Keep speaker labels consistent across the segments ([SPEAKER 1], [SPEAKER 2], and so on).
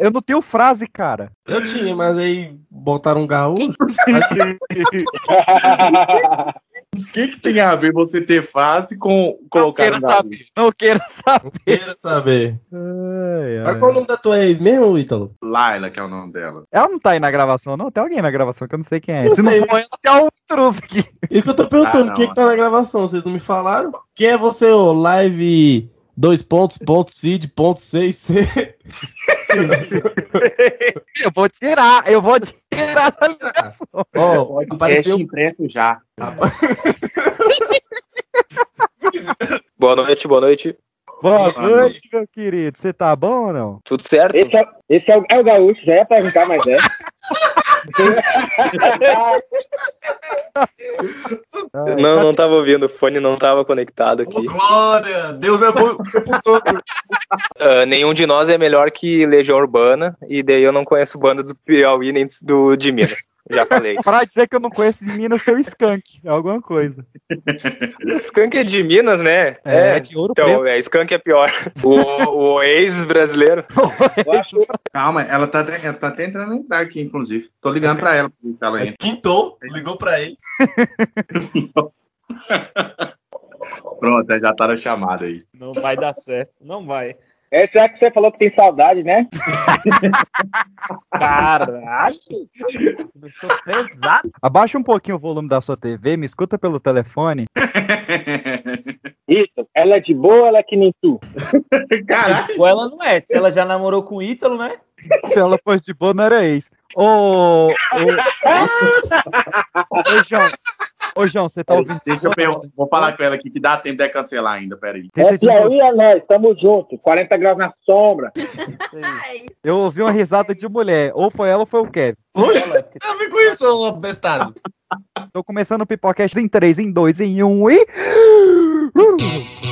[SPEAKER 1] Eu não tenho frase, cara.
[SPEAKER 2] Eu tinha, mas aí botaram um gaúcho.
[SPEAKER 3] O que, que tem a ver você ter frase com colocar no gaúcho?
[SPEAKER 1] saber. Não queira saber.
[SPEAKER 2] Queira saber.
[SPEAKER 1] Ai, ai.
[SPEAKER 2] Mas qual é o nome da tua ex mesmo, Ítalo?
[SPEAKER 3] Laila, que é o nome dela.
[SPEAKER 1] Ela não tá aí na gravação, não? Tem alguém na gravação que eu não sei quem é.
[SPEAKER 2] Não
[SPEAKER 1] Se
[SPEAKER 2] sei.
[SPEAKER 1] não for tem um truque aqui.
[SPEAKER 2] E que eu tô perguntando,
[SPEAKER 3] Ah, não.
[SPEAKER 2] quem que tá na gravação? Vocês não me falaram? Quem é você, ô? Live dois pontos, ponto seed, ponto 6, C.
[SPEAKER 1] Eu vou tirar, eu vou tirar da ligação.
[SPEAKER 2] Ó, apareceu.
[SPEAKER 3] impresso já.
[SPEAKER 4] Boa noite, boa noite.
[SPEAKER 1] Boa noite, meu querido. Você tá bom ou não?
[SPEAKER 4] Tudo certo?
[SPEAKER 5] Esse, é, esse é, o, é o gaúcho, já ia perguntar, mas é.
[SPEAKER 4] Não, não tava ouvindo, o fone não tava conectado
[SPEAKER 2] Ô,
[SPEAKER 4] aqui.
[SPEAKER 2] Glória! Deus é bom.
[SPEAKER 4] Ah, nenhum de nós é melhor que Legião Urbana, e daí eu não conheço banda do Piauí nem do de Minas. Já falei.
[SPEAKER 1] Pra dizer que eu não conheço de Minas, seu Skank. É alguma coisa.
[SPEAKER 4] Skunk é de Minas, né?
[SPEAKER 1] É, de Ouro
[SPEAKER 4] Então, é, Skunk é pior. O, o ex-brasileiro.
[SPEAKER 5] Acho,
[SPEAKER 3] Calma, ela tá, até- ela tá até entrando a entrar aqui, inclusive. Tô ligando pra ela pra ver se ela entra.
[SPEAKER 2] Quintou, ligou pra ele.
[SPEAKER 3] Pronto, já tá na chamada aí.
[SPEAKER 6] Não vai dar certo, não vai.
[SPEAKER 5] É que você falou que tem saudade, né?
[SPEAKER 6] Caralho! Começou pesado.
[SPEAKER 1] Abaixa um pouquinho o volume da sua TV, me escuta pelo telefone.
[SPEAKER 5] Isso, ela é de boa, ela é que nem tu.
[SPEAKER 3] Caraca,
[SPEAKER 6] Ou ela não é. Se ela já namorou com o Ítalo, né?
[SPEAKER 1] Se ela fosse de boa, não era ex. Ô, ô, ô, João. Ô, João, você tá ouvindo?
[SPEAKER 3] deixa eu perguntar. Vou falar com ela aqui que dá tempo de cancelar ainda, peraí.
[SPEAKER 5] É. Piauí, é nós, tamo junto. 40 graus na sombra.
[SPEAKER 1] Eu ouvi uma risada de mulher. Ou foi ela ou foi o Kevin.
[SPEAKER 2] Oxe, tá vendo com isso, ô bestado?
[SPEAKER 1] Tô começando o Pipocast em 3, em 2, em 1 e.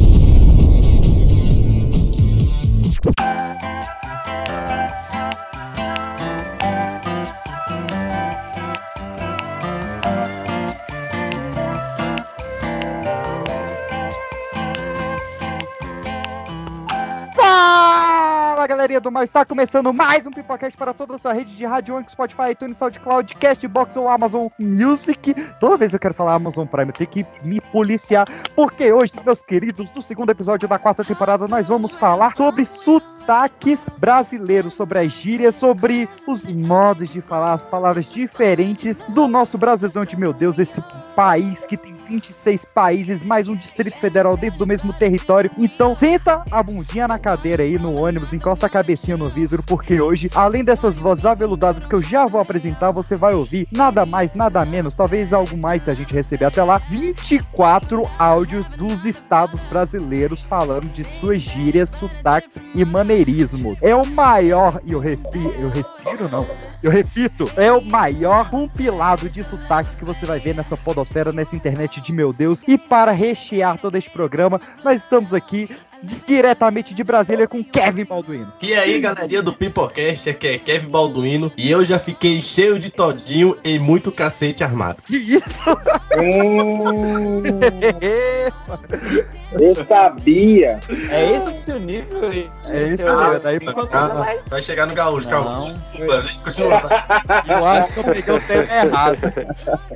[SPEAKER 1] Fala galerinha do mal, está começando mais um Pipocast para toda a sua rede de rádio, Anchor, Spotify, iTunes, SoundCloud, Castbox ou Amazon Music. Toda vez que eu quero falar Amazon Prime, eu tenho que me policiar, porque hoje, meus queridos, no segundo episódio da quarta temporada, nós vamos falar sobre sotaques brasileiros, sobre as gírias, sobre os modos de falar, as palavras diferentes do nosso Brasilzão de meu Deus, esse país que tem 26 países, mais um Distrito Federal dentro do mesmo território. Então, senta a bundinha na cadeira aí no ônibus, encosta a cabecinha no vidro, porque hoje, além dessas vozes aveludadas que eu já vou apresentar, você vai ouvir nada mais, nada menos, talvez algo mais se a gente receber até lá, 24 áudios dos estados brasileiros falando de suas gírias, sotaques e maneirismos. É o maior, e eu respiro, eu respiro não, eu repito, é o maior compilado de sotaques que você vai ver nessa podosfera, nessa internet de meu Deus. E para rechear todo este programa, nós estamos aqui diretamente de Brasília com Kevin Balduino.
[SPEAKER 2] E aí, galerinha do Pipocast, aqui é Kevin Balduino. E eu já fiquei cheio de todinho e muito cacete armado.
[SPEAKER 1] Que isso?
[SPEAKER 5] Hum, eu sabia.
[SPEAKER 6] É esse o seu nível aí.
[SPEAKER 1] É isso,
[SPEAKER 6] Eu-
[SPEAKER 1] cara, daí pra
[SPEAKER 6] você vai-
[SPEAKER 2] Vai chegar no gaúcho, calma.
[SPEAKER 6] Não.
[SPEAKER 2] Desculpa, a gente continua. tá?
[SPEAKER 1] Eu acho que eu peguei o tema errado.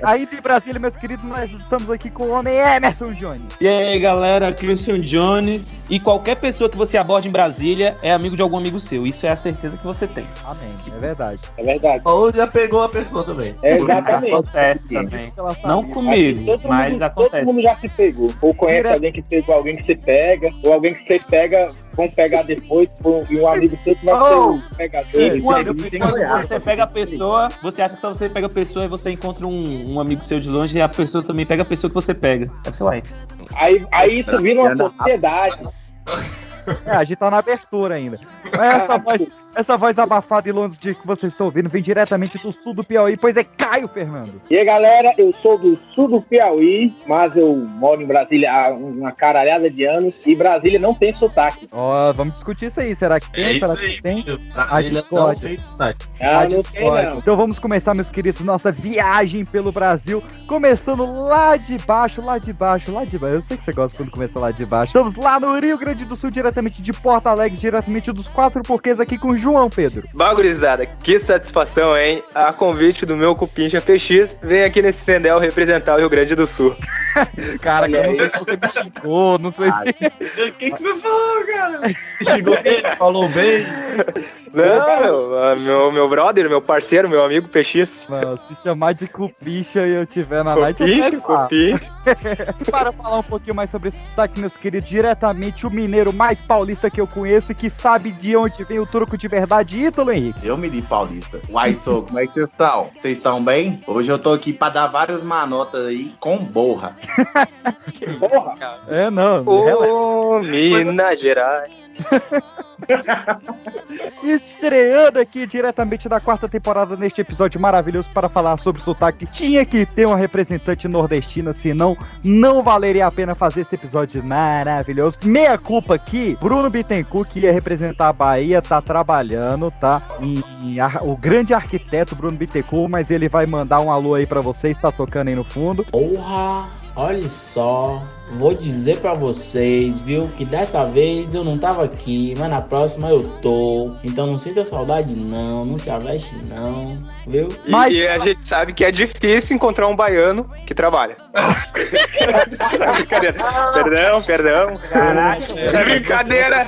[SPEAKER 1] Aí de Brasília, meus queridos, nós estamos aqui com o homem Emerson Jones.
[SPEAKER 6] E aí, galera, aqui é o Jones. E qualquer pessoa que você aborde em Brasília é amigo de algum amigo seu. Isso é a certeza que você tem.
[SPEAKER 1] Amém, é verdade.
[SPEAKER 5] É verdade.
[SPEAKER 2] Ou já pegou a pessoa também.
[SPEAKER 5] É exatamente.
[SPEAKER 6] Acontece também. Não comigo, mas
[SPEAKER 5] mundo,
[SPEAKER 6] acontece.
[SPEAKER 5] Todo mundo já se pegou. Ou conhece
[SPEAKER 1] Direto.
[SPEAKER 5] alguém que pegou alguém que você pega, ou alguém que você pega, vão pegar depois, e um amigo seu que vai ser
[SPEAKER 6] Oh!
[SPEAKER 5] o pegador.
[SPEAKER 6] E quando, quando você pega a pessoa, você acha que só você pega a pessoa e você encontra um, um amigo seu de longe e a pessoa também pega a pessoa que você pega. É seu aí.
[SPEAKER 5] Aí, aí isso vira uma sociedade.
[SPEAKER 1] É, a gente tá na abertura ainda. Essa voz, Essa voz abafada e longe de que vocês estão ouvindo vem diretamente do sul do Piauí, pois é Caio Fernando.
[SPEAKER 5] E aí, galera, eu sou do sul do Piauí, mas eu moro em Brasília há uma caralhada de anos e Brasília não tem sotaque.
[SPEAKER 1] Ó, vamos discutir isso aí. Será que tem?
[SPEAKER 2] É
[SPEAKER 1] Será que
[SPEAKER 2] aí,
[SPEAKER 1] tem?
[SPEAKER 2] filho.
[SPEAKER 1] A
[SPEAKER 2] Brasília não tem sotaque.
[SPEAKER 1] Ah,
[SPEAKER 5] não tem
[SPEAKER 1] discordo.
[SPEAKER 5] não.
[SPEAKER 1] Então vamos começar, meus queridos, nossa viagem pelo Brasil. Começando lá de baixo, lá de baixo, lá de baixo. Eu sei que você gosta quando começa lá de baixo. Estamos lá no Rio Grande do Sul, diretamente de Porto Alegre, diretamente dos quatro porquês aqui com o João Pedro.
[SPEAKER 4] Bagurizada, que satisfação, hein? A convite do meu cupincha PX, vem aqui nesse Stendel representar o Rio Grande do Sul.
[SPEAKER 1] Cara, eu não sei se você me xingou, não sei se.
[SPEAKER 2] O que, que você falou, cara? Você chegou bem, falou bem.
[SPEAKER 4] Não, meu, ah, meu, meu brother, meu parceiro, meu amigo PX.
[SPEAKER 1] Mano, se chamar de cupicha e eu tiver na night, eu
[SPEAKER 4] cupincha.
[SPEAKER 1] Para falar um pouquinho mais sobre esse sotaque, meus queridos, diretamente o mineiro mais paulista que eu conheço e que sabe de onde vem o truco de verdade, Ítalo Henrique.
[SPEAKER 3] Eu me di paulista. Uai, sou, como é que vocês estão? Vocês estão bem? Hoje eu tô aqui pra dar várias manotas aí com borra.
[SPEAKER 5] Porra,
[SPEAKER 1] É, não.
[SPEAKER 4] Ô, Minas Gerais.
[SPEAKER 1] Estreando aqui diretamente da quarta temporada neste episódio maravilhoso para falar sobre sotaque. Tinha que ter uma representante nordestina, senão não valeria a pena fazer esse episódio maravilhoso. Meia culpa aqui, Bruno Bittencourt, que ia representar a Bahia, tá trabalhando, tá? E, e a- o grande arquiteto Bruno Bittencourt, mas ele vai mandar um alô aí pra vocês, tá tocando aí no fundo.
[SPEAKER 7] Porra, olha só, vou dizer pra vocês, viu, que dessa vez eu não tava aqui, mas na próxima eu tô. Então não sinta saudade não, não se aveste não, viu?
[SPEAKER 4] E,
[SPEAKER 1] Mas-
[SPEAKER 4] e a gente sabe que é difícil encontrar um baiano que trabalha. Brincadeira. Perdão, perdão.
[SPEAKER 5] Caraca,
[SPEAKER 4] É brincadeira.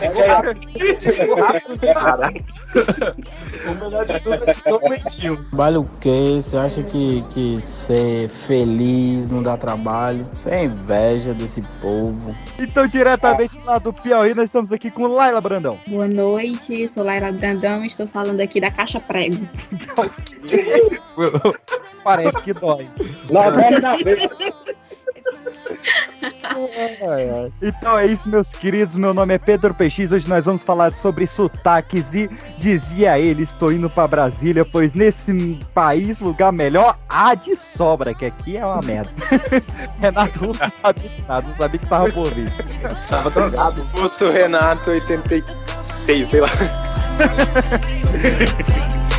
[SPEAKER 2] O melhor de tudo é que não mentiu.
[SPEAKER 7] Trabalho o quê? Você acha que, que ser feliz não dá trabalho? Você é inveja desse povo.
[SPEAKER 1] Então, diretamente lá do Piauí, nós estamos aqui com Laila Brandão.
[SPEAKER 8] Boa noite, sou Laila Brandão e estou falando aqui da Caixa Prego.
[SPEAKER 1] Parece que dói.
[SPEAKER 5] noventa vezes.
[SPEAKER 1] Então é isso, meus queridos. Meu nome é Pedro PX. Hoje nós vamos falar sobre sotaques e dizia ele: estou indo pra Brasília, pois nesse país, lugar melhor, há de sobra, que aqui é uma merda. Renato não sabia nada, não sabia que tava por vir.
[SPEAKER 2] Tava drogado.
[SPEAKER 4] Augusto Renato 86, sei lá.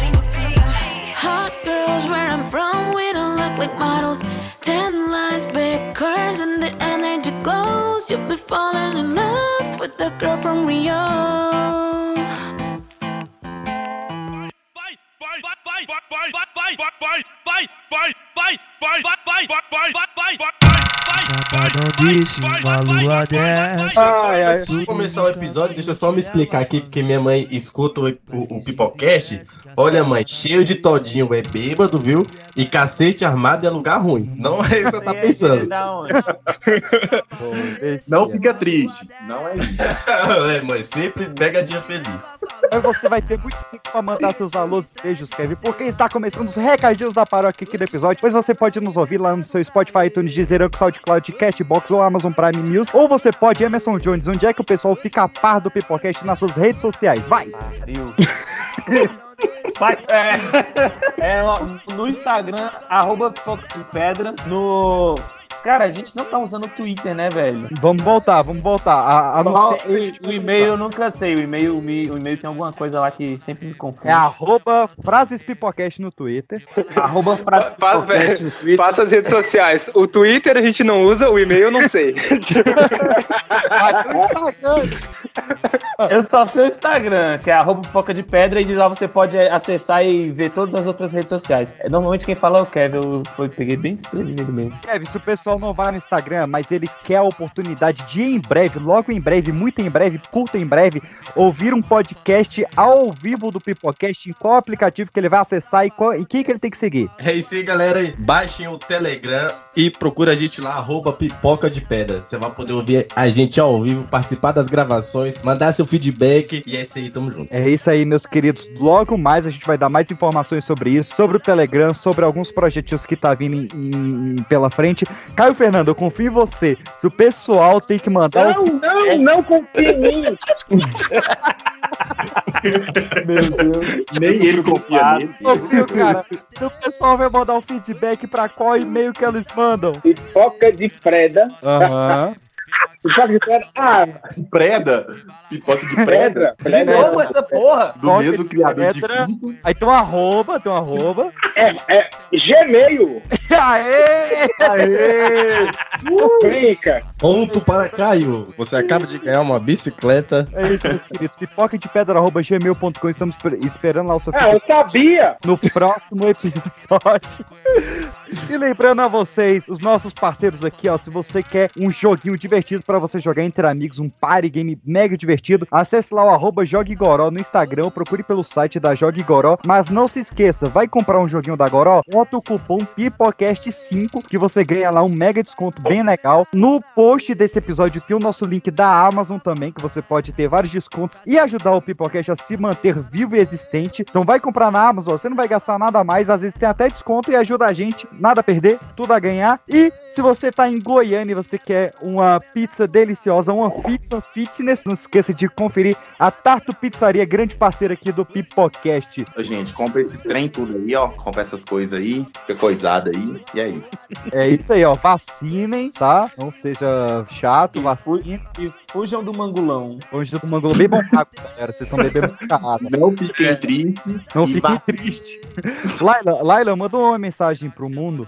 [SPEAKER 9] Hot girls where I'm from, we don't look like models. Ten lines, big curves, and the energy glows. You'll be falling in love with the girl from Rio.
[SPEAKER 1] Ai, ai.
[SPEAKER 2] Antes de começar o episódio, deixa eu só me explicar aqui, porque minha mãe escuta o, o, o Pipocast. Olha, mãe, cheio de todinho, é bêbado, viu? E cacete armado é lugar ruim. Não é isso que você tá pensando.
[SPEAKER 3] Não fica triste. Não é isso.
[SPEAKER 2] é, mãe, sempre pegadinha feliz.
[SPEAKER 1] Mas você vai ter muito tempo pra mandar seus alôs e beijos, Kevin, porque está começando os recadinhos da paróquia aqui do episódio. Pois você pode nos ouvir lá no seu Spotify, iTunes, Deezer, SoundCloud, Castbox ou Amazon Prime News. Ou você pode, Emerson Jones, onde é que o pessoal fica a par do Pipocast nas suas redes sociais. Vai!
[SPEAKER 6] Pariu. Mas, é, é, no Instagram, arroba Pedra. No. Cara, a gente não tá usando o Twitter, né, velho?
[SPEAKER 1] Vamos voltar, vamos voltar. A, a não ser-
[SPEAKER 6] O, o e-mail eu nunca sei. O e-mail, o o e-mail tem alguma coisa lá que sempre me confunde.
[SPEAKER 1] É arroba frases Pipocast no Twitter.
[SPEAKER 6] Arroba frase
[SPEAKER 4] Pa-
[SPEAKER 6] podcast no Twitter.
[SPEAKER 4] Passa as redes sociais. O Twitter a gente não usa, o e-mail eu não sei.
[SPEAKER 6] Eu só sei o Instagram, que é arroba foca de pedra, e de lá você pode acessar e ver todas as outras redes sociais. É, Normalmente quem fala é o Kevin, eu foi, peguei bem desprevenido mesmo.
[SPEAKER 1] Kevin, se o pessoal não vai no Instagram, mas ele quer a oportunidade de em breve, logo em breve, muito em breve, curto em breve, ouvir um podcast ao vivo do Pipocast, em qual aplicativo que ele vai acessar e, qual, e quem que ele tem que seguir?
[SPEAKER 2] É isso aí, galera. Baixem o Telegram e procura a gente lá, arroba pipoca de pedra. Você vai poder ouvir a gente ao vivo, participar das gravações, mandar seu feedback. E é isso aí, tamo junto.
[SPEAKER 1] É isso aí, meus queridos. Logo mais a gente vai dar mais informações sobre isso, sobre o Telegram, sobre alguns projetinhos que tá vindo em- em- pela frente. Caio Fernando, eu confio em você. Se o pessoal tem que mandar
[SPEAKER 5] Não, não, não confia em mim.
[SPEAKER 1] Meu Deus.
[SPEAKER 3] Nem ele confia nele.
[SPEAKER 1] Cara, então o pessoal vai mandar o feedback pra qual e-mail que eles mandam?
[SPEAKER 5] Pipoca de Freda.
[SPEAKER 1] Aham.
[SPEAKER 5] Pipoca de Freda. Ah,
[SPEAKER 3] Preda. Pipoca de
[SPEAKER 5] Pedra.
[SPEAKER 3] preda.
[SPEAKER 6] De
[SPEAKER 5] Pedra.
[SPEAKER 6] novo essa porra?
[SPEAKER 3] Do
[SPEAKER 1] Pipoca
[SPEAKER 3] mesmo
[SPEAKER 1] de
[SPEAKER 3] criador de
[SPEAKER 1] pedra. Aí tem um arroba, tem um arroba.
[SPEAKER 5] É, é Gmail.
[SPEAKER 1] Aê!
[SPEAKER 3] Aê!
[SPEAKER 5] Brinca.
[SPEAKER 2] Ponto para Caio. Você acaba de ganhar uma bicicleta.
[SPEAKER 1] É isso, meus queridos. Pipoca de pedra, arroba gmail.com. Estamos esper- esperando lá o seu
[SPEAKER 5] Ah, eu sabia.
[SPEAKER 1] no próximo episódio. E lembrando a vocês, os nossos parceiros aqui, ó, se você quer um joguinho divertido pra você jogar entre amigos, um party game mega divertido, acesse lá o arroba Jogue Goró no Instagram, procure pelo site da Jogue Goró, mas não se esqueça, vai comprar um joguinho da Goró, bota o cupom PIPOCAST5, que você ganha lá um mega desconto bem legal. No post desse episódio tem o nosso link da Amazon também, que você pode ter vários descontos e ajudar o Pipocast a se manter vivo e existente. Então vai comprar na Amazon, você não vai gastar nada mais, às vezes tem até desconto e ajuda a gente, nada a perder, tudo a ganhar. E se você tá em Goiânia e você quer uma pizza deliciosa, uma pizza fitness, não esqueça de conferir a Tarto Pizzaria, grande parceira aqui do Pipocast.
[SPEAKER 3] Gente, compra esses trem tudo aí, ó. Compra essas coisas aí, fica coisada aí. E é isso.
[SPEAKER 1] É isso aí, ó, vacinem, tá? Não seja chato, vacinem.
[SPEAKER 6] E fujam do mangulão.
[SPEAKER 1] Hoje do Mangulo bebam água, galera, vocês estão bebendo muita água.
[SPEAKER 3] Não fiquem tristes.
[SPEAKER 1] Não fiquem tristes. Laila, Laila, mandou uma mensagem pro mundo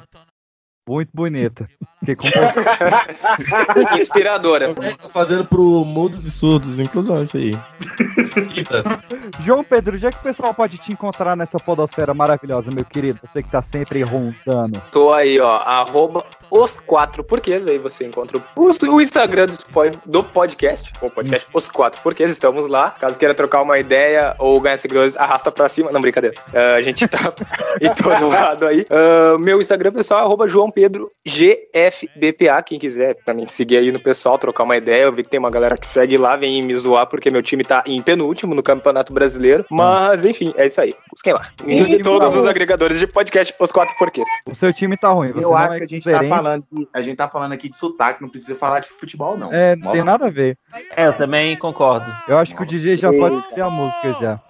[SPEAKER 1] muito bonita.
[SPEAKER 4] Inspiradora.
[SPEAKER 2] Tá fazendo pro mudos e surdos, inclusão isso aí.
[SPEAKER 1] João Pedro, já que o pessoal pode te encontrar nessa podosfera maravilhosa, meu querido, você que tá sempre rondando.
[SPEAKER 4] Tô aí, ó, arroba os quatro porquês, aí você encontra o, o Instagram do, podcast, o podcast Os Quatro Porquês, estamos lá. Caso queira trocar uma ideia ou ganhar seguidores, arrasta pra cima. Não, brincadeira. Ah, a gente tá em todo lado aí. Ah, meu Instagram pessoal é arroba João Pedro GFBPA, quem quiser também seguir aí no pessoal, trocar uma ideia. Eu vi que tem uma galera que segue lá, vem me zoar porque meu time tá em penúltimo no Campeonato Brasileiro. Mas, enfim, é isso aí. Busquem lá. Em todos os agregadores de podcast, Os Quatro Porquês.
[SPEAKER 1] O seu time tá ruim. Você
[SPEAKER 3] Eu acho
[SPEAKER 1] é
[SPEAKER 3] que a gente tá
[SPEAKER 1] cruzeirense.
[SPEAKER 3] Falando a gente tá falando aqui de sotaque, não precisa falar de futebol, não.
[SPEAKER 1] É, não tem
[SPEAKER 3] Mola.
[SPEAKER 1] nada a ver.
[SPEAKER 6] É, eu também concordo.
[SPEAKER 1] Eu acho que o DJ já pode ter a música já.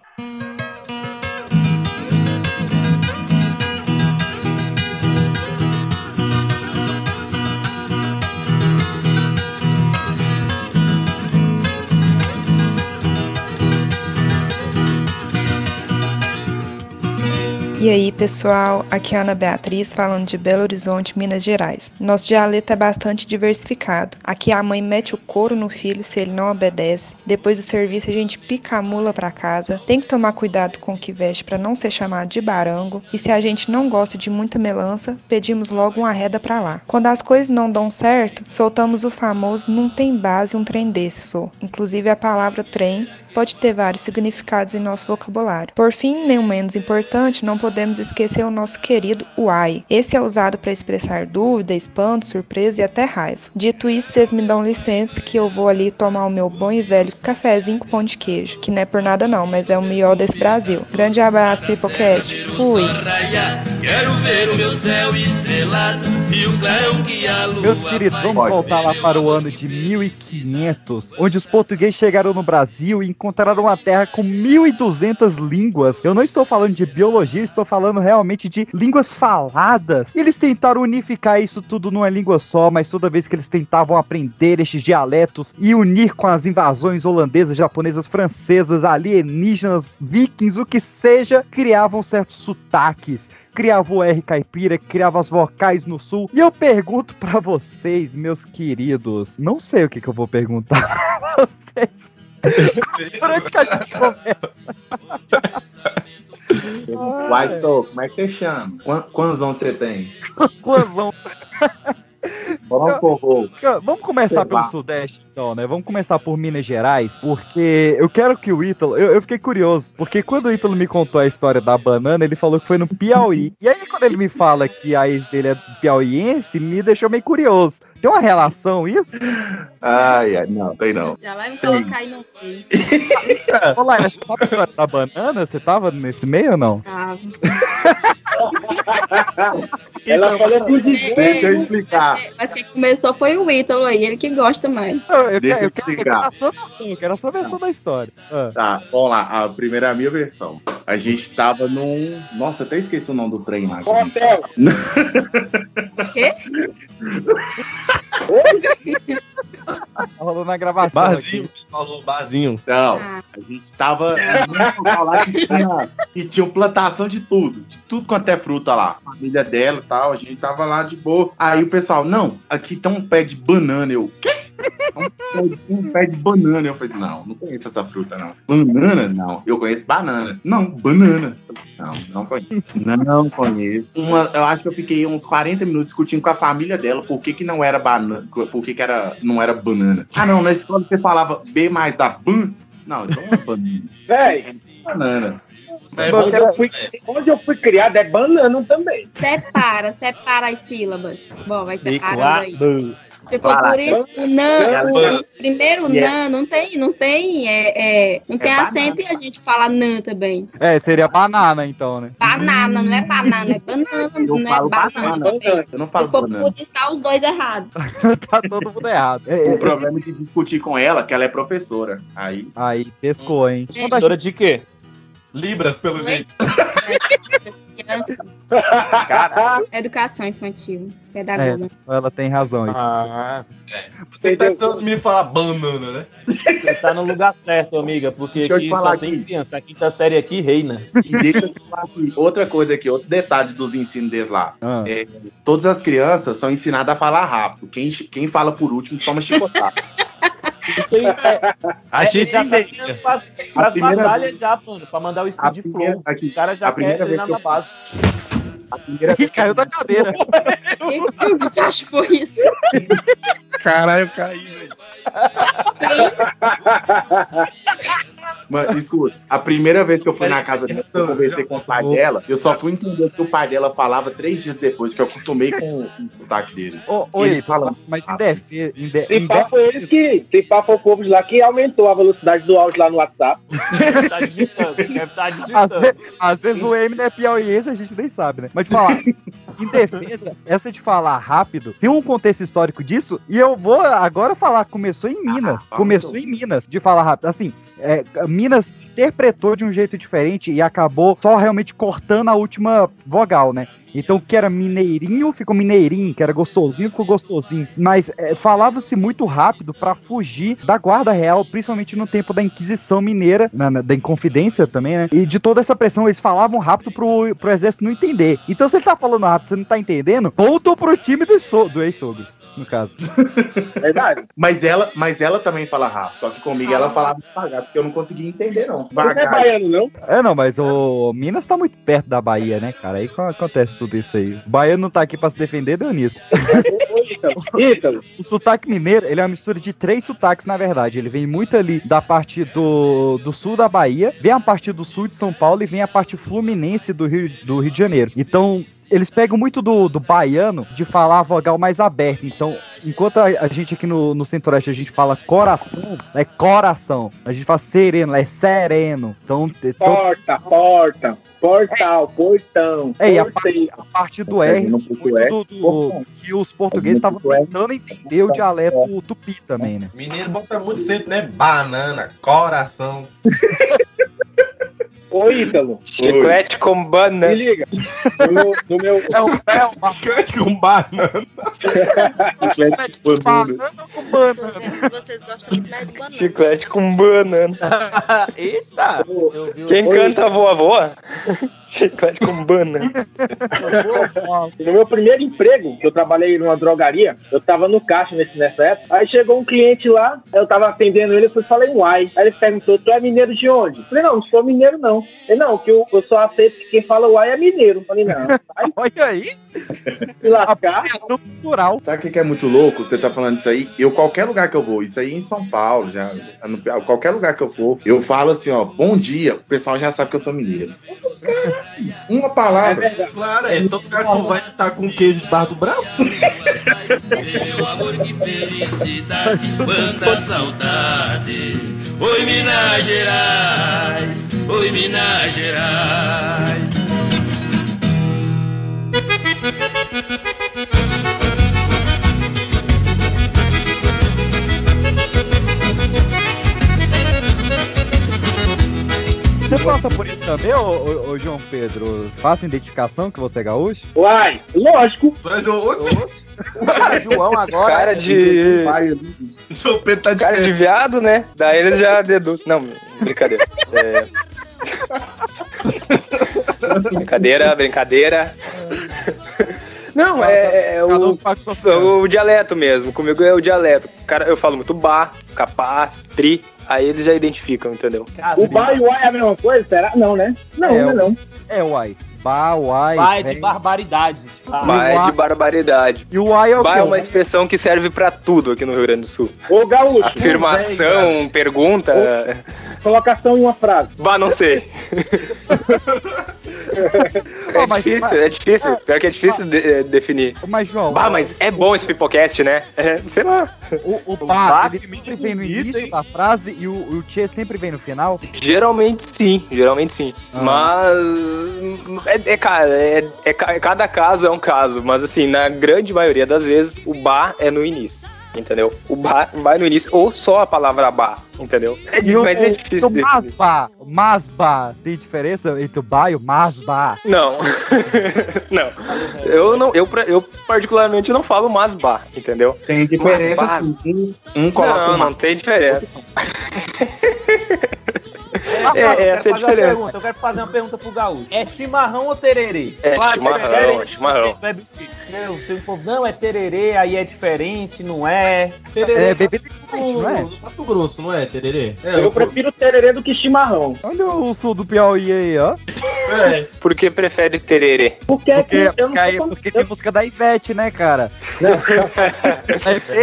[SPEAKER 10] E aí, pessoal, aqui é a Ana Beatriz falando de Belo Horizonte, Minas Gerais. Nosso dialeto é bastante diversificado. Aqui a mãe mete o couro no filho se ele não obedece. Depois do serviço a gente pica a mula pra casa. Tem que tomar cuidado com o que veste para não ser chamado de barango. E se a gente não gosta de muita melança, pedimos logo uma reda pra lá. Quando as coisas não dão certo, soltamos o famoso não tem base um trem desse, sou. Inclusive a palavra trem pode ter vários significados em nosso vocabulário. Por fim, nem menos importante, não podemos esquecer o nosso querido uai. Esse é usado para expressar dúvida, espanto, surpresa e até raiva. Dito isso, vocês me dão licença que eu vou ali tomar o meu bom e velho cafezinho com pão de queijo, que não é por nada não, mas é o melhor desse Brasil. Grande abraço, Pipocast. Fui!
[SPEAKER 11] O
[SPEAKER 1] Meus queridos, vamos voltar lá para o ano de 1500, onde os portugueses chegaram no Brasil e encontraram uma terra com 1200 línguas. Eu não estou falando de biologia, estou falando realmente de línguas faladas. Eles tentaram unificar isso tudo numa língua só, mas toda vez que eles tentavam aprender estes dialetos e unir com as invasões holandesas, japonesas, francesas, alienígenas, vikings, o que seja, criavam certos sotaques criava o R caipira, criava as vocais no sul. E eu pergunto pra vocês, meus queridos, não sei o que, que eu vou perguntar pra vocês. Durante que a gente conversa.
[SPEAKER 3] Uai, sou, como é que você chama? Quan- Quantos anos você tem? Bom, porro.
[SPEAKER 1] Vamos começar pelo Sudeste, então, né? Vamos começar por Minas Gerais, porque eu quero que o Ítalo. Eu, eu fiquei curioso, porque quando o Ítalo me contou a história da banana, ele falou que foi no Piauí. E aí, quando ele me fala que a ex dele é piauiense, me deixou meio curioso. Tem uma relação isso?
[SPEAKER 3] Ai, ai, não, tem não.
[SPEAKER 8] Já vai me colocar aí no meio.
[SPEAKER 1] Ô, Laila, você sabe a história da banana? Você tava nesse meio ou não?
[SPEAKER 8] Tava.
[SPEAKER 5] Ela falou de
[SPEAKER 3] Deixa eu explicar.
[SPEAKER 8] Mas quem começou foi o Ítalo aí, ele que gosta mais.
[SPEAKER 1] Não, eu,
[SPEAKER 3] Deixa
[SPEAKER 1] eu,
[SPEAKER 3] eu
[SPEAKER 1] quero, eu
[SPEAKER 3] explicar.
[SPEAKER 1] quero eu quero a sua versão da história. Ah.
[SPEAKER 3] Tá, vamos lá. A primeira é a minha versão. A gente tava num. Nossa, até esqueci o nome do trem lá.
[SPEAKER 5] Hotel.
[SPEAKER 8] Quê?
[SPEAKER 1] Tá rolando na gravação.
[SPEAKER 2] Barzinho,
[SPEAKER 1] aqui.
[SPEAKER 2] falou barzinho.
[SPEAKER 3] Não,
[SPEAKER 8] Ah.
[SPEAKER 3] a gente tava local lá que tinha, que tinha plantação de tudo, de tudo quanto é fruta lá. A família dela e tal, a gente tava lá de boa. Aí o pessoal, não, aqui tem um pé de banana. Eu, quê? Um pé de- Um pé de banana. Eu falei, não, não conheço essa fruta, não. Banana? Não. Eu conheço banana. Não, banana. Não, não conheço. Não conheço. Uma, eu acho que eu fiquei uns 40 minutos discutindo com a família dela por que, que não era banana. Por que, que era, não era banana. Ah, não, na escola você falava B mais da ban. Não, então é banana.
[SPEAKER 5] Véi,
[SPEAKER 3] Banana.
[SPEAKER 2] É
[SPEAKER 5] onde,
[SPEAKER 2] bom,
[SPEAKER 5] eu fui, onde eu fui criado é banana também.
[SPEAKER 8] Separa, separa as sílabas. Bom, vai separando aí. For
[SPEAKER 3] Para.
[SPEAKER 8] por isso, o nan, o,
[SPEAKER 3] Banana.
[SPEAKER 8] o primeiro
[SPEAKER 3] E é-
[SPEAKER 8] nan não tem, não tem, é, é, não tem
[SPEAKER 3] banana.
[SPEAKER 8] acento e a gente fala nan também.
[SPEAKER 1] É, seria banana então, né?
[SPEAKER 8] Banana, não é banana, é banana,
[SPEAKER 3] Eu
[SPEAKER 8] não é banana
[SPEAKER 3] banana.
[SPEAKER 8] também.
[SPEAKER 3] Eu não
[SPEAKER 8] Se
[SPEAKER 3] falo
[SPEAKER 8] for
[SPEAKER 3] banana.
[SPEAKER 8] por estar os dois errados.
[SPEAKER 1] tá todo mundo errado. É,
[SPEAKER 3] O
[SPEAKER 1] é,
[SPEAKER 3] problema de discutir com ela, que ela é professora. Aí.
[SPEAKER 1] aí, pescou, hein?
[SPEAKER 6] Professora de quê?
[SPEAKER 2] Libras, pelo jeito.
[SPEAKER 8] Educação infantil, pedagoga.
[SPEAKER 1] ela tem razão aí.
[SPEAKER 6] Ah,
[SPEAKER 2] Você que tá ensinando os meninos a falar banana, né?
[SPEAKER 6] você tá no lugar certo, amiga, porque
[SPEAKER 3] Deixa eu
[SPEAKER 6] aqui
[SPEAKER 3] te falar
[SPEAKER 6] só tem
[SPEAKER 3] aqui.
[SPEAKER 6] criança. A quinta série aqui reina.
[SPEAKER 3] E deixa eu te falar aqui, outra coisa aqui, outro detalhe dos ensinos deles lá.
[SPEAKER 1] Ah.
[SPEAKER 3] É, todas as crianças são ensinadas a falar rápido. Quem, quem fala por último toma chicotada.
[SPEAKER 6] Isso aí é,
[SPEAKER 2] Achei
[SPEAKER 6] é, já tá
[SPEAKER 2] tendência.
[SPEAKER 6] indo pra, pras
[SPEAKER 3] primeira
[SPEAKER 6] batalhas já, mano, pra mandar o
[SPEAKER 3] A
[SPEAKER 6] speed
[SPEAKER 3] primeira,
[SPEAKER 6] flow.
[SPEAKER 3] aqui,
[SPEAKER 6] Os caras já
[SPEAKER 3] a primeira
[SPEAKER 6] querem
[SPEAKER 3] vez
[SPEAKER 6] treinar
[SPEAKER 3] que
[SPEAKER 6] na
[SPEAKER 3] eu-
[SPEAKER 6] base.
[SPEAKER 3] a primeira vez que
[SPEAKER 1] caiu da cadeira.
[SPEAKER 8] Quem foi que te acha que foi isso?
[SPEAKER 2] Caralho, eu caí, velho.
[SPEAKER 3] Mano, escuta, a primeira vez que eu fui na casa dela, eu conversei com o pai dela, eu só fui entender o que o pai dela falava três dias depois, que eu acostumei com o sotaque dele.
[SPEAKER 1] Ô, ô,
[SPEAKER 3] Ele fala-
[SPEAKER 1] mas em defesa. Em de,
[SPEAKER 5] Se
[SPEAKER 1] em
[SPEAKER 5] pá, foi eles que. Se pá, foi o povo de lá que aumentou a velocidade do áudio lá no WhatsApp.
[SPEAKER 6] Tá digitando, deve estar
[SPEAKER 1] às,
[SPEAKER 6] digitando.
[SPEAKER 1] às vezes o Eminem é piauiense, a gente nem sabe, né? Mas de falar, em defesa, essa de falar rápido, tem um contexto histórico disso, e eu vou agora falar, começou em Minas.
[SPEAKER 3] Ah,
[SPEAKER 1] começou em Minas, de falar rápido. Assim, é, Minas interpretou de um jeito diferente e acabou só realmente cortando a última vogal, né? Então, o que era mineirinho ficou mineirinho, que era gostosinho ficou gostosinho. Mas é, falava-se muito rápido pra fugir da guarda real, principalmente no tempo da Inquisição Mineira, na- na- da Inconfidência também, né? E de toda essa pressão, eles falavam rápido pro, pro exército não entender. Então, se ele tá falando rápido, você não tá entendendo, voltou pro time do, so, do ex-sogros, no caso.
[SPEAKER 5] Verdade.
[SPEAKER 3] Mas ela, mas ela também fala rápido, só que comigo ela falava devagar, porque eu não conseguia entender, não.
[SPEAKER 5] Você não é
[SPEAKER 3] Devagar.
[SPEAKER 5] baiano, não?
[SPEAKER 1] É, não, mas o Minas tá muito perto da Bahia, né, cara? Aí co- acontece tudo isso aí. O baiano não tá aqui pra se defender, deu nisso.
[SPEAKER 5] Ítalo, Ítalo,
[SPEAKER 1] O sotaque mineiro, ele é uma mistura de três sotaques, na verdade. Ele vem muito ali da parte do, do sul da Bahia, vem a parte do sul de São Paulo e vem a parte fluminense do Rio, do Rio de Janeiro. Então, eles pegam muito do, do baiano de falar a vogal mais aberta. Então, enquanto a, a gente aqui no, no centro-oeste a gente fala coração, é coração. A gente fala sereno, é sereno. Então, te- to-
[SPEAKER 5] porta, porta, portal, portão,
[SPEAKER 1] é, e a parte, a parte do R, do, do- que os portugueses estavam tentando entender o dialeto tupi também, né?
[SPEAKER 2] Mineiro bota muito sempre, né? Banana, coração.
[SPEAKER 5] Ô, Ítalo,
[SPEAKER 4] Chiclete com
[SPEAKER 5] se
[SPEAKER 4] banana.
[SPEAKER 5] liga. No meu, no meu,
[SPEAKER 1] É o é o
[SPEAKER 2] Chiclete com banana.
[SPEAKER 1] Banana com banana.
[SPEAKER 8] Vocês gostam muito mais do banana.
[SPEAKER 4] Chiclete com banana.
[SPEAKER 6] Eita!
[SPEAKER 4] Quem canta voa voa? Chiclete com banana.
[SPEAKER 5] no meu primeiro emprego, que eu trabalhei numa drogaria, eu tava no caixa nesse, nessa época. Aí chegou um cliente lá, eu tava atendendo ele, eu fui falei uai. Aí ele perguntou: Tu é mineiro de onde? Eu falei: Não, não sou mineiro, não. Ele, não, que eu, eu só aceito que quem fala uai é mineiro. Eu falei: Não, vai
[SPEAKER 1] Olha aí,
[SPEAKER 5] se lascar.
[SPEAKER 1] Cultural.
[SPEAKER 3] Sabe o que que é muito louco? Você tá falando isso aí. Eu, qualquer lugar que eu vou, isso aí em São Paulo, já, no- qualquer lugar que eu for, eu falo assim, ó, bom dia, o pessoal já sabe que eu sou mineiro. Uma
[SPEAKER 5] É
[SPEAKER 3] palavra.
[SPEAKER 5] verdade.
[SPEAKER 2] Claro, é todo lugar que tu vai, tu tá com queijo debaixo do braço.
[SPEAKER 11] Meu amor, que felicidade, quanta saudade. Oi, Minas Gerais, oi, Minas Gerais.
[SPEAKER 1] Você passa por isso também, ô, ô- ô João Pedro? Faça identificação que você é gaúcho?
[SPEAKER 5] Uai, lógico.
[SPEAKER 2] Mas hoje,
[SPEAKER 6] João agora.
[SPEAKER 4] Cara de.
[SPEAKER 2] João Pedro tá de
[SPEAKER 4] Cara de viado, né? Daí eles já deduzem. Não, brincadeira. É... brincadeira, brincadeira. Não, é, é
[SPEAKER 1] um
[SPEAKER 4] o,
[SPEAKER 1] sua
[SPEAKER 4] é o dialeto mesmo. Comigo é o dialeto. Cara, eu falo muito bar, capaz, tri. Aí eles já identificam, entendeu?
[SPEAKER 5] O bar e o uai é a mesma coisa? Será? Não, né? Não,
[SPEAKER 1] É,
[SPEAKER 5] não, é não.
[SPEAKER 1] É, uai. Ba, uai.
[SPEAKER 6] Pai de
[SPEAKER 1] véi.
[SPEAKER 6] barbaridade. Ah,
[SPEAKER 4] Bar é de barbaridade.
[SPEAKER 1] E o uai é o
[SPEAKER 4] Bar
[SPEAKER 1] quê?
[SPEAKER 4] é uma expressão que serve pra tudo aqui no Rio Grande do Sul.
[SPEAKER 5] Ô, gaúcho,
[SPEAKER 4] Afirmação, pergunta.
[SPEAKER 5] colocação em uma frase.
[SPEAKER 4] Bah, não sei. É
[SPEAKER 1] mas-
[SPEAKER 4] difícil, é difícil. Pior que é difícil de- eh, definir.
[SPEAKER 1] Mas, João,
[SPEAKER 4] Bah, mas é bom esse pipocast, né? É, sei lá.
[SPEAKER 1] o, o
[SPEAKER 6] bar
[SPEAKER 1] ba, ele sempre vem no início
[SPEAKER 6] hein?
[SPEAKER 1] da frase e o, o tchê sempre vem no final?
[SPEAKER 4] Geralmente sim, geralmente sim.
[SPEAKER 1] Ah.
[SPEAKER 4] Mas. É, é, cara, é, é ca- cada caso é um caso. Mas assim, na grande maioria das vezes, o bar é no início. Entendeu? O bar vai no início, ou só a palavra bar, entendeu? É, mas é difícil.
[SPEAKER 1] o
[SPEAKER 4] de-
[SPEAKER 1] masba, masba, tem diferença entre o ba e o masba?
[SPEAKER 4] Não. não. Eu não, eu, eu particularmente não falo mas bar, entendeu?
[SPEAKER 3] Tem diferença
[SPEAKER 4] Mas,
[SPEAKER 3] sim. Um, coloca
[SPEAKER 4] não, não tem diferença. É,
[SPEAKER 6] eu quero
[SPEAKER 4] essa é a
[SPEAKER 6] fazer uma
[SPEAKER 4] diferença.
[SPEAKER 6] pergunta, Eu quero fazer uma pergunta pro Gaúcho. É chimarrão ou tererê?
[SPEAKER 4] É chimarrão,
[SPEAKER 6] tererê,
[SPEAKER 4] é chimarrão.
[SPEAKER 6] Meu, se o povo não é tererê, aí é diferente, não é?
[SPEAKER 1] É bebida diferente, não é?
[SPEAKER 2] No Mato Grosso, não é, Tererê? É,
[SPEAKER 5] Eu prefiro tererê do que chimarrão.
[SPEAKER 1] Olha o sul do Piauí aí, ó.
[SPEAKER 2] é.
[SPEAKER 4] Por que prefere tererê?
[SPEAKER 5] Porque, é que
[SPEAKER 1] Porque,
[SPEAKER 5] eu não
[SPEAKER 1] porque, porque tem música da Ivete, né, cara?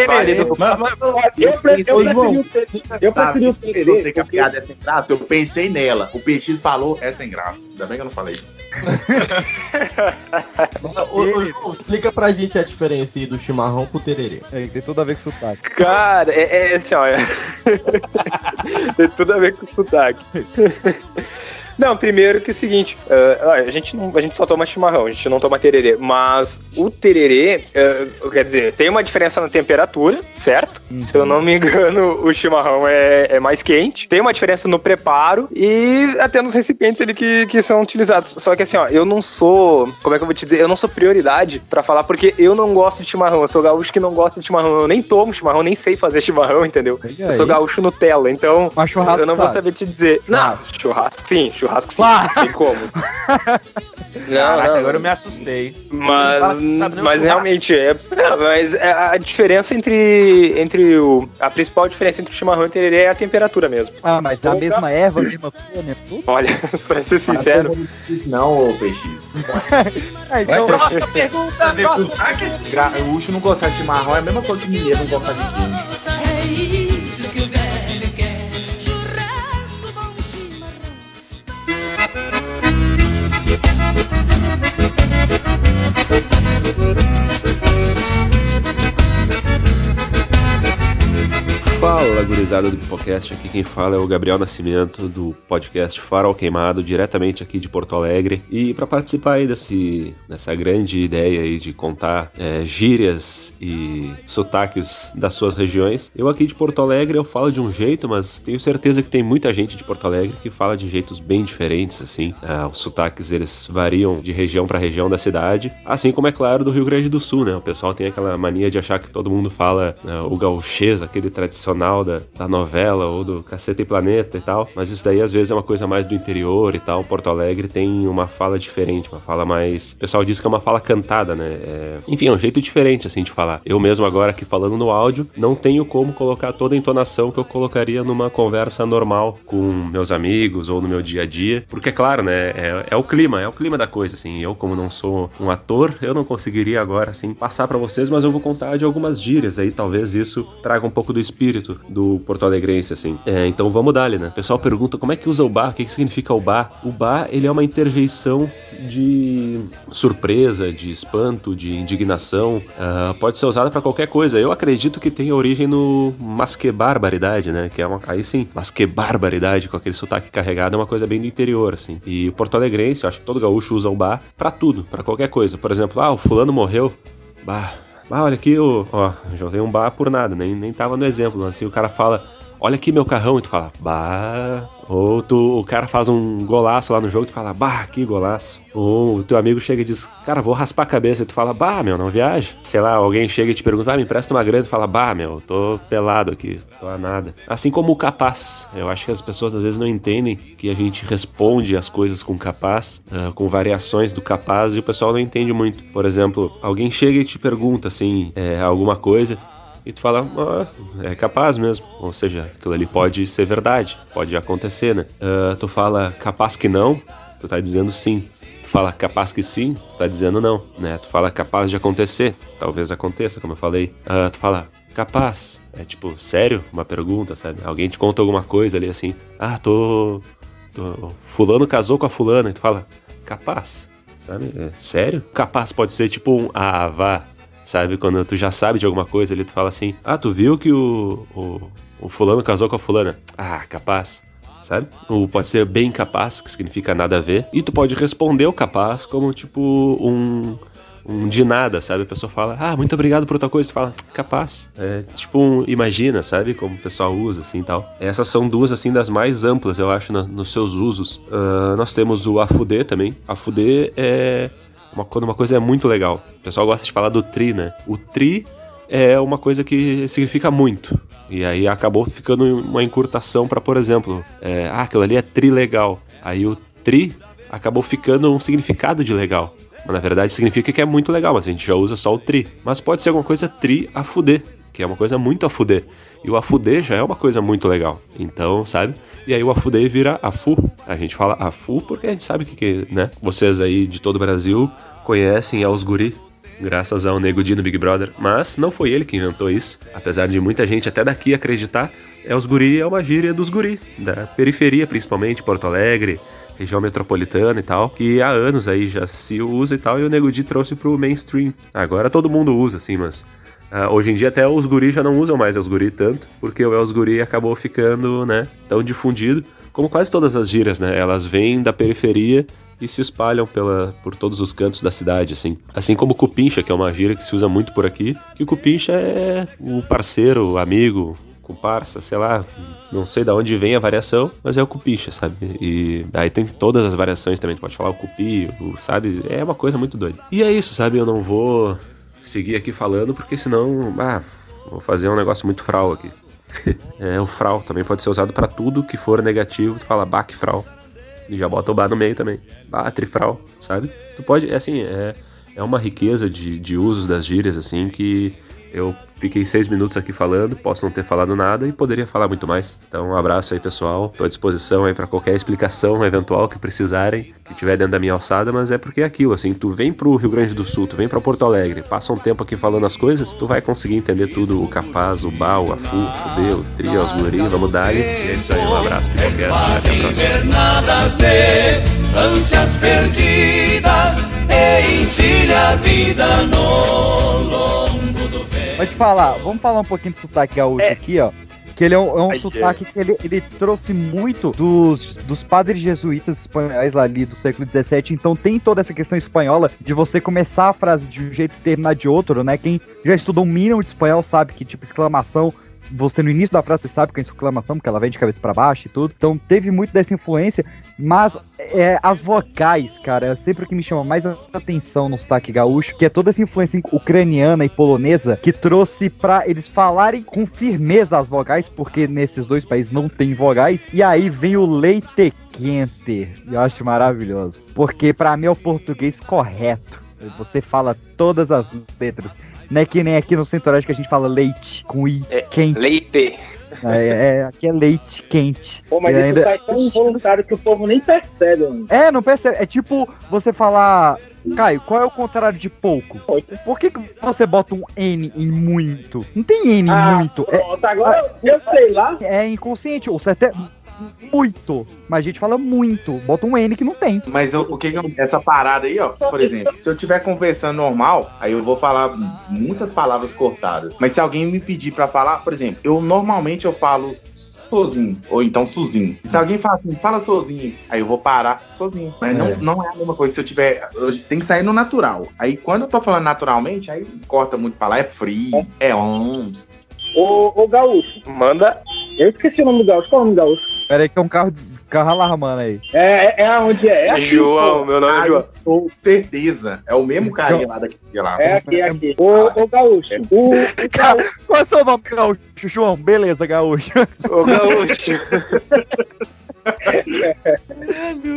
[SPEAKER 4] Válido.
[SPEAKER 3] Mas, mas,
[SPEAKER 5] Eu, pre- eu preferi o ter- eu preferi o
[SPEAKER 3] Eu
[SPEAKER 5] tererê.
[SPEAKER 3] sei que a piada é sem graça, eu pensei nela. O PX falou, é sem graça. Ainda bem que eu não falei.
[SPEAKER 2] Ô, ô, João, explica pra gente a diferença aí do chimarrão pro tererê.
[SPEAKER 1] É, tem tudo a ver com sotaque.
[SPEAKER 4] Cara, é, é assim, ó. é- Tem tudo a ver com sotaque. Não, primeiro que é o seguinte, olha, a, gente não, a gente só toma chimarrão, a gente não toma tererê, mas o tererê, eh, quer dizer, tem uma diferença na temperatura, certo? Se eu não me engano, o chimarrão é, é mais quente, tem uma diferença no preparo e até nos recipientes ali que, que são utilizados. Só que assim, ó, eu não sou, como é que eu vou te dizer, eu não sou prioridade pra falar porque eu não gosto de chimarrão, eu sou gaúcho que não gosta de chimarrão, eu nem tomo chimarrão, nem sei fazer chimarrão, entendeu? Eu sou gaúcho Nutella, então eu não vou
[SPEAKER 1] sabe?
[SPEAKER 4] saber te dizer. Não,
[SPEAKER 1] Ah.
[SPEAKER 4] churrasco sim, churrasco sim.
[SPEAKER 1] Claro.
[SPEAKER 4] Tem como. Não,
[SPEAKER 6] Caraca,
[SPEAKER 4] não,
[SPEAKER 6] agora eu me assustei.
[SPEAKER 4] Mas,
[SPEAKER 6] Fala o
[SPEAKER 4] mas
[SPEAKER 6] churrasco.
[SPEAKER 4] realmente é. não, mas é a diferença entre, entre o. A principal diferença entre o chimarrão e o tererê é a temperatura mesmo.
[SPEAKER 1] Ah, mas a mesma erva, a mesma folha, né?
[SPEAKER 4] Olha, pra ser sincero.
[SPEAKER 3] Não, ô PX.
[SPEAKER 1] É, então,
[SPEAKER 6] Próxima pergunta, próxima pergunta.
[SPEAKER 3] Gaúcho não gostar de chimarrão é a mesma coisa que mineiro não gostar de queijo.
[SPEAKER 9] Thank you.
[SPEAKER 12] Fala, gurizada do Pipocast. Aqui quem fala é o Gabriel Nascimento, do podcast Farol Queimado, diretamente aqui de Porto Alegre. E para participar aí desse, dessa grande ideia aí de contar é, gírias e sotaques das suas regiões, eu aqui de Porto Alegre eu falo de um jeito, mas tenho certeza que tem muita gente de Porto Alegre que fala de jeitos bem diferentes, assim. Ah, os sotaques eles variam de região para região da cidade, assim como é claro do Rio Grande do Sul, né? O pessoal tem aquela mania de achar que todo mundo fala ah, o gauchês, aquele tradicional da, da novela ou do Caceta e Planeta e tal, mas isso daí às vezes é uma coisa mais do interior e tal. Porto Alegre tem uma fala diferente, uma fala mais. O pessoal diz que é uma fala cantada, né? É... Enfim, é um jeito diferente assim de falar. Eu mesmo agora aqui falando no áudio, não tenho como colocar toda a entonação que eu colocaria numa conversa normal com meus amigos ou no meu dia a dia, porque é claro, né? É, é o clima, é o clima da coisa, assim. Eu, como não sou um ator, eu não conseguiria agora, assim, passar pra vocês, mas eu vou contar de algumas gírias aí, talvez isso traga um pouco do espírito do, do Porto Alegrense, assim. É, então vamos dar ali, né? O pessoal pergunta como é que usa o bar, o que, que significa o bar. O bar, ele é uma interjeição de surpresa, de espanto, de indignação. Ah, pode ser usada para qualquer coisa. Eu acredito que tem origem no mas barbaridade, né? Que é uma, aí sim, mas barbaridade, com aquele sotaque carregado, é uma coisa bem do interior, assim. E o Porto Alegrense, eu acho que todo gaúcho usa o bar pra tudo, pra qualquer coisa. Por exemplo, ah, o fulano morreu. Bah, bah olha aqui, ó, já usei um bar por nada, nem, nem tava no exemplo. Assim, o cara fala, olha aqui meu carrão, e tu fala, bah. Ou tu, o cara faz um golaço lá no jogo e tu fala, bah, que golaço. Ou o teu amigo chega e diz, cara, vou raspar a cabeça. E tu fala, bah, meu, não viaja. Sei lá, alguém chega e te pergunta, ah, me empresta uma grana. E tu fala, bah, meu, tô pelado aqui, tô a nada. Assim como o capaz. Eu acho que as pessoas às vezes não entendem que a gente responde as coisas com capaz, ah, com variações do capaz, e o pessoal não entende muito. Por exemplo, alguém chega e te pergunta, assim, é, alguma coisa e tu fala, ah, é capaz mesmo. Ou seja, aquilo ali pode ser verdade, pode acontecer, né? Ah, tu fala capaz que não, tu tá dizendo sim. Tu fala capaz que sim, tu tá dizendo não, né? Tu fala capaz de acontecer, talvez aconteça, como eu falei. Ah, tu fala capaz, é tipo, sério? Uma pergunta, sabe? Alguém te conta alguma coisa ali assim, ah, tô. tô fulano casou com a fulana, e tu fala capaz? É, sério? Capaz pode ser tipo um ah, vá, Sabe? Quando tu já sabe de alguma coisa ali, tu fala assim: Ah, tu viu que o, o, o fulano casou com a fulana? Ah, capaz. Sabe? Ou pode ser bem capaz, que significa nada a ver. E tu pode responder o capaz como tipo um. Um de nada, sabe? A pessoa fala, ah, muito obrigado por outra coisa. Tu fala, capaz. É tipo um imagina, sabe? Como o pessoal usa, assim tal. Essas são duas, assim, das mais amplas, eu acho, na- nos seus usos. Ah, nós temos o afudê também. Afudê é uma, quando uma coisa é muito legal. O pessoal gosta de falar do tri, né? O tri é uma coisa que significa muito. E aí acabou ficando uma encurtação para, por exemplo, é, ah, aquilo ali é tri legal. Aí o tri acabou ficando um significado de legal. Mas na verdade significa que é muito legal, mas a gente já usa só o tri. Mas pode ser alguma coisa tri a fuder, que é uma coisa muito a fuder. E o afuder já é uma coisa muito legal. Então, sabe? E aí o afuder vira afu. A gente fala afu porque a gente sabe que, que né? Vocês aí de todo o Brasil conhecem é os guri, graças ao Nego Di Big Brother. Mas não foi ele que inventou isso. Apesar de muita gente até daqui acreditar, é os guri é uma gíria dos guri, da periferia principalmente, Porto Alegre, região metropolitana e tal, que há anos aí já se usa e tal, e o Nego Di trouxe pro mainstream. Agora todo mundo usa, assim, mas ah, hoje em dia até os guri já não usam mais os guri tanto, porque o Els Guri acabou ficando, né, tão difundido, como quase todas as gírias, né, elas vêm da periferia e se espalham pela, por todos os cantos da cidade, assim. Assim como cupincha, que é uma gíria que se usa muito por aqui, que cupincha é o parceiro, amigo, comparsa, sei lá, não sei da onde vem a variação, mas é o cupincha, sabe? E aí tem todas as variações também, tu pode falar o cupi, o, sabe? É uma coisa muito doida. E é isso, sabe? Eu não vou seguir aqui falando, porque senão, ah, vou fazer um negócio muito frau aqui. é, o frau também pode ser usado pra tudo que for negativo, tu fala bac frau. E já bota o bar no meio também. Bah, trifral, sabe? Tu pode, é assim, é, é uma riqueza de, de usos das gírias, assim, que eu fiquei seis minutos aqui falando, posso não ter falado nada e poderia falar muito mais. Então, um abraço aí, pessoal. Tô à disposição aí para qualquer explicação eventual que precisarem, que tiver dentro da minha alçada, mas é porque é aquilo, assim, tu vem pro Rio Grande do Sul, tu vem pra Porto Alegre, passa um tempo aqui falando as coisas, tu vai conseguir entender tudo, o capaz, o bal, o afu, o fudeu, o tri, os guri, vamos dar E é isso aí, um abraço, Pipocast, até a próxima.
[SPEAKER 1] Mas falar, vamos falar um pouquinho do sotaque gaúcho aqui, ó. Que ele é um, é um
[SPEAKER 5] Ai,
[SPEAKER 1] sotaque que ele, ele trouxe muito dos, dos padres jesuítas espanhóis lá ali do século XVII. Então tem toda essa questão espanhola de você começar a frase de um jeito e terminar de outro, né? Quem já estudou um mínimo de espanhol sabe que, tipo, exclamação. Você no início da frase você sabe que é exclamação, porque ela vem de cabeça pra baixo e tudo. Então teve muito dessa influência. Mas é, as vocais, cara, é sempre o que me chama mais atenção no sotaque gaúcho, que é toda essa influência ucraniana e polonesa que trouxe pra eles falarem com firmeza as vogais, porque nesses dois países não tem vogais. E aí vem o leite quente. Eu acho maravilhoso. Porque pra mim é o português correto. Você fala todas as letras. Não é que nem aqui no Centro-Oeste que a gente fala leite com i, quente.
[SPEAKER 4] Leite.
[SPEAKER 1] É, é- aqui é leite quente.
[SPEAKER 5] Pô, mas
[SPEAKER 1] E
[SPEAKER 5] isso
[SPEAKER 1] ainda-
[SPEAKER 5] sai tão involuntário que o povo nem percebe, mano.
[SPEAKER 1] É, não percebe. É tipo você falar. Caio, qual é o contrário de pouco? Por que, que você bota um N em muito? Não tem N em
[SPEAKER 5] Ah,
[SPEAKER 1] muito. É,
[SPEAKER 5] pronto, agora eu sei lá.
[SPEAKER 1] é inconsciente. O certo é muito. Mas a gente fala muito. Bota um N que não tem.
[SPEAKER 3] Mas eu- o que que eu- essa parada aí, ó, por exemplo, se eu estiver conversando normal, aí eu vou falar muitas palavras cortadas. Mas se alguém me pedir pra falar, por exemplo, eu normalmente eu falo sozinho, ou então sozinho. Se alguém fala assim, fala sozinho, aí eu vou parar sozinho. Mas não,
[SPEAKER 1] É.
[SPEAKER 3] não é a mesma coisa se eu tiver. eu- tem que sair no natural. Aí quando eu tô falando naturalmente, aí corta muito pra lá, é free, é on.
[SPEAKER 5] Ô, ô Gaúcho,
[SPEAKER 4] Manda.
[SPEAKER 5] eu esqueci o nome do Gaúcho. Qual é o nome do Gaúcho?
[SPEAKER 1] Pera aí que é um carro, de, carro alarmando aí.
[SPEAKER 5] É, é, é aonde é? É aqui,
[SPEAKER 4] João,
[SPEAKER 5] pô.
[SPEAKER 4] meu nome é
[SPEAKER 3] Ah,
[SPEAKER 4] João.
[SPEAKER 3] eu tô certeza. É o mesmo carinha lá daqui lá.
[SPEAKER 5] É aqui, é aqui. Ô, ô Gaúcho, o, o Gaúcho,
[SPEAKER 1] Qual é o seu nome, Gaúcho? João, beleza, Gaúcho.
[SPEAKER 4] Ô, Gaúcho.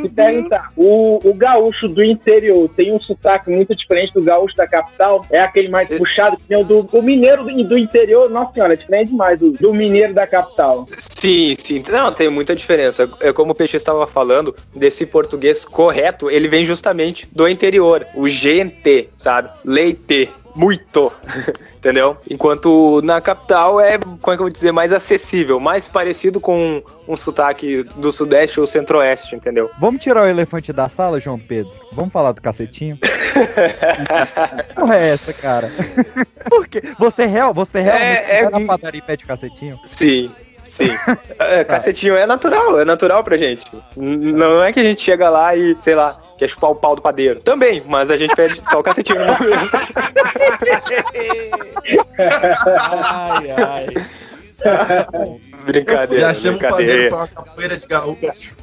[SPEAKER 5] se perguntar, o, o gaúcho do interior tem um sotaque muito diferente do gaúcho da capital? É aquele mais puxado que o do o mineiro do, do interior? Nossa senhora, é diferente demais do, do mineiro da capital.
[SPEAKER 4] Sim, sim. Não, tem muita diferença. É como o Peixe estava falando, desse português correto, ele vem justamente do interior. O gente, sabe? Leite. Muito. Entendeu? Enquanto na capital é, como é que eu vou dizer, mais acessível, mais parecido com um sotaque do sudeste ou centro-oeste, entendeu?
[SPEAKER 1] Vamos tirar o elefante da sala, João Pedro? Vamos falar do cacetinho? Porra é essa, cara? Por quê? Você, real, você realmente
[SPEAKER 4] É, é-
[SPEAKER 1] vai na padaria e pede cacetinho?
[SPEAKER 4] Sim, sim. É, cacetinho é natural, é natural pra gente. Não é que a gente chega lá e, sei lá, quer chupar o pau do padeiro. Também, mas a gente pede só o cacetinho.
[SPEAKER 6] Ai, ai.
[SPEAKER 4] Brincadeira,
[SPEAKER 2] Já chama o padeiro pra uma capoeira de gaúcho.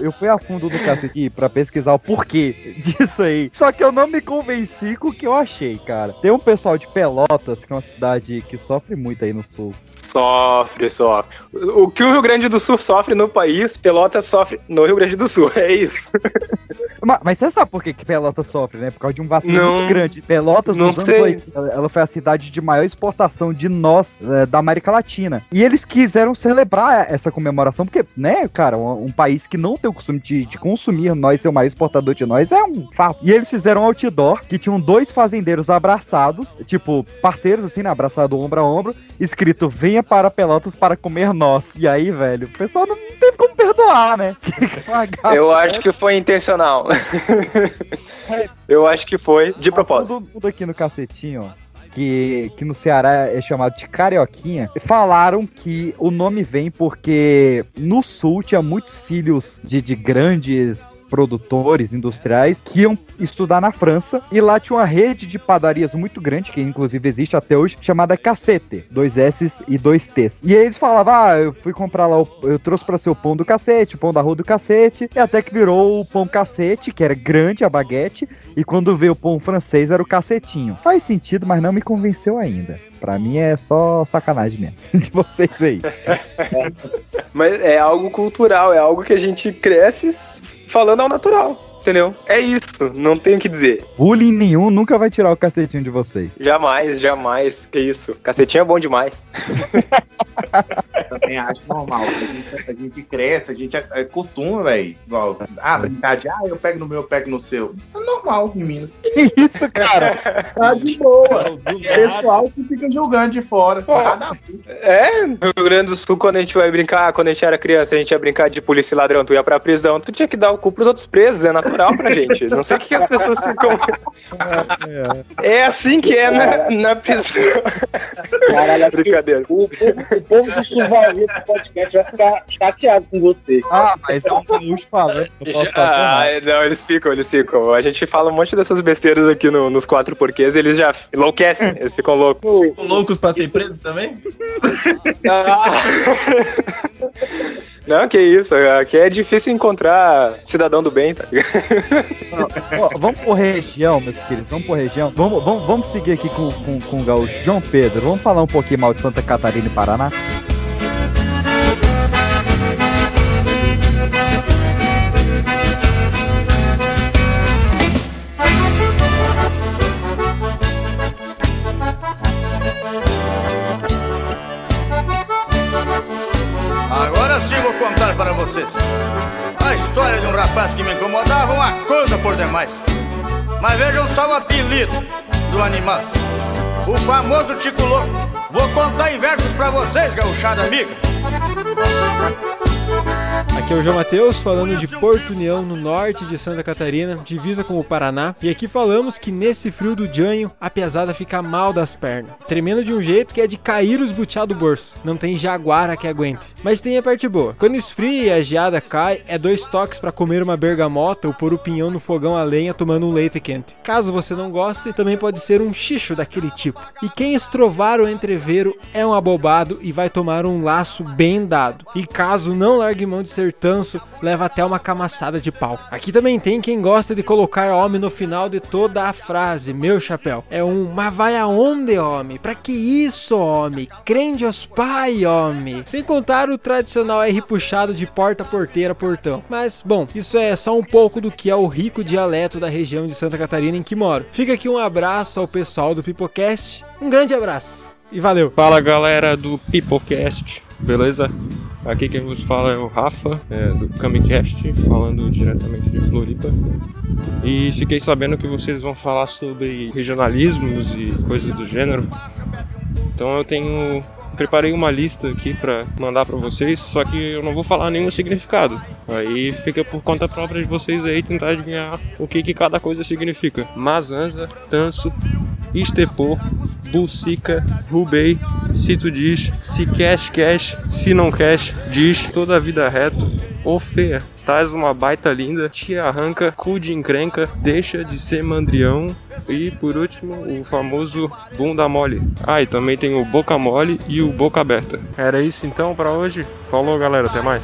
[SPEAKER 1] Eu fui a fundo do cacete pra pesquisar o porquê disso aí. Só que eu não me convenci com o que eu achei, cara. Tem um pessoal de Pelotas, que é uma cidade que sofre muito aí no sul.
[SPEAKER 4] Sofre, sofre. O que o Rio Grande do Sul sofre no país, Pelotas sofre no Rio Grande do Sul. É isso.
[SPEAKER 1] Mas, mas você sabe por que, que Pelotas sofre, né? Por causa de um vacilo
[SPEAKER 4] Não.
[SPEAKER 1] muito grande. Pelotas,
[SPEAKER 4] Não
[SPEAKER 1] nos anos
[SPEAKER 4] sei.
[SPEAKER 1] 80, ela- foi a cidade de maior exportação de nós eh, da América Latina. E eles quiseram celebrar essa comemoração, porque, né, cara, um, um país que não tem o costume de, de consumir nós, ser o maior exportador de nós, é um fato. E eles fizeram um outdoor que tinham dois fazendeiros abraçados, tipo, parceiros, assim, né, abraçado ombro a ombro, escrito, venha para Pelotas para comer nós. E aí, velho, o pessoal não teve como perdoar, né?
[SPEAKER 4] Eu acho que foi intencional. Eu acho que foi de propósito.
[SPEAKER 1] Tudo, tudo aqui no cacetinho, ó. Que, que no Ceará é chamado de Carioquinha, falaram que o nome vem porque no sul tinha muitos filhos de, de grandes produtores industriais que iam estudar na França e lá tinha uma rede de padarias muito grande, que inclusive existe até hoje, chamada Cacete, dois S e dois T's. E aí eles falavam, ah, eu fui comprar lá, o, eu trouxe pra ser o pão do cacete, o pão da rua do cacete, e até que virou o pão cacete, que era grande a baguete, e quando veio o pão francês era o cacetinho. Faz sentido, mas não me convenceu ainda. Pra mim é só sacanagem mesmo, de vocês aí.
[SPEAKER 4] Mas é algo cultural, é algo que a gente cresce falando ao natural. Entendeu? É isso, não tenho o que dizer.
[SPEAKER 1] Bullying nenhum nunca vai tirar o cacetinho de vocês.
[SPEAKER 4] Jamais, jamais. Que isso. Cacetinho é bom demais.
[SPEAKER 3] também acho normal. A gente, a gente cresce, a gente acostuma, velho. Igual, ah, brincar de, ah, eu pego no meu, eu pego no seu. É normal em Minas.
[SPEAKER 1] Que isso, cara?
[SPEAKER 3] Tá de boa. Pessoal que fica julgando de fora.
[SPEAKER 4] É, no Rio Grande do Sul, quando a gente vai brincar, quando a gente era criança, a gente ia brincar de polícia e ladrão, tu ia pra prisão, tu tinha que dar o cu pros outros presos, é natural pra gente. Não sei o que, que as pessoas ficam. É assim que é na, na prisão.
[SPEAKER 5] Caralho,
[SPEAKER 4] Brincadeira.
[SPEAKER 5] O, o, o povo do ouvir esse podcast vai ficar chateado com você.
[SPEAKER 1] Ah, mas é um gaúcho falando.
[SPEAKER 4] Ah, não, eles ficam, eles ficam. A gente fala um monte dessas besteiras aqui no- nos quatro porquês, eles já enlouquecem, eles ficam loucos.
[SPEAKER 2] Ficam loucos pra ser preso também?
[SPEAKER 4] Ah. Não, que isso, aqui é difícil encontrar cidadão do bem, tá ligado?
[SPEAKER 1] Vamos por região, meus queridos, vamos por região. Vamos, vamos, vamos seguir aqui com, com, com o gaúcho João Pedro. Vamos falar um pouquinho mal de Santa Catarina e Paraná?
[SPEAKER 13] Demais. Mas vejam só o apelido do animal. O famoso Tico Louco. Vou contar em versos pra vocês, gauchada amiga.
[SPEAKER 14] Aqui é o João Matheus falando de Porto União, no norte de Santa Catarina, divisa com o Paraná. E aqui falamos que nesse frio do Janho, a pesada fica mal das pernas. Tremendo de um jeito que é de cair os butiá do bolso. Não tem jaguara que aguente. Mas tem a parte boa. Quando esfria e a geada cai, é dois toques para comer uma bergamota ou pôr o pinhão no fogão a lenha tomando um leite quente. Caso você não goste, também pode ser um xixo daquele tipo. E quem estrovar o entreveiro é um abobado e vai tomar um laço bem dado. E caso não largue mão de ser leva até uma camaçada de pau. Aqui também tem quem gosta de colocar homem no final de toda a frase, meu chapéu. É um, mas vai aonde, homem? Pra que isso, homem? Crende aos pai, homem. Sem contar o tradicional R puxado de porta, porteira, portão. Mas, bom, isso é só um pouco do que é o rico dialeto da região de Santa Catarina em que moro. Fica aqui um abraço ao pessoal do Pipocast. Um grande abraço e valeu.
[SPEAKER 15] Fala galera do Pipocast, beleza? Aqui quem vos fala é o Rafa, é, do Camicast, falando diretamente de Floripa. E fiquei sabendo que vocês vão falar sobre regionalismos e coisas do gênero. Então eu tenho preparei uma lista aqui para mandar para vocês, só que eu não vou falar nenhum significado. Aí fica por conta própria de vocês aí tentar adivinhar o que, que cada coisa significa. Mazanza, tanso, estepô, bucica, rubei, se tu diz, se cash, cash, se não cash, diz, toda a vida reto, ô feia, estás uma baita linda, te arranca, cu de encrenca, deixa de ser mandrião. E por último, o famoso bunda mole. Ah, e também tem o boca mole e o boca aberta. Era isso então para hoje. Falou galera, até mais.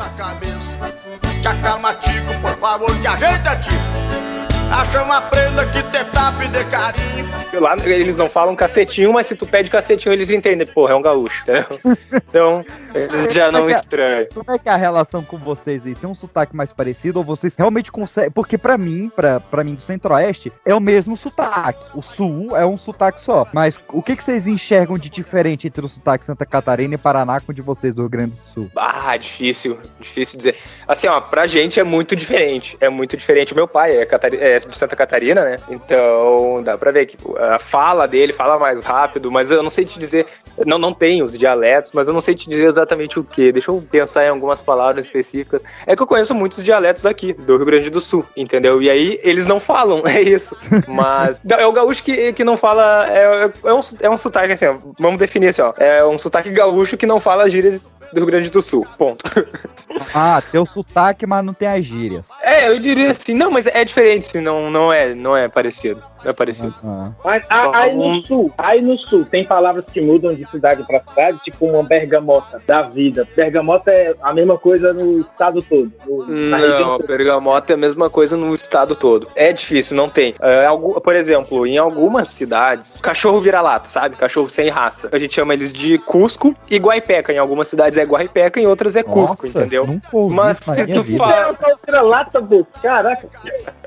[SPEAKER 13] Acha uma prenda que te tape de carinho.
[SPEAKER 4] Lá eles não falam cacetinho, mas se tu pede cacetinho, eles entendem. Porra, é um gaúcho, entendeu? Então, eles já não
[SPEAKER 1] é que-
[SPEAKER 4] estranham.
[SPEAKER 1] Como é que é a relação com vocês aí? Tem um sotaque mais parecido ou vocês realmente conseguem? Porque pra mim, pra, pra mim do Centro-Oeste, é o mesmo sotaque. O Sul é um sotaque só. Mas o que, que vocês enxergam de diferente entre o sotaque Santa Catarina e Paraná com o de vocês do Rio Grande do Sul?
[SPEAKER 4] Ah, difícil, difícil dizer. Assim, ó, pra gente é muito diferente. É muito diferente. O meu pai é, catari- é de Santa Catarina, né? Então dá pra ver que a fala dele fala mais rápido, mas eu não sei te dizer. Não, não tem os dialetos, mas eu não sei te dizer exatamente o que. Deixa eu pensar em algumas palavras específicas. É que eu conheço muitos dialetos aqui, do Rio Grande do Sul, entendeu? E aí eles não falam, é isso. Mas é o gaúcho que, que não fala. É, é, um, é um sotaque assim, ó, vamos definir assim, ó. É um sotaque gaúcho que não fala as gírias do Rio Grande do Sul. Ponto.
[SPEAKER 1] Ah, tem o sotaque, mas não tem as gírias.
[SPEAKER 4] É, eu diria assim, não, mas é diferente, assim, não, não, é, não é parecido. Não é parecido.
[SPEAKER 5] Mas a- aí no sul, aí no sul, tem palavras que mudam de cidade pra cidade, tipo uma bergamota da vida. Bergamota é a mesma coisa no estado todo. no-
[SPEAKER 4] Não, bergamota é a mesma coisa no estado todo. É difícil, não tem. É, por exemplo, em algumas cidades, cachorro vira-lata, sabe? Cachorro sem raça. A gente chama eles de Cusco e Guaipeca. Em algumas cidades é Guaipeca, em outras é Cusco,
[SPEAKER 1] Nossa,
[SPEAKER 4] entendeu? Mas se tu fala.
[SPEAKER 5] lata, pô. Caraca.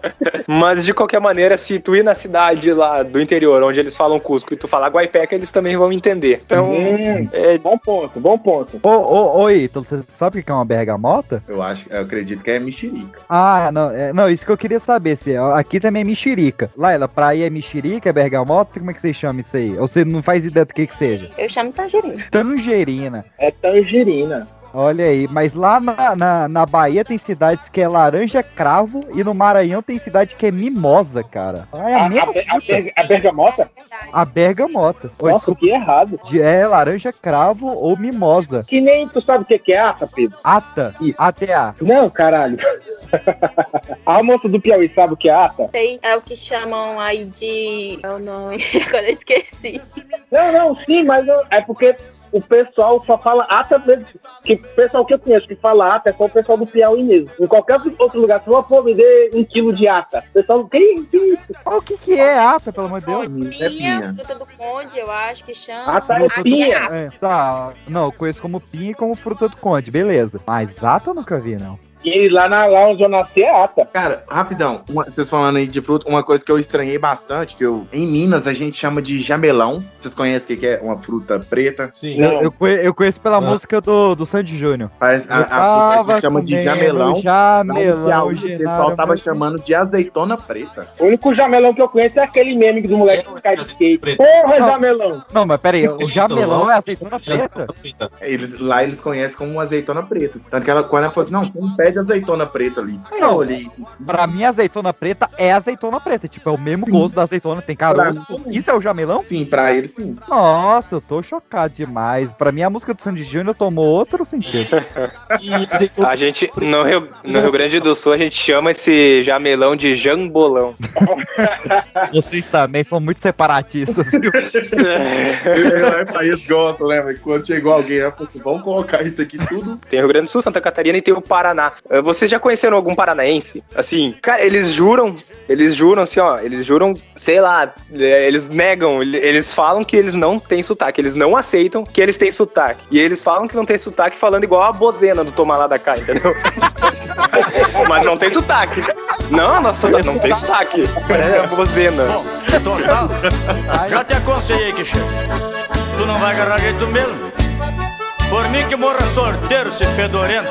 [SPEAKER 4] Mas de qualquer maneira, se tu ir na cidade lá do interior, onde eles falam Cusco, e tu falar Guaipeca, eles também vão entender. Então,
[SPEAKER 5] Hum,
[SPEAKER 4] é
[SPEAKER 5] bom ponto, bom ponto.
[SPEAKER 1] Ô, ô, ô, Ítalo, você sabe o que é uma bergamota?
[SPEAKER 3] Eu acho, eu acredito que é mexerica.
[SPEAKER 1] Ah, não, é, não, isso que eu queria saber. Se, aqui também é mexerica. Laila, pra aí é mexerica, é bergamota? Como é que vocês chamam isso aí? Ou você não faz ideia do que que seja?
[SPEAKER 8] Eu chamo tangerina.
[SPEAKER 1] Tangerina.
[SPEAKER 5] É tangerina.
[SPEAKER 1] Olha aí, mas lá na, na, na Bahia tem cidades que é laranja cravo e no Maranhão tem cidade que é mimosa, cara. Ah, é a,
[SPEAKER 5] A,
[SPEAKER 1] mesma
[SPEAKER 5] a, ber- a bergamota?
[SPEAKER 1] A bergamota. Oi,
[SPEAKER 5] Nossa,
[SPEAKER 1] desculpa.
[SPEAKER 5] que errado.
[SPEAKER 1] De- É laranja cravo ou mimosa.
[SPEAKER 5] Que nem tu sabe o que que é ata, Pedro?
[SPEAKER 1] Ata. ATA.
[SPEAKER 5] Não, caralho. a moça do Piauí sabe o que é ata?
[SPEAKER 8] Sei, é o que chamam aí de. É o nome, agora eu esqueci.
[SPEAKER 5] Não, não, sim, mas eu- é porque o pessoal só fala ata mesmo. Que o pessoal que eu conheço que fala ata é só o pessoal do Piauí mesmo. Em qualquer outro lugar, se eu for me dê um quilo de ata, o pessoal, que, que isso?
[SPEAKER 1] O que que é ata, pelo amor de Deus?
[SPEAKER 8] Pinha, fruta do conde, eu acho que chama.
[SPEAKER 5] Ata é
[SPEAKER 8] Aqui
[SPEAKER 5] pinha.
[SPEAKER 1] É, tá, não, eu conheço como pinha e como fruta do conde, beleza. Mas ata eu nunca vi, não.
[SPEAKER 5] E lá na lá onde eu nasci é ata.
[SPEAKER 3] Cara, rapidão, uma- vocês falando aí de fruta, uma coisa que eu estranhei bastante, que eu, em Minas a gente chama de jamelão. Vocês conhecem o que que é uma fruta preta?
[SPEAKER 2] Sim.
[SPEAKER 1] Eu, eu conhe- eu conheço pela
[SPEAKER 3] Ah.
[SPEAKER 1] música do, do Sandy Júnior.
[SPEAKER 3] Faz- a, a a gente chama de jamelão.
[SPEAKER 1] jamelão,
[SPEAKER 3] o pessoal tava chamando de azeitona preta.
[SPEAKER 5] O único jamelão que eu conheço é aquele meme do moleque que cai de skate. Porra,
[SPEAKER 1] Não.
[SPEAKER 5] jamelão!
[SPEAKER 1] Não, mas peraí, o jamelão é azeitona preta?
[SPEAKER 3] Eles, lá eles conhecem como azeitona preta. Tanto que ela, quando ela falou assim, não, tem um pé de azeitona preta ali. Aí eu
[SPEAKER 1] Não,
[SPEAKER 3] olhei.
[SPEAKER 1] pra mim azeitona preta é azeitona preta. Tipo, é o mesmo gosto da azeitona, tem caroço. Isso é o jamelão?
[SPEAKER 3] Sim, pra eles sim.
[SPEAKER 1] Nossa, eu tô chocado demais. Pra mim a música do Sandy Júnior tomou outro sentido.
[SPEAKER 4] A gente, no Rio, no Rio Grande do Sul, a gente chama esse jamelão de jambolão.
[SPEAKER 1] Vocês também são muito separatistas, viu?
[SPEAKER 3] Aí eles gostam, né? Mas quando chegou alguém, falou assim, vamos colocar isso aqui tudo.
[SPEAKER 4] Tem o Rio Grande do Sul, Santa Catarina e tem o Paraná. Eh, Vocês já conheceram algum paranaense? Assim, cara, eles juram, eles juram assim, ó, eles juram, sei lá, eh, eles negam, ele- eles falam que eles não têm sotaque, eles não aceitam que eles têm sotaque. E eles falam que não tem sotaque falando igual a bozena do Tomar lá da cá, entendeu? Mas não tem sotaque. Não, nossa, não tem sotaque. É bozena.
[SPEAKER 13] Total. Já te aconselhei que chega. Tu não vai agarrar jeito mesmo. Por mim que morra sorteiro, se fedorento.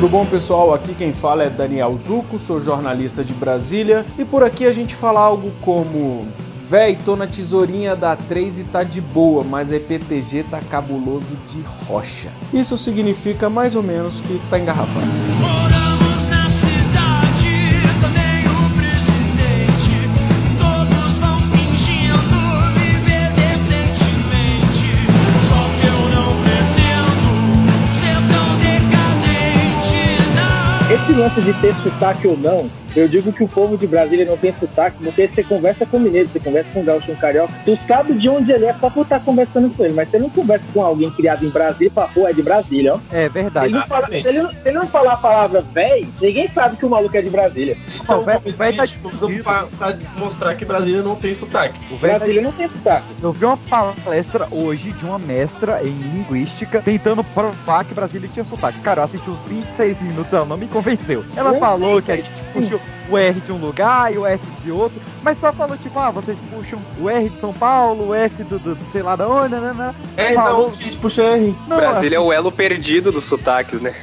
[SPEAKER 16] Tudo bom, pessoal? Aqui quem fala é Daniel Zuco, sou jornalista de Brasília e por aqui a gente fala algo como: Véi, tô na tesourinha da 3 e tá de boa, mas a EPTG tá cabuloso de rocha. Isso significa mais ou menos que tá engarrafado.
[SPEAKER 5] Esse lance de ter sotaque ou não, eu digo que o povo de Brasília não tem sotaque, porque você conversa com mineiro, você conversa com gaúcho, com carioca, tu sabe de onde ele é só por estar conversando com ele, mas você não conversa com alguém criado em Brasília e fala, pô, é de Brasília, ó.
[SPEAKER 1] É verdade.
[SPEAKER 5] Ele não fala- se, ele não, se ele não falar a palavra véi, ninguém sabe que o maluco é de Brasília.
[SPEAKER 2] Isso é um gente usa pra, pra mostrar que Brasília não tem sotaque.
[SPEAKER 1] O velho-
[SPEAKER 5] Brasília não tem sotaque.
[SPEAKER 1] Eu vi uma palestra hoje de uma mestra em linguística tentando provar que Brasília tinha sotaque. Cara, eu assisti uns 26 minutos, ela não me convenceu. Ela
[SPEAKER 5] Não
[SPEAKER 1] falou que a gente puxou o R de um lugar e o S de outro, mas só falou tipo, ah, vocês puxam o R de São Paulo, o S do, do, sei lá da onde, né, né?
[SPEAKER 2] É, então a gente puxa R.
[SPEAKER 1] Não,
[SPEAKER 4] Brasília é o elo perdido dos sotaques, né?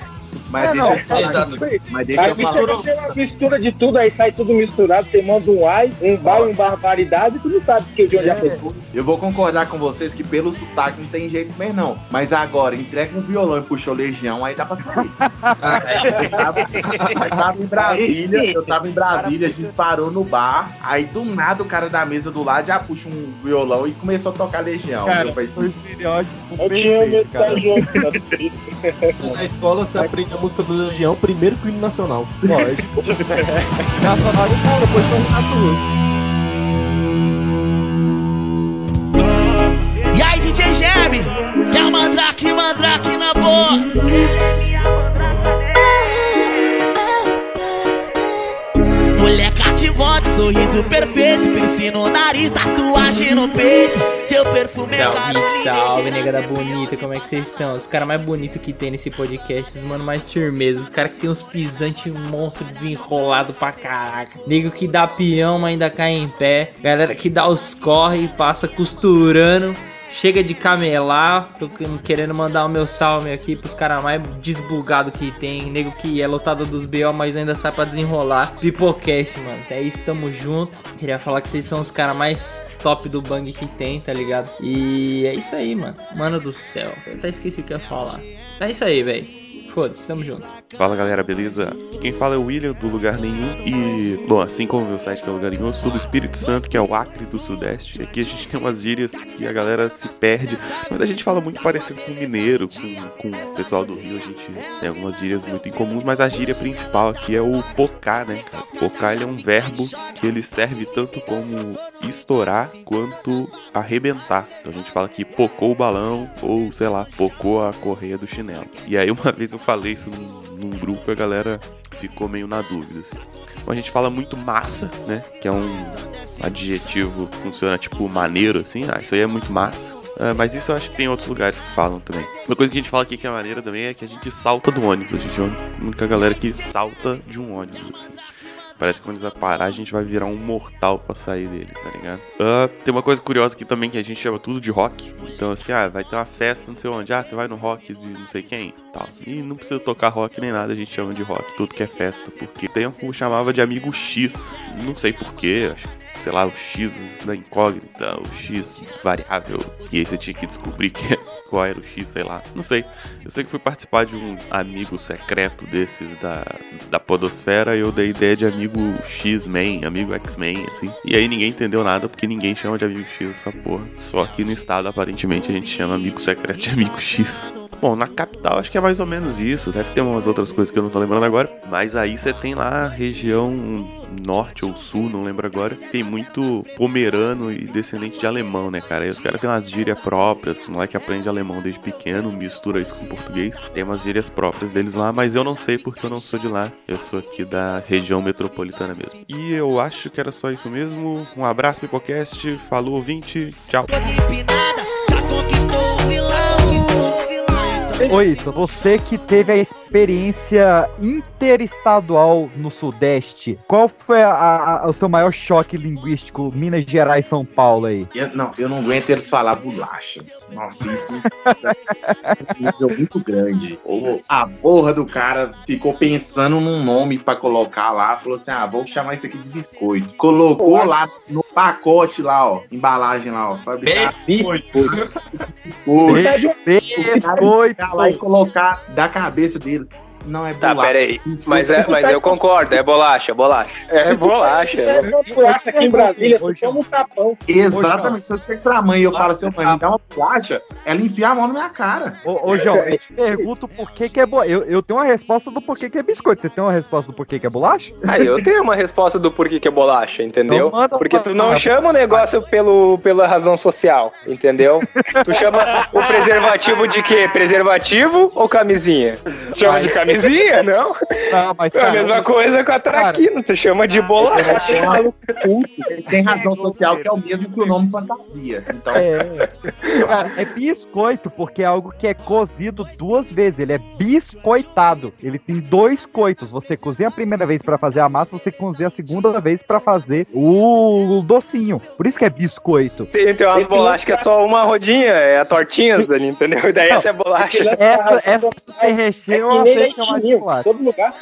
[SPEAKER 3] Mas
[SPEAKER 5] É,
[SPEAKER 3] deixa
[SPEAKER 5] não,
[SPEAKER 3] eu falar.
[SPEAKER 2] exato.
[SPEAKER 3] Mas deixa
[SPEAKER 5] Aí
[SPEAKER 3] eu falar.
[SPEAKER 5] uma mistura de tudo, aí sai tudo misturado, você manda um ai, um vai, um barbaridade, tu não sabe que de onde é, que foi.
[SPEAKER 3] Eu vou concordar com vocês que pelo sotaque não tem jeito mesmo, não. Mas agora, entrega um violão e puxou legião, aí dá pra sair. eu, tava, eu tava em Brasília, eu tava em Brasília, a gente parou no bar, aí do nada o cara da mesa do lado já puxa um violão e começou a tocar legião.
[SPEAKER 1] Cara,
[SPEAKER 3] Eu falei,
[SPEAKER 1] foi o estereótipo
[SPEAKER 5] Eu tinha medo da gente.
[SPEAKER 2] Na escola você aprende a música do Legião primeiro que nacional.
[SPEAKER 1] Lógico. E depois
[SPEAKER 11] E aí, DJ Geb, que é o Mandrake, Mandrake na voz. Cativante, sorriso perfeito, piercing no nariz, tatuagem no peito. Seu perfume é caro.
[SPEAKER 17] Salve, salve, negada bonita, como é que vocês estão? Os caras mais bonitos que tem nesse podcast, os mano mais firmeza, os caras que tem uns pisantes monstro desenrolado pra caraca. Nego que dá peão, mas ainda cai em pé. Galera que dá os corre e passa costurando. Chega de camelar, tô querendo mandar o meu salve aqui pros caras mais desbugados que tem. Nego que é lotado dos BO, mas ainda sai pra desenrolar. Pipocast, mano. É isso, tamo junto. Queria falar que vocês são os caras mais top do bang que tem, tá ligado? E é isso aí, mano. Mano do céu. Eu até esqueci o que ia falar. É isso aí, velho. Foda-se, tamo junto.
[SPEAKER 18] Fala galera, beleza? Quem fala é o William do Lugar Nenhum e, bom, assim como o meu site que é o Lugar Nenhum, eu sou do Espírito Santo, que é o Acre do Sudeste. Aqui a gente tem umas gírias que a galera se perde, mas a gente fala muito parecido com mineiro, com, com o pessoal do Rio, a gente tem algumas gírias muito incomuns, mas a gíria principal aqui é o pocá, né, cara? Pocá ele é um verbo que ele serve tanto como estourar quanto arrebentar. Então a gente fala que pocou o balão ou, sei lá, pocou a correia do chinelo. E aí uma vez eu falei isso num, num grupo e a galera ficou meio na dúvida. Assim. Então a gente fala muito massa, né? Que é um adjetivo que funciona tipo maneiro, assim. Ah, isso aí é muito massa. Ah, mas isso eu acho que tem outros lugares que falam também. Uma coisa que a gente fala aqui que é maneira também é que a gente salta do ônibus. A gente é a única galera que salta de um ônibus. assim. Parece que quando ele vai parar, a gente vai virar um mortal pra sair dele, tá ligado? Ah, tem uma coisa curiosa aqui também que a gente chama tudo de rock. Então, assim, ah, vai ter uma festa não sei onde. Ah, você vai no rock de não sei quem. Tal. E não precisa tocar rock nem nada, a gente chama de rock. Tudo que é festa. Porque tempo chamava de amigo X. Não sei porquê, acho que sei lá, o X da incógnita, o X variável. E aí você tinha que descobrir que, qual era o X, sei lá. Não sei. Eu sei que fui participar de um amigo secreto desses da, da Podosfera e eu dei ideia de amigo X-Men, amigo X-Men, assim. E aí ninguém entendeu nada porque ninguém chama de amigo X essa porra. Só que no estado, aparentemente, a gente chama amigo secreto de amigo X. Bom, na capital acho que é mais ou menos isso. Deve ter umas outras coisas que eu não tô lembrando agora. Mas aí você tem lá a região norte ou sul, não lembro agora. Tem muito pomerano e descendente de alemão, né, cara? E os caras têm umas gírias próprias. O moleque aprende alemão desde pequeno, mistura isso com português. Tem umas gírias próprias deles lá, mas eu não sei porque eu não sou de lá. Eu sou aqui da região metropolitana mesmo. E eu acho que era só isso mesmo. Um abraço, Pipocast. Falou, ouvinte. Tchau.
[SPEAKER 1] Oi, isso. Você que teve a experiência interestadual no Sudeste, qual foi a- a- o seu maior choque linguístico Minas Gerais São Paulo aí?
[SPEAKER 3] Eu, não, eu não aguento eles falar bolacha. Nossa, isso é um nível muito grande. A porra do cara ficou pensando num nome pra colocar lá, falou assim: ah, vou chamar isso aqui de biscoito. Colocou lá no pacote lá, ó, embalagem lá, ó, fabricar biscoito. Biscoito.
[SPEAKER 1] Biscoito.
[SPEAKER 3] Lá e colocar da cabeça deles. Não é
[SPEAKER 4] Tá,
[SPEAKER 3] bolacha.
[SPEAKER 4] pera aí. Mas, é, mas eu concordo, é bolacha, é bolacha. É bolacha.
[SPEAKER 5] É, bolacha aqui em Brasília, você chama um tapão.
[SPEAKER 3] Exatamente. Se eu chego pra mãe e eu falo assim, mãe, me dá uma bolacha, ela enfia a mão na minha cara.
[SPEAKER 1] Ô, ô João, eu te pergunto por que, que é bolacha. Eu, eu tenho uma resposta do porquê que é biscoito. Você tem uma resposta do porquê que é bolacha?
[SPEAKER 4] Aí eu tenho uma resposta do porquê que é bolacha, entendeu?
[SPEAKER 1] Então
[SPEAKER 4] Porque tu não chama o negócio pelo, pela razão social, entendeu? Tu chama o preservativo de quê? Preservativo ou camisinha? Chama de camisinha, não?
[SPEAKER 1] Não, mas,
[SPEAKER 4] é a
[SPEAKER 1] cara,
[SPEAKER 4] mesma coisa com a traquina, tu chama de bolacha.
[SPEAKER 3] Eles têm razão social que é o mesmo que o nome fantasia. Então,
[SPEAKER 1] É, cara, é biscoito porque é algo que é cozido duas vezes. Ele é biscoitado. Ele tem dois coitos. Você cozinha a primeira vez pra fazer a massa, você cozinha a segunda vez pra fazer o docinho. Por isso que é biscoito.
[SPEAKER 4] Tem, tem umas bolachas que é só uma rodinha, é a tortinha, entendeu? E daí essa é bolacha.
[SPEAKER 1] Essa, essa sem recheio,
[SPEAKER 5] É que
[SPEAKER 1] eu
[SPEAKER 5] nem todo lugar.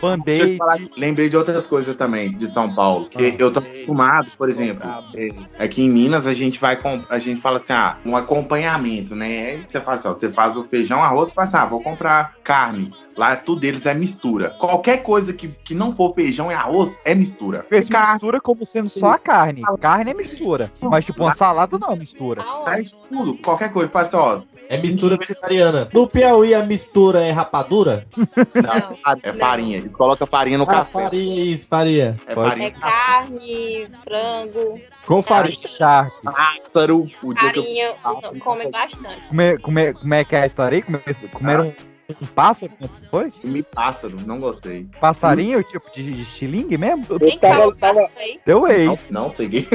[SPEAKER 1] Band-aid.
[SPEAKER 3] falar, lembrei de outras coisas também, de São Paulo. Que eu tô acostumado, por exemplo, é, aqui em Minas a gente vai a gente fala assim, ah, um acompanhamento, né? Aí você faz, ó, você faz o feijão, arroz, você faz assim, ah, vou comprar carne. Lá tudo deles é mistura. Qualquer coisa que, que não for feijão e arroz é mistura.
[SPEAKER 1] Fez mistura como sendo só a carne. Carne é mistura. Mas, tipo, uma salada não é mistura.
[SPEAKER 3] Faz tudo, qualquer coisa. Faz assim, ó.
[SPEAKER 2] É mistura vegetariana. No Piauí a mistura é rapadura?
[SPEAKER 3] Não, é farinha. Eles colocam farinha no
[SPEAKER 2] Ah,
[SPEAKER 3] café.
[SPEAKER 2] farinha, isso, farinha.
[SPEAKER 3] É
[SPEAKER 2] Pode-
[SPEAKER 3] farinha.
[SPEAKER 8] É carne, frango,
[SPEAKER 1] Com farinha charque.
[SPEAKER 3] Pássaro.
[SPEAKER 8] Farinha, não, come bastante.
[SPEAKER 1] Como é, como, é, como é que é a história aí? Come- Comeram um pássaro? Foi?
[SPEAKER 3] Comi pássaro, não gostei.
[SPEAKER 1] Passarinho, tipo de, de xilingue mesmo?
[SPEAKER 8] Quem
[SPEAKER 5] tava-
[SPEAKER 8] come
[SPEAKER 5] tava-?
[SPEAKER 1] Teu ex.
[SPEAKER 3] Não, não segui.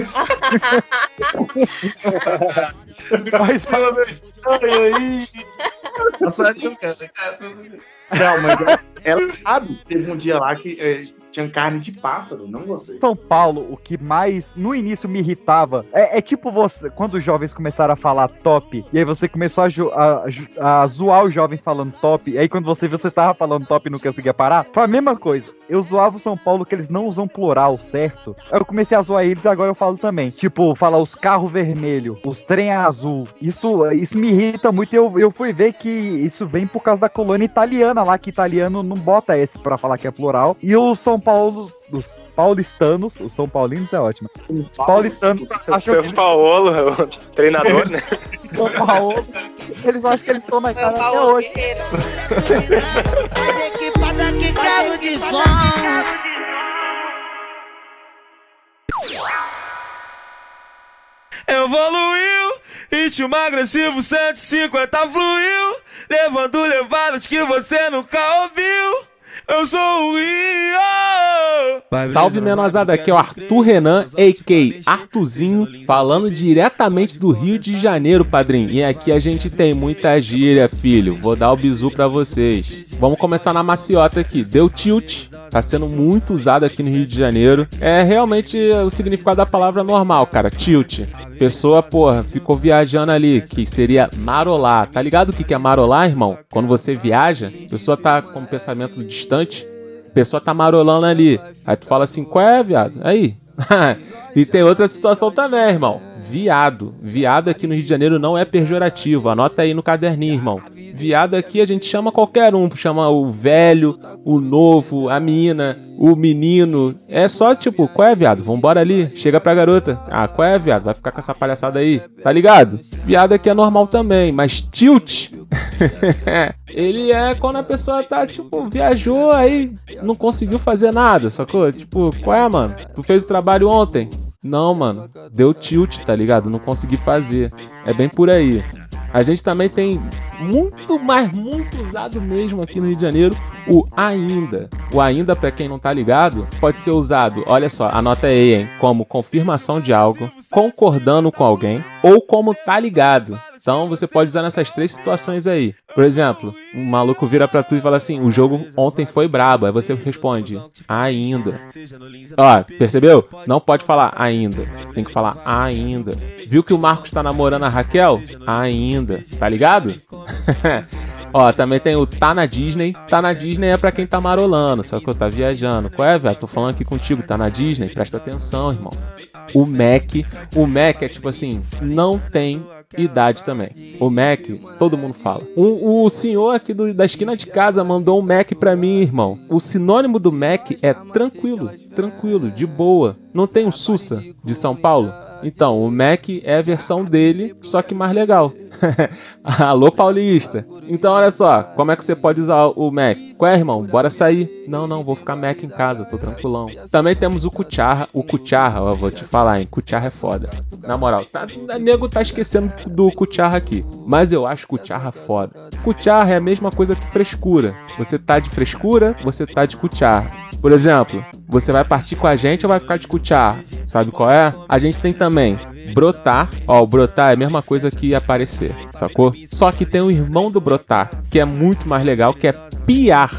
[SPEAKER 1] Mas,
[SPEAKER 2] Fala meu estranho aí. Passarinho, cara.
[SPEAKER 3] Não, mas ela, ela sabe. Teve um dia lá que eh, tinha carne de pássaro, não gostei.
[SPEAKER 1] São Paulo, o que mais no início me irritava é, é tipo você, quando os jovens começaram a falar top, e aí você começou a, a, a zoar os jovens falando top, e aí quando você viu você tava falando top e não conseguia parar, foi a mesma coisa. Eu zoava o São Paulo que eles não usam plural, certo? Aí eu comecei a zoar eles e agora eu falo também. Tipo, falar os carros vermelhos, os trem azul. Isso, isso me irrita muito eu, eu fui ver que isso vem por causa da colônia italiana lá, que italiano não bota esse pra falar que é plural. E o São Paulo, os paulistanos, os São Paulinos é ótimo. Os paulistanos acham que
[SPEAKER 4] São Paulo, o treinador, né?
[SPEAKER 1] são Paulo, eles acham que eles estão na cara até hoje.
[SPEAKER 11] Que evoluiu. Ritmo agressivo 150 fluiu. Levando levadas que você nunca ouviu. Eu sou o Rio.
[SPEAKER 16] Salve menosada, aqui é o Arthur Renan, a.k. Artuzinho, falando diretamente do Rio de Janeiro, padrinho. E aqui a gente tem muita gíria, filho. Vou dar o bizu pra vocês. Vamos começar na maciota aqui. Deu tilt, tá sendo muito usado aqui no Rio de Janeiro. É realmente o significado da palavra normal, cara. Tilt. Pessoa, porra, ficou viajando ali, que seria marolar. Tá ligado o que que é marolar, irmão? Quando você viaja, a pessoa tá com um pensamento distante, a pessoa tá marolando ali. Aí tu fala assim, qual é, viado? Aí. e tem outra situação também, irmão. Viado. Viado aqui no Rio de Janeiro não é pejorativo. Anota aí no caderninho, irmão. Viado aqui a gente chama qualquer um. Chama o velho, o novo, a menina, o menino. É só tipo, qual é, viado? Vambora ali. Chega pra garota. Ah, qual é, viado? Vai ficar com essa palhaçada aí. Tá ligado? Viado aqui é normal também. Mas tilt. ele é quando a pessoa tá, tipo, viajou aí, não conseguiu fazer nada, sacou? Tipo, qual é, mano? Tu fez o trabalho ontem? Não, mano. Deu tilt, tá ligado? Não consegui fazer. É bem por aí. A gente também tem muito, mas muito usado mesmo aqui no Rio de Janeiro, o ainda. O ainda, para quem não tá ligado, pode ser usado, olha só, anota aí, hein, como confirmação de algo, concordando com alguém ou como tá ligado. Então você pode usar nessas três situações aí. Por exemplo, um maluco vira pra tu e fala assim: o jogo ontem foi brabo. Aí você responde: ainda. Ó, percebeu? Não pode falar ainda. Tem que falar ainda. Viu que o Marcos tá namorando a Raquel? Ainda. Tá ligado? Ó, também tem o Tá na Disney. Tá na Disney é pra quem tá marolando, só que eu tá viajando. Qual é, velho? Tô falando aqui contigo, tá na Disney? Presta atenção, irmão. O Mac, o Mac é tipo assim, não tem idade também. O Mac, todo mundo fala. O, o senhor aqui do, da esquina de casa mandou um Mac pra mim, irmão. O sinônimo do Mac é tranquilo, tranquilo, de boa. Não tem o Sussa de São Paulo? Então, o Mac é a versão dele, só que mais legal. Alô, paulista. Então, olha só, como é que você pode usar o Mac? Qual é, irmão? Bora sair. Não, não, vou ficar Mac em casa, tô tranquilão. Também temos o Kucharra. O Kucharra, ó, vou te falar, hein? Kucharra é foda. Na moral, tá, o nego tá esquecendo do Kucharra aqui. Mas eu acho Kucharra foda. Kucharra é a mesma coisa que frescura. Você tá de frescura, você tá de Kucharra. Por exemplo, você vai partir com a gente ou vai ficar de Kucharra? Sabe qual é? A gente tem também brotar. Ó, o brotar é a mesma coisa que aparecer, sacou? Só que tem o irmão do brotar, que é muito mais legal, que é piar.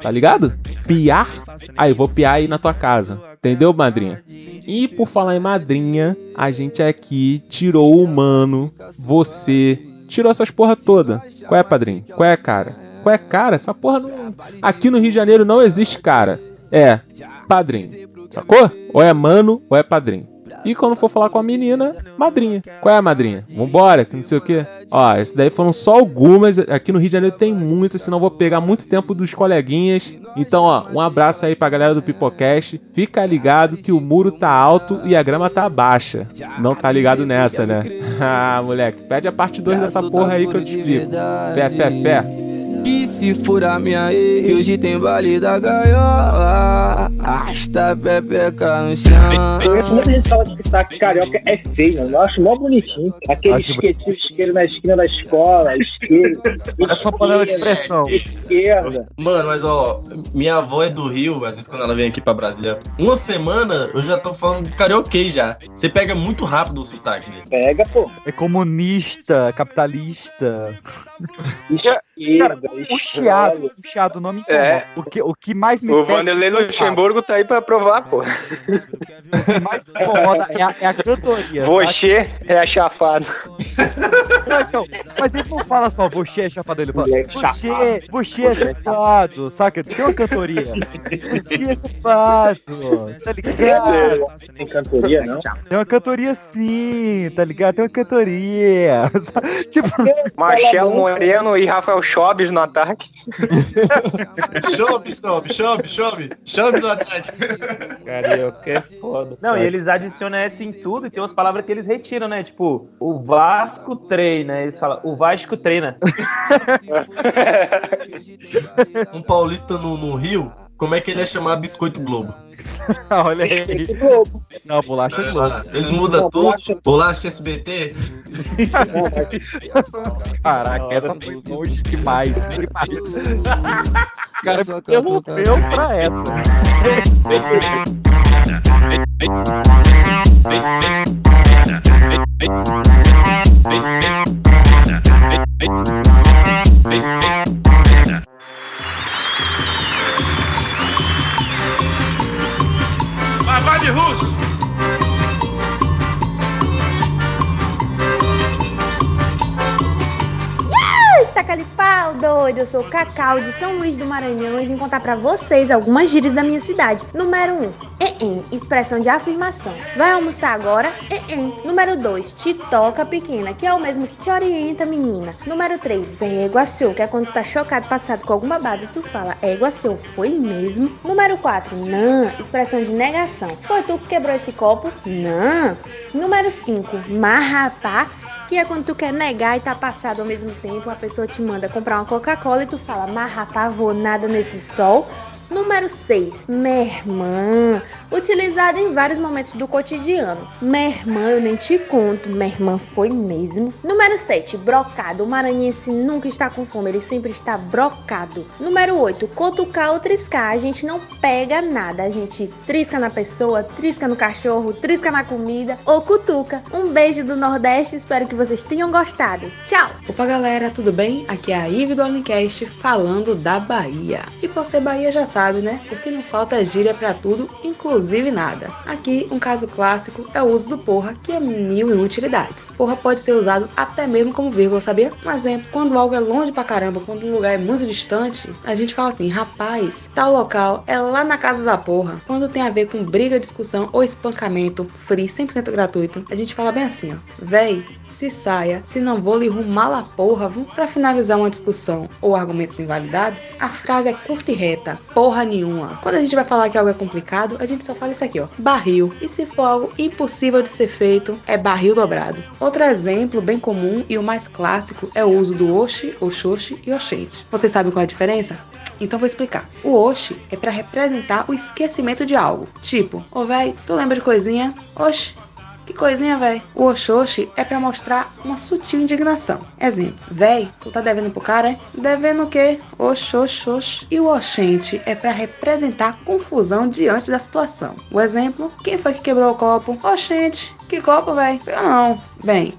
[SPEAKER 16] Tá ligado? Piar? Aí, vou piar aí na tua casa. Entendeu, madrinha? E por falar em madrinha, a gente aqui tirou o humano, você, tirou essas porra toda. Qual é, padrinho? Qual é, cara? Qual é, cara? Essa porra não. Aqui no Rio de Janeiro não existe cara. É padrinho. Sacou? Ou é mano ou é padrinho. E quando for falar com a menina, madrinha. Qual é a madrinha? Vambora, que não sei o quê. Ó, esse daí foram só algumas. Aqui no Rio de Janeiro tem muitas, senão vou pegar muito tempo dos coleguinhas. Então, ó, um abraço aí pra galera do Pipocast. Fica ligado que o muro tá alto e a grama tá baixa. Não tá ligado nessa, né? ah, moleque, pede a parte 2 dessa porra aí que eu te explico. Fé, fé, fé.
[SPEAKER 19] Que se furar minha ex, hoje tem baile da gaiola. Arrasta pepeca no chão.
[SPEAKER 5] Muita gente fala que sotaque carioca é feio, mano. Eu acho mó bonitinho. Aquele
[SPEAKER 1] Acho
[SPEAKER 5] esquecido isqueiro na esquina da escola, esquerda.
[SPEAKER 1] É só panela de pressão.
[SPEAKER 5] Esquerda.
[SPEAKER 2] Mano, mas ó, minha avó é do Rio, às vezes quando ela vem aqui pra Brasília. Uma semana eu já tô falando carioquês já. Você pega muito rápido o sotaque dele.
[SPEAKER 5] Pega, pô.
[SPEAKER 1] É comunista, capitalista.
[SPEAKER 5] Cara,
[SPEAKER 1] o chiado, o chiado não me incomoda.
[SPEAKER 4] É.
[SPEAKER 1] O, que, o que mais me
[SPEAKER 4] O Vanderlei Luxemburgo tá aí pra provar, pô.
[SPEAKER 1] O que mais me incomoda é a, é a cantoria. tá?
[SPEAKER 4] Você é a chafada.
[SPEAKER 1] Não, então, mas ele não fala só você é chafado, ele fala você,
[SPEAKER 5] chafado.
[SPEAKER 1] você é chafado, saca? Tem uma cantoria. Você é chafado, tá ligado?
[SPEAKER 5] Tem cantoria, não?
[SPEAKER 1] Tem uma cantoria sim, tá ligado? Tem uma cantoria. tipo,
[SPEAKER 4] Marcelo Moreno e Rafael Chobes no ataque.
[SPEAKER 2] Chove, sobe, chove, chove, chove no ataque.
[SPEAKER 6] Carioca é foda. Não, e eles adicionam essa em tudo e tem umas palavras que eles retiram, né? Tipo, o Vasco treina. Eles falam, o Vasco treina.
[SPEAKER 2] Um paulista no, no Rio como é que ele ia chamar Biscoito Globo?
[SPEAKER 1] Olha aí. Não, bolacha
[SPEAKER 2] É,
[SPEAKER 1] Globo.
[SPEAKER 2] Eles mudam tudo. Bolacha SBT.
[SPEAKER 1] Caraca, essa foi longe demais. Cara interrompeu pra essa.
[SPEAKER 11] Vai, vai
[SPEAKER 20] Eita, Calipau, doido! Eu sou o Cacau de São Luís do Maranhão e vim contar pra vocês algumas gírias da minha cidade. Número 1, um, em, expressão de afirmação. Vai almoçar agora? Em. Número 2, te toca pequena, que é o mesmo que te orienta, menina. Número 3, égua seu, que é quando tu tá chocado, passado com alguma babada, tu fala égua seu, foi mesmo. Número 4, não, expressão de negação. Foi tu que quebrou esse copo? Não. Número 5, marrapá, que é quando tu quer negar e tá passado ao mesmo tempo, a pessoa te manda comprar uma Coca-Cola e tu fala, marrapá, vou nada nesse sol. Número 6, mermã, utilizada em vários momentos do cotidiano. Mermã, eu nem te conto, mermã foi mesmo. Número 7, brocado, o maranhense nunca está com fome, ele sempre está brocado. Número 8, cotucar ou triscar, a gente não pega nada, a gente trisca na pessoa, trisca no cachorro, trisca na comida ou cutuca. Um beijo do Nordeste, espero que vocês tenham gostado. Tchau!
[SPEAKER 21] Opa galera, tudo bem? Aqui é a Ive do Alimcast falando da Bahia. E ser Bahia já sabe, né? Porque não falta gíria pra tudo, inclusive nada. Aqui, um caso clássico é o uso do porra, que é mil uma utilidades. Porra pode ser usado até mesmo como vírgula, sabia? Um exemplo, quando algo é longe pra caramba, quando um lugar é muito distante, a gente fala assim, rapaz, tal local é lá na casa da porra. Quando tem a ver com briga, discussão ou espancamento, free, 100% gratuito, a gente fala bem assim, ó. Véi, se saia, se não vou lhe rumar la porra? Pra finalizar uma discussão ou argumentos invalidados, a frase é curta e reta, porra nenhuma. Quando a gente vai falar que algo é complicado, a gente só fala isso aqui, ó, barril. E se for algo impossível de ser feito, é barril dobrado. Outro exemplo bem comum e o mais clássico é o uso do oxi, oxoxi e oxente. Você sabe qual é a diferença? Então vou explicar. O oxi é para representar o esquecimento de algo. Tipo, ô véi, tu lembra de coisinha? Oxi, que coisinha, véi. O Oxoxi é pra mostrar uma sutil indignação. Exemplo, véi, tu tá devendo pro cara, é? Devendo o quê? Oxoxox. E o Oxente é pra representar confusão diante da situação. O exemplo, quem foi que quebrou o copo? Oxente. Que copo, véi? Eu não. Bem,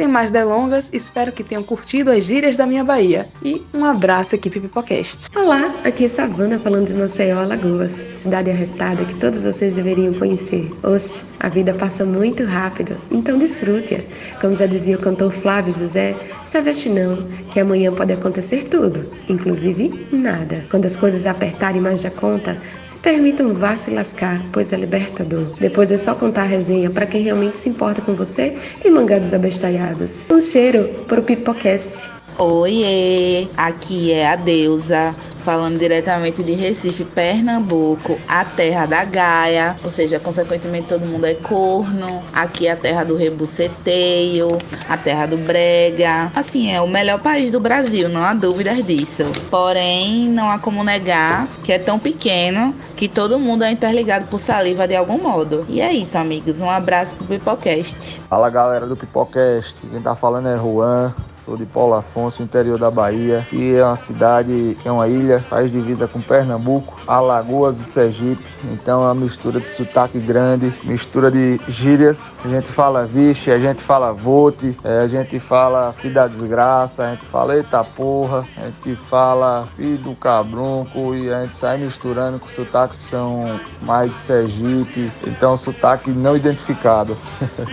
[SPEAKER 21] sem mais delongas, espero que tenham curtido as gírias da minha Bahia. E um abraço aqui pro Pipocast.
[SPEAKER 22] Olá, aqui é Savana falando de Maceió, Alagoas, cidade arretada que todos vocês deveriam conhecer. Oxe, a vida passa muito rápido, então desfrute-a. Como já dizia o cantor Flávio José, se aveste não, que amanhã pode acontecer tudo, inclusive nada. Quando as coisas apertarem mais da conta, se permitam vá se lascar, pois é libertador. Depois é só contar a resenha para quem realmente se importa com você e mangados abestalhados. Um cheiro pro Pipocast.
[SPEAKER 23] Oiê, aqui é a Deusa, falando diretamente de Recife, Pernambuco, a terra da Gaia, ou seja, consequentemente todo mundo é corno. Aqui é a terra do rebuceteio, a terra do brega. Assim, é o melhor país do Brasil, não há dúvidas disso. Porém, não há como negar que é tão pequeno que todo mundo é interligado por saliva de algum modo. E é isso, amigos. Um abraço pro Pipocast.
[SPEAKER 24] Fala galera do Pipocast, quem tá falando é Juan, sou de Paulo Afonso, interior da Bahia, que é uma cidade, é uma ilha, faz divisa com Pernambuco, Alagoas e Sergipe, então é uma mistura de sotaque grande, mistura de gírias, a gente fala vixe, a gente fala vote, é, a gente fala filho da desgraça, a gente fala eita porra, a gente fala filho do cabrunco e a gente sai misturando com sotaques que são mais de Sergipe, então sotaque não identificado.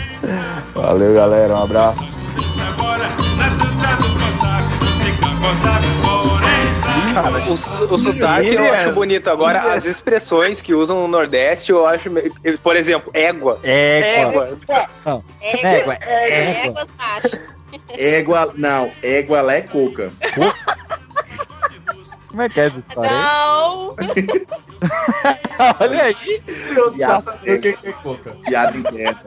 [SPEAKER 24] Valeu galera, um abraço.
[SPEAKER 4] Cara, o, o sotaque eu acho bonito. Agora, as expressões que usam no Nordeste, eu acho. meio- Por exemplo, égua.
[SPEAKER 1] Égua.
[SPEAKER 4] Égua.
[SPEAKER 3] Égua,
[SPEAKER 8] É, machos.
[SPEAKER 3] Égua, não, égua lá é coca.
[SPEAKER 1] Como é que é essa história?
[SPEAKER 8] Não.
[SPEAKER 1] Olha aí.
[SPEAKER 3] Curioso pra saber o que que é coca. Piada interna.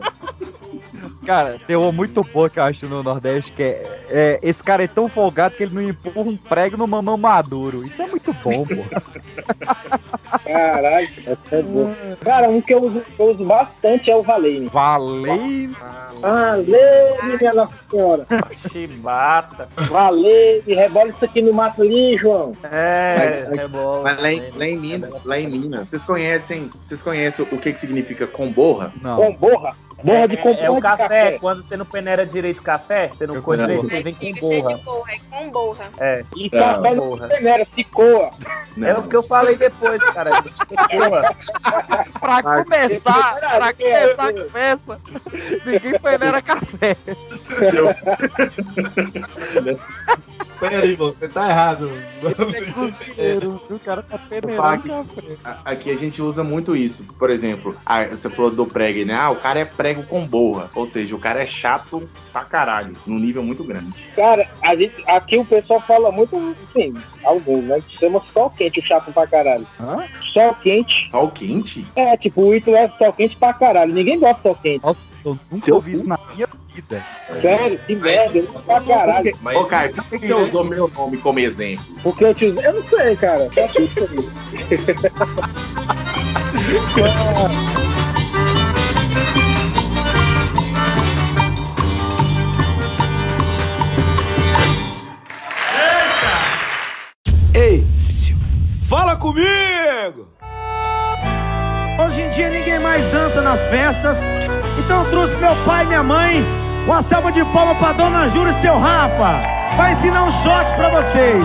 [SPEAKER 1] Cara, tem uma muito boa que eu acho no Nordeste, que é, é, esse cara é tão folgado que ele não empurra um prego no mamão maduro. Isso é muito bom, pô.
[SPEAKER 5] Caralho, essa é boa. Cara, um que eu uso, que eu uso bastante é o Valene.
[SPEAKER 1] Valene?
[SPEAKER 5] Valene, minha Nossa Senhora.
[SPEAKER 6] Chibata.
[SPEAKER 5] Valene, rebola isso aqui no mato ali, João.
[SPEAKER 6] É,
[SPEAKER 3] Mas-
[SPEAKER 6] rebola.
[SPEAKER 3] Mas lá em, lá em Minas, lá em Minas, vocês conhecem, vocês conhecem o que, que significa comborra?
[SPEAKER 1] Não.
[SPEAKER 5] Com borra. Borra de
[SPEAKER 6] é,
[SPEAKER 5] compor
[SPEAKER 6] é o
[SPEAKER 5] de
[SPEAKER 6] café.
[SPEAKER 5] café.
[SPEAKER 6] Quando você não peneira direito o café, você não
[SPEAKER 3] Eu
[SPEAKER 6] coisa direito, você vem com borra.
[SPEAKER 8] é com borra.
[SPEAKER 6] É.
[SPEAKER 5] E
[SPEAKER 3] Não,
[SPEAKER 5] café não
[SPEAKER 6] borra.
[SPEAKER 5] peneira, se coa.
[SPEAKER 6] É o que eu falei depois, cara.
[SPEAKER 1] Pra começar, pra começar a conversa, ninguém peneira café.
[SPEAKER 2] Pera aí, você tá errado.
[SPEAKER 1] O cara tá
[SPEAKER 3] Eu
[SPEAKER 1] peneirando
[SPEAKER 3] falo que-
[SPEAKER 1] café.
[SPEAKER 3] A- Aqui a gente usa muito isso. Por exemplo, a- você falou do prego, né? Ah, o cara é prego com borra. Ou seja, o cara é chato pra caralho, num nível muito grande.
[SPEAKER 5] Cara, a gente, aqui o pessoal fala muito, assim, alguns, né? Que chama sol quente o chato pra caralho.
[SPEAKER 1] Hã?
[SPEAKER 5] Sol quente.
[SPEAKER 3] Sol quente?
[SPEAKER 5] É, tipo, o Ito é sol quente pra caralho. Ninguém gosta de sol quente.
[SPEAKER 1] Nossa, eu nunca
[SPEAKER 3] Seu
[SPEAKER 1] ouvi isso na minha vida.
[SPEAKER 5] Sério, que merda, eu pra caralho.
[SPEAKER 2] Mas
[SPEAKER 3] Ô, Caio, por que que você usou meu nome como exemplo?
[SPEAKER 5] Porque eu te usei. Eu não sei, cara. Só te usei.
[SPEAKER 11] Ei, psiu, fala comigo! Hoje em dia ninguém mais dança nas festas, então eu trouxe meu pai e minha mãe. Uma salva de palmas pra Dona Júlia e seu Rafa. Vai ensinar um shot pra vocês.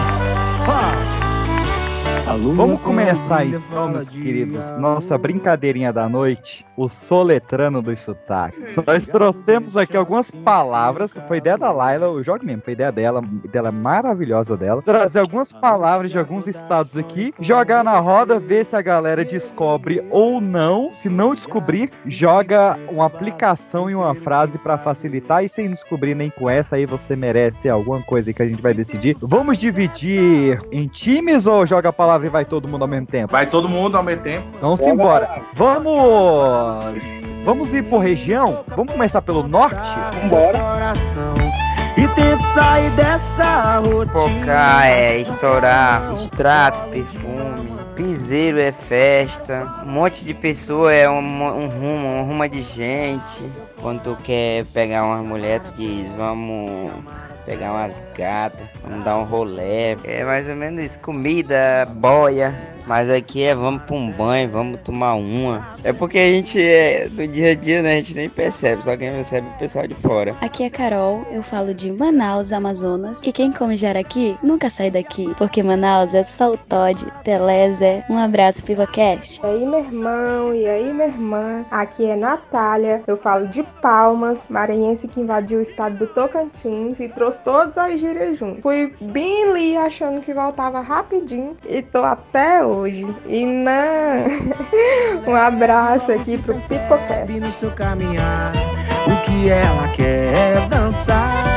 [SPEAKER 11] Ah.
[SPEAKER 1] Vamos começar então, meus queridos, nossa brincadeirinha da noite, o soletrano dos sotaques. Nós trouxemos aqui algumas palavras, foi ideia da Laila, o jogo mesmo, foi ideia dela, dela maravilhosa dela. Trazer algumas palavras de alguns estados aqui, jogar na roda, ver se a galera descobre ou não. Se não descobrir, joga uma aplicação e uma frase pra facilitar. E sem descobrir nem com essa, aí você merece alguma coisa aí que a gente vai decidir. Vamos dividir em times ou joga a palavra e vai todo mundo ao mesmo tempo?
[SPEAKER 3] Vai todo mundo ao mesmo tempo.
[SPEAKER 1] Vamos embora. Vamos. Vamos ir por região? Vamos começar pelo norte?
[SPEAKER 5] Vambora.
[SPEAKER 11] Coração. E tento sair dessa rotina.
[SPEAKER 25] Focar é estourar, extrato, perfume. Piseiro é festa. Um monte de pessoa é um, um rumo, uma ruma de gente. Quando tu quer pegar umas mulheres, tu diz, vamos pegar umas gatas, vamos dar um rolê. É mais ou menos isso. Comida, boia. Mas aqui é vamos pra um banho, vamos tomar uma. É porque a gente é do dia a dia, né? A gente nem percebe, só quem percebe é o pessoal de fora.
[SPEAKER 26] Aqui é Carol, eu falo de Manaus, Amazonas. E quem come jaraqui nunca sai daqui, porque Manaus é só o Todd, Telezé. Um abraço, PivaCast.
[SPEAKER 27] E aí, meu irmão, e aí, minha irmã? Aqui é Natália, eu falo de Palmas, maranhense que invadiu o estado do Tocantins e trouxe todas as gírias junto. Fui bem ali achando que voltava rapidinho e tô até hoje. E não. um abraço aqui pro Pipocast.
[SPEAKER 11] no seu caminhar. O que ela quer dançar.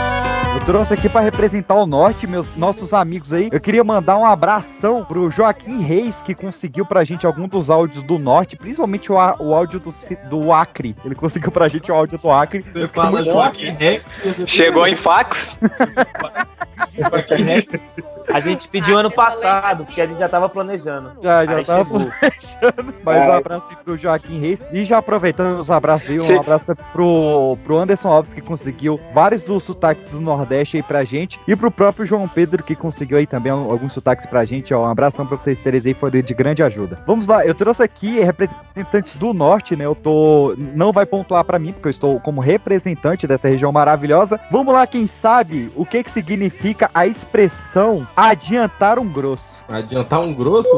[SPEAKER 1] Eu trouxe aqui pra representar o norte, meus nossos amigos aí. Eu queria mandar um abração pro Joaquim Reis, que conseguiu pra gente algum dos áudios do norte, principalmente o, o áudio do, do Acre. Ele conseguiu pra gente o áudio do Acre.
[SPEAKER 2] Você fala Joaquim Rex. você
[SPEAKER 4] Chegou em fax.
[SPEAKER 6] A gente pediu ano passado, porque a gente já tava planejando.
[SPEAKER 1] Já, já
[SPEAKER 6] Aí
[SPEAKER 1] tava
[SPEAKER 6] chegou.
[SPEAKER 1] planejando. Mas um abraço aí pro Joaquim Reis. E já aproveitando os abraços aí, um
[SPEAKER 4] Sim.
[SPEAKER 1] abraço pro, pro Anderson Alves, que conseguiu vários dos sotaques do Nordeste aí pra gente. E pro próprio João Pedro, que conseguiu aí também alguns sotaques pra gente. Ó, um abração pra vocês terem aí, foi de grande ajuda. Vamos lá, eu trouxe aqui representantes do Norte, né? Eu tô. Não vai pontuar pra mim, porque eu estou como representante dessa região maravilhosa. Vamos lá, quem sabe o que que significa a expressão adiantar um grosso.
[SPEAKER 2] Adiantar um grosso?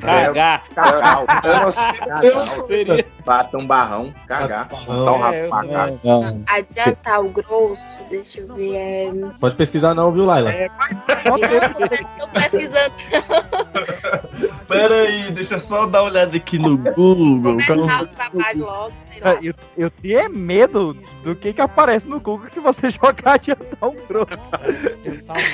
[SPEAKER 6] Cagar.
[SPEAKER 3] Cagar.
[SPEAKER 4] Eu não sei.
[SPEAKER 3] Cagar.
[SPEAKER 6] Seria.
[SPEAKER 3] Bater um barrão, cagar. Botar o
[SPEAKER 6] É,
[SPEAKER 3] cá.
[SPEAKER 1] Não.
[SPEAKER 8] Adiantar o grosso, deixa eu ver. É...
[SPEAKER 2] Pode pesquisar não, viu, Laila?
[SPEAKER 8] Tô pesquisando.
[SPEAKER 2] Pera aí, deixa eu só dar uma olhada aqui no Google.
[SPEAKER 8] Começar o trabalho logo, sei lá.
[SPEAKER 1] Eu, eu tenho medo do que que aparece no Google se você jogar adiantar um grosso.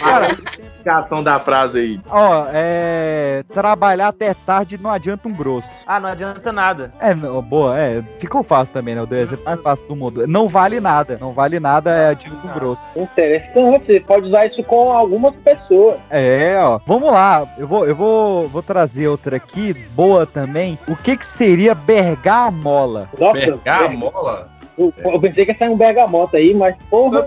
[SPEAKER 1] Cara,
[SPEAKER 3] Explicação da frase aí.
[SPEAKER 1] ó, é. Trabalhar até tarde não adianta um grosso.
[SPEAKER 6] Ah, não adianta nada.
[SPEAKER 1] É, não, boa, é. Ficou fácil também, né? O exemplo mais fácil do mundo. Não vale nada. Não vale nada, é adianta um grosso.
[SPEAKER 5] Interessante, você pode usar isso com algumas pessoas.
[SPEAKER 1] É, ó. Vamos lá. Eu vou, eu vou, vou trazer ver outra aqui, boa também. O que que seria bergamola?
[SPEAKER 5] Nossa,
[SPEAKER 2] Bergamola?
[SPEAKER 5] Eu, eu pensei que ia sair um bergamota aí, mas porra.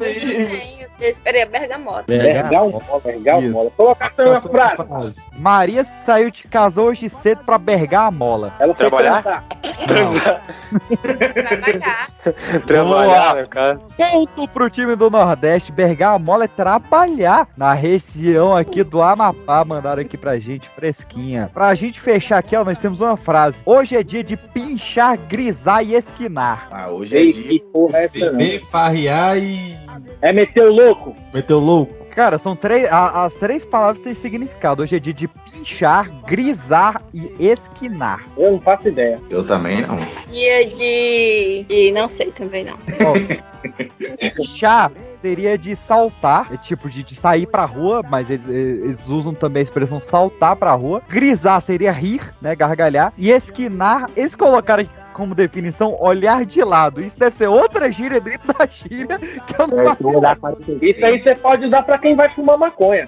[SPEAKER 8] Esperei a bergamota.
[SPEAKER 5] Bergamola, bergamola. Colocar essa uma frase.
[SPEAKER 1] Maria saiu de casa hoje cedo pra bergamola.
[SPEAKER 5] Ela foi
[SPEAKER 4] Trabalhar?
[SPEAKER 5] cantar.
[SPEAKER 4] Transar.
[SPEAKER 8] Trabalhar.
[SPEAKER 4] Trabalhar, cara.
[SPEAKER 1] Ponto pro time do Nordeste. Bergamola é trabalhar na região aqui do Amapá. Mandaram aqui pra gente, fresquinha. Pra gente fechar aqui, ó, nós temos uma frase. Hoje é dia de pinchar, grisar e esquinar.
[SPEAKER 3] Ah, hoje é dia
[SPEAKER 5] que porra é essa? não?
[SPEAKER 2] Beber, farrear e.
[SPEAKER 5] É meter o louco?
[SPEAKER 2] Meteu louco.
[SPEAKER 1] Cara, são três. a- as três palavras têm significado. Hoje é dia de pinchar, grisar e esquinar.
[SPEAKER 5] Eu não faço ideia.
[SPEAKER 3] Eu também não.
[SPEAKER 8] Dia de. de não sei também não.
[SPEAKER 1] Pinchar seria de saltar, é tipo de, de sair pra rua, mas eles, eles usam também a expressão saltar pra rua. Grisar seria rir, né? Gargalhar. E esquinar, eles colocaram como definição olhar de lado. Isso deve ser outra gíria dentro da gíria que eu não
[SPEAKER 5] É, para Isso aí você pode usar pra quem vai fumar maconha.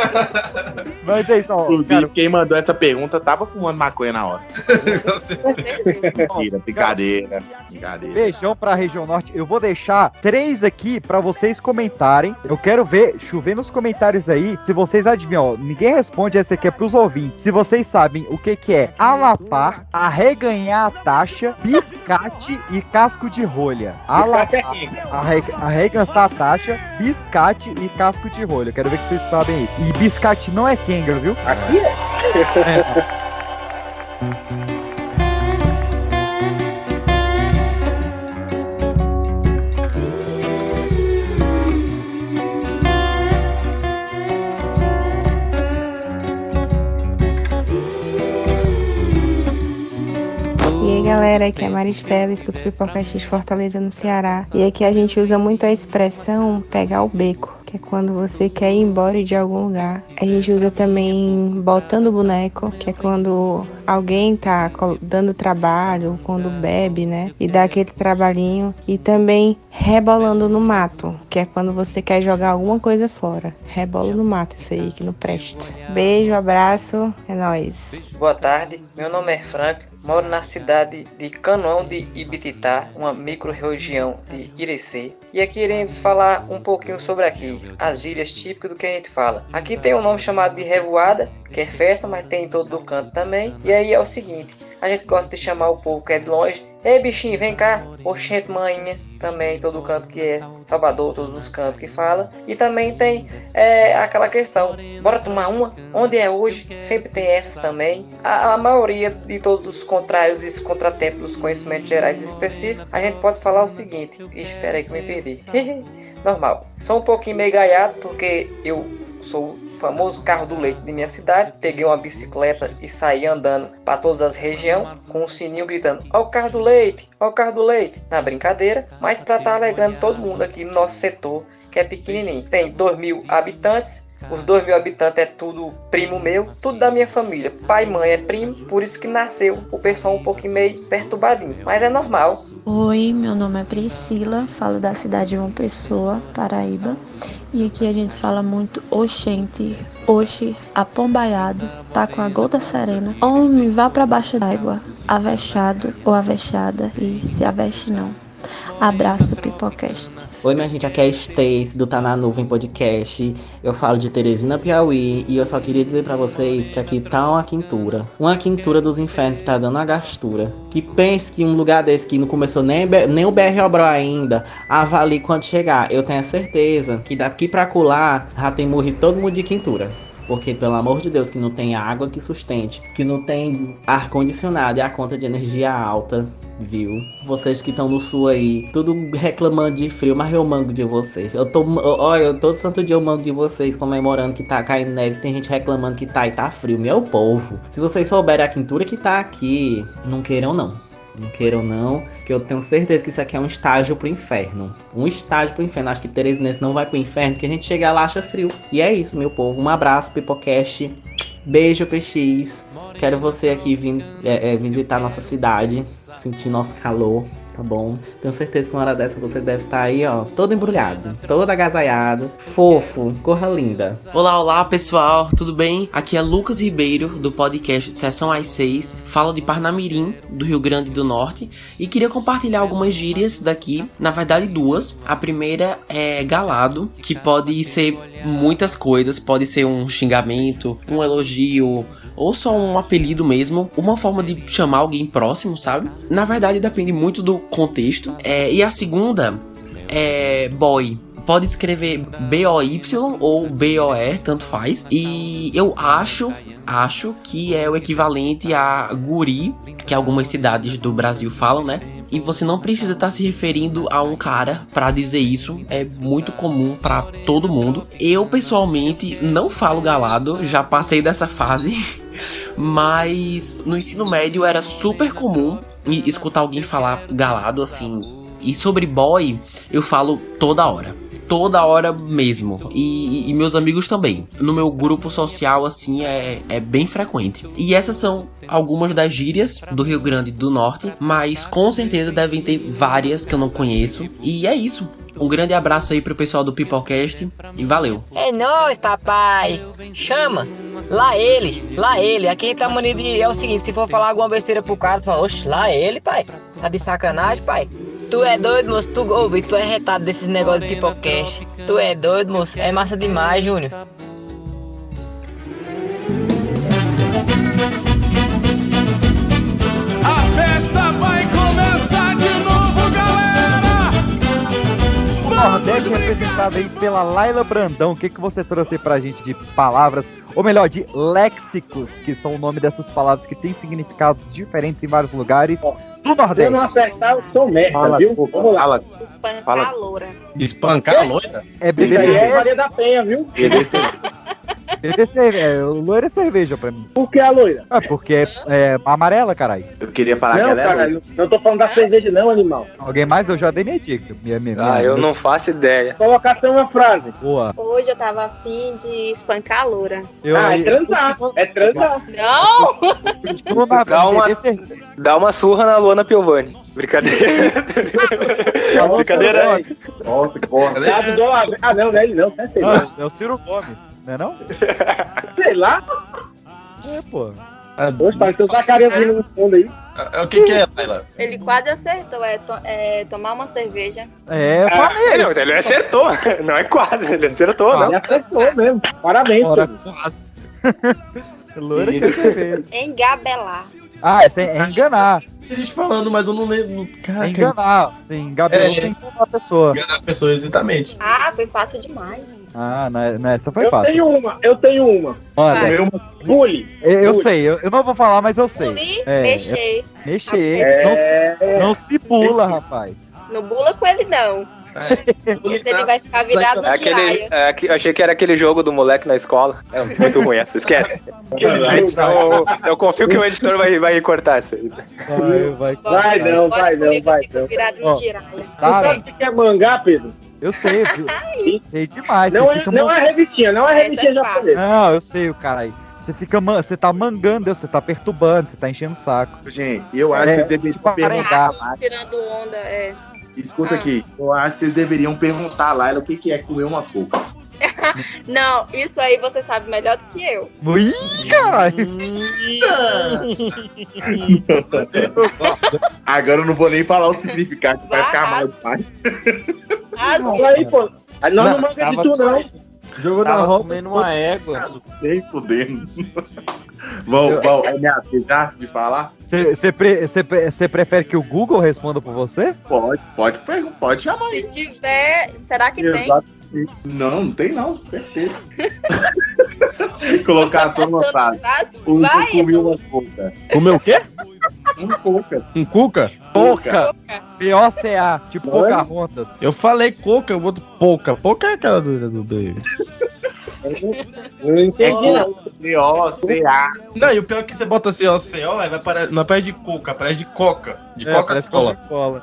[SPEAKER 1] Mas é isso, ó.
[SPEAKER 3] Inclusive, quem mandou essa pergunta tava fumando maconha na hora. Mentira, brincadeira. Brincadeira.
[SPEAKER 1] Beijão pra região norte. Eu vou deixar três aqui pra vocês comentarem. Eu quero ver, chover nos comentários aí, se vocês adivinham. Ó, ninguém responde, essa aqui é pros ouvintes. Se vocês sabem o que que é alapar, arreganhar a taxa, biscate e casco de rolha.
[SPEAKER 5] É
[SPEAKER 1] Alapar,
[SPEAKER 5] quem?
[SPEAKER 1] arre, arregaçar a taxa, biscate e casco de rolha. Quero ver que vocês sabem aí. E biscate não é Kenga, viu?
[SPEAKER 5] Aqui é.
[SPEAKER 27] E galera, aqui é a Maristela, escuto Pipocast de Fortaleza no Ceará. E aqui a gente usa muito a expressão pegar o beco, que é quando você quer ir embora de algum lugar. A gente usa também botando boneco, que é quando alguém tá dando trabalho, quando bebe, né? E dá aquele trabalhinho. E também rebolando no mato, que é quando você quer jogar alguma coisa fora. Rebola no mato, isso aí que não presta. Beijo, abraço, é nóis.
[SPEAKER 28] Boa tarde, meu nome é Frank, moro na cidade de Canoão de Ibititá, uma micro-região de Irecê. E aqui iremos falar um pouquinho sobre aqui, as gírias típicas do que a gente fala. Aqui tem um nome chamado de revoada, que é festa, mas tem em todo o canto também. E aí é o seguinte, a gente gosta de chamar o povo que é de longe, Ei bichinho, vem cá, oxente manhinha, também todo canto que é Salvador, todos os cantos que fala. E também tem é, aquela questão, bora tomar uma? Onde é hoje? Sempre tem essas também. A, a maioria de todos os contrários e os contratempos dos conhecimentos gerais específicos, a gente pode falar o seguinte. Espera aí que me perdi. Normal. Sou um pouquinho meio gaiado porque eu sou famoso carro do leite de minha cidade. Peguei uma bicicleta e saí andando para todas as regiões com o sininho gritando: Ó o carro do leite, ó o carro do leite. Na brincadeira, mas para estar alegrando todo mundo aqui no nosso setor que é pequenininho. Tem 2 mil habitantes. Os 2 mil habitantes é tudo primo meu, tudo da minha família. Pai e mãe é primo, por isso que nasceu o pessoal um pouquinho meio perturbadinho. Mas é normal.
[SPEAKER 26] Oi, meu nome é Priscila, falo da cidade de João Pessoa, Paraíba. E aqui a gente fala muito oxente, oxe, apombaiado, tá com a gota serena. Homem, vá pra baixo d'água, avexado ou avexada e se aveste não. Abraço, Pipocast.
[SPEAKER 29] Oi, minha gente, aqui é a Stacy do Tá Na Nuvem Podcast. Eu falo de Teresina, Piauí, e eu só queria dizer pra vocês que aqui tá uma quintura. Uma quintura dos infernos que tá dando uma gastura. Que pense que um lugar desse que não começou nem, nem o BR Obró ainda, avalie quando chegar. Eu tenho a certeza que daqui pra colar já tem morrido todo mundo de quintura. Porque, pelo amor de Deus, que não tem água que sustente, que não tem ar-condicionado e a conta de energia alta, viu? Vocês que estão no sul aí, tudo reclamando de frio, mas eu mango de vocês. Eu tô, olha, todo santo dia eu mango de vocês, comemorando que tá caindo neve, tem gente reclamando que tá e tá frio. Meu povo, se vocês souberem a quintura que tá aqui, não queiram não. Não queiram não, que eu tenho certeza que isso aqui é um estágio pro inferno. Um estágio pro inferno. Acho que Teresinense não vai pro inferno, porque a gente chega lá acha frio. E é isso, meu povo. Um abraço, Pipocast. Beijo, PX. Quero você aqui vir é, é, visitar nossa cidade, sentir nosso calor, tá bom? Tenho certeza que uma hora dessa você deve estar aí, ó, todo embrulhado, todo agasalhado, fofo, corra linda.
[SPEAKER 30] Olá, olá pessoal, tudo bem? Aqui é Lucas Ribeiro do podcast Sessão às 6. Falo de Parnamirim, do Rio Grande do Norte, e queria compartilhar algumas gírias daqui, na verdade duas. A primeira é galado, que pode ser muitas coisas, pode ser um xingamento, um elogio, ou só um apelido mesmo, uma forma de chamar alguém próximo, sabe? Na verdade depende muito do contexto. É, e a segunda é boy. Pode escrever B-O-Y ou B-O-E, tanto faz. E eu acho, acho que é o equivalente a guri, que algumas cidades do Brasil falam, né? E você não precisa estar se referindo a um cara para dizer isso. É muito comum para todo mundo. Eu pessoalmente não falo galado, já passei dessa fase. Mas no ensino médio era super comum escutar alguém falar galado assim. E sobre boy, eu falo toda hora. Toda hora mesmo. E, e, meus amigos também. No meu grupo social, assim, é, é bem frequente. E essas são algumas das gírias do Rio Grande do Norte. Mas com certeza devem ter várias que eu não conheço. E é isso. Um grande abraço aí pro pessoal do Peoplecast e valeu.
[SPEAKER 31] É nóis, papai. Chama. Lá ele, lá ele. Aqui tá mania de. É o seguinte, se for falar alguma besteira pro cara, tu fala, oxe, lá ele, pai. Tá de sacanagem, pai. Tu é doido, moço. Tu, oh, tu é retado desses negócios de Peoplecast. Tu é doido, moço. É massa demais, Júnior.
[SPEAKER 11] A festa vai começar de novo, galera!
[SPEAKER 1] Nordeste representado aí pela Laila Brandão. O que, que você trouxe pra gente de palavras, ou melhor, de léxicos, que são o nome dessas palavras que têm significados diferentes em vários lugares do
[SPEAKER 5] Se eu
[SPEAKER 1] Nordeste?
[SPEAKER 5] não acertar, eu sou merda,
[SPEAKER 3] Fala,
[SPEAKER 5] viu?
[SPEAKER 3] pô,
[SPEAKER 5] Vamos lá.
[SPEAKER 3] fala.
[SPEAKER 8] Espancar
[SPEAKER 3] Fala.
[SPEAKER 8] a loura.
[SPEAKER 2] Espancar a loira?
[SPEAKER 1] É
[SPEAKER 5] Isso
[SPEAKER 1] beber
[SPEAKER 5] é. Maria da Penha, viu?
[SPEAKER 1] É, o loiro é cerveja pra mim.
[SPEAKER 5] Por que a loira?
[SPEAKER 1] É porque é, é amarela, caralho.
[SPEAKER 3] Eu queria falar
[SPEAKER 5] não,
[SPEAKER 3] que ela é
[SPEAKER 5] cara,
[SPEAKER 3] loira.
[SPEAKER 5] não tô falando da cerveja não, animal.
[SPEAKER 1] Alguém mais? Eu já dei minha dica. Minha, minha,
[SPEAKER 4] Ah,
[SPEAKER 1] minha-
[SPEAKER 4] eu não faço ideia.
[SPEAKER 5] Colocação uma frase.
[SPEAKER 1] Boa.
[SPEAKER 8] Hoje eu tava afim de espancar a loura.
[SPEAKER 1] Eu,
[SPEAKER 5] ah, é
[SPEAKER 1] eu-
[SPEAKER 5] transar. É transar.
[SPEAKER 8] Não!
[SPEAKER 4] Dá uma-. Dá uma surra na Luana Piovani. Brincadeira. Brincadeira aí.
[SPEAKER 3] Nossa, que porra.
[SPEAKER 5] Ah, ah, não, não é ele não, certeza.
[SPEAKER 1] Ah, é o Ciro Gomes, não é não?
[SPEAKER 5] Sei lá.
[SPEAKER 1] É, pô.
[SPEAKER 5] Poxa, pareceu uma carinha vindo no fundo aí.
[SPEAKER 2] É o que, que é, Laila?
[SPEAKER 8] Ele quase acertou, é, to- é tomar uma cerveja.
[SPEAKER 1] É,
[SPEAKER 5] Ah,
[SPEAKER 1] falei.
[SPEAKER 4] Não, ele acertou. Não é quase, ele acertou, não.
[SPEAKER 5] Ele acertou mesmo. Parabéns,
[SPEAKER 1] Ora,
[SPEAKER 5] filho.
[SPEAKER 1] quase. Loira que é cerveja.
[SPEAKER 8] Engabelar.
[SPEAKER 1] Ah, é, é enganar.
[SPEAKER 2] A gente falando, mas eu não lembro.
[SPEAKER 1] É
[SPEAKER 2] Caraca,
[SPEAKER 1] enganar. Sim, engabelou
[SPEAKER 2] É.
[SPEAKER 1] sem enganar a pessoa.
[SPEAKER 2] enganar a pessoa, exatamente.
[SPEAKER 8] Ah, foi fácil demais.
[SPEAKER 1] Ah, não, não, essa foi
[SPEAKER 5] Eu
[SPEAKER 1] fácil.
[SPEAKER 5] tenho uma, eu tenho uma.
[SPEAKER 1] Olha.
[SPEAKER 3] Meu,
[SPEAKER 5] Bully.
[SPEAKER 1] eu, eu
[SPEAKER 5] Bully.
[SPEAKER 1] sei, eu, eu não vou falar, mas eu sei.
[SPEAKER 8] Pulir,
[SPEAKER 1] É,
[SPEAKER 8] mexer.
[SPEAKER 1] Mexer.
[SPEAKER 5] É,
[SPEAKER 1] Não, não se pula, rapaz.
[SPEAKER 8] Não bula com ele, não. Senão ele vai ficar virado
[SPEAKER 4] É
[SPEAKER 8] no
[SPEAKER 4] aquele, é, achei que era aquele jogo do moleque na escola. É muito ruim essa, esquece. Edição, eu confio que o editor vai, vai cortar isso aí.
[SPEAKER 1] Vai, vai.
[SPEAKER 5] Vai não, vai não, vai não.
[SPEAKER 8] virado
[SPEAKER 1] Ó. Tá,
[SPEAKER 5] Sabe o que é mangá, Pedro?
[SPEAKER 1] eu sei, eu sei demais.
[SPEAKER 5] Não
[SPEAKER 1] você
[SPEAKER 5] é, não
[SPEAKER 1] man-
[SPEAKER 5] é revistinha, não é
[SPEAKER 8] Essa
[SPEAKER 5] revistinha
[SPEAKER 8] é fácil.
[SPEAKER 5] japonesa.
[SPEAKER 1] Não, eu sei, o cara aí. Você fica, você tá mangando, você tá perturbando, você tá enchendo o saco.
[SPEAKER 3] gente, eu acho
[SPEAKER 1] É,
[SPEAKER 3] que vocês deveriam
[SPEAKER 1] tipo,
[SPEAKER 3] perguntar.
[SPEAKER 8] Tirando onda, é.
[SPEAKER 3] Escuta
[SPEAKER 8] Ah.
[SPEAKER 3] aqui, eu acho que vocês deveriam perguntar lá o que, que é comer uma coca.
[SPEAKER 8] Não, isso aí você sabe melhor do que eu.
[SPEAKER 1] Ih, caralho.
[SPEAKER 3] Agora eu não vou nem falar o significado, vai
[SPEAKER 8] Vai,
[SPEAKER 3] ficar demais.
[SPEAKER 8] Azul.
[SPEAKER 5] Aí, pô. Nós não,
[SPEAKER 1] Não,
[SPEAKER 5] manga de tu, não.
[SPEAKER 2] Jogou na
[SPEAKER 6] Tava
[SPEAKER 2] roda.
[SPEAKER 6] comendo uma égua.
[SPEAKER 3] Nem fudendo. Vamos, vamos, é minha vez já de falar?
[SPEAKER 1] Você pre, cê pre- cê prefere que o Google responda por você?
[SPEAKER 3] Pode, pode perguntar, pode chamar aí.
[SPEAKER 8] Se tiver, será que tem?
[SPEAKER 3] Exato. Não, não tem não, certeza. Colocação uma frase. Um
[SPEAKER 8] Vai,
[SPEAKER 3] comeu uma coca.
[SPEAKER 1] Comeu o quê?
[SPEAKER 3] Um coca.
[SPEAKER 16] Um cuca?
[SPEAKER 1] Pouca. P-O-C-A, tipo? Pocahontas.
[SPEAKER 16] Eu falei coca, eu boto pouca. Pouca é aquela do, do, do...
[SPEAKER 5] Eu não entendi, não.
[SPEAKER 3] C-O-C-A.
[SPEAKER 2] Não, e o pior é que você bota ó, aí vai para... não parece de coca, parece de coca. De
[SPEAKER 1] É,
[SPEAKER 2] Coca-Cola.
[SPEAKER 1] Coca-Cola.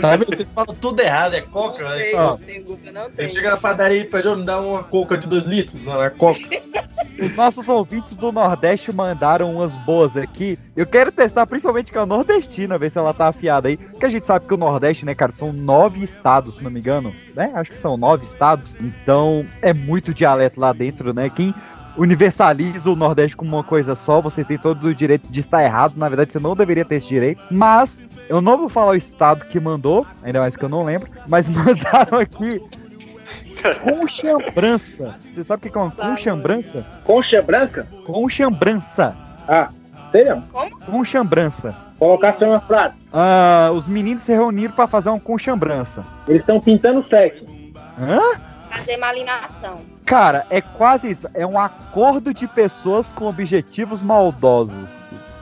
[SPEAKER 2] Tá vendo? Você fala tudo errado, é coca.
[SPEAKER 8] Não
[SPEAKER 2] Aí,
[SPEAKER 8] tem,
[SPEAKER 2] ó,
[SPEAKER 8] não tem Google, não tem.
[SPEAKER 2] chega na padaria e pede, "Ô, me dá uma coca de 2 litros. Não, é coca.
[SPEAKER 1] Os nossos ouvintes do Nordeste mandaram umas boas aqui. Eu quero testar principalmente com a nordestina, ver se ela tá afiada aí. Porque a gente sabe que o Nordeste, né, cara, são nove estados, se não me engano. Né? Acho que são nove estados. Então é muito dialeto lá dentro, né? Quem universaliza o Nordeste como uma coisa só, você tem todo o direito de estar errado. Na verdade, você não deveria ter esse direito. Mas eu não vou falar o estado que mandou, ainda mais que eu não lembro, mas mandaram aqui conchambrança. Você sabe o que é uma conchambrança?
[SPEAKER 5] Concha branca?
[SPEAKER 1] Conchambrança.
[SPEAKER 5] Ah, sei não.
[SPEAKER 8] Como?
[SPEAKER 1] Conchambrança.
[SPEAKER 5] Colocar só uma frase.
[SPEAKER 1] Ah, os meninos se reuniram pra fazer uma conchambrança.
[SPEAKER 5] Eles estão pintando sexo.
[SPEAKER 1] Hã?
[SPEAKER 8] Fazer malinação.
[SPEAKER 1] Cara, é quase isso. É um acordo de pessoas com objetivos maldosos.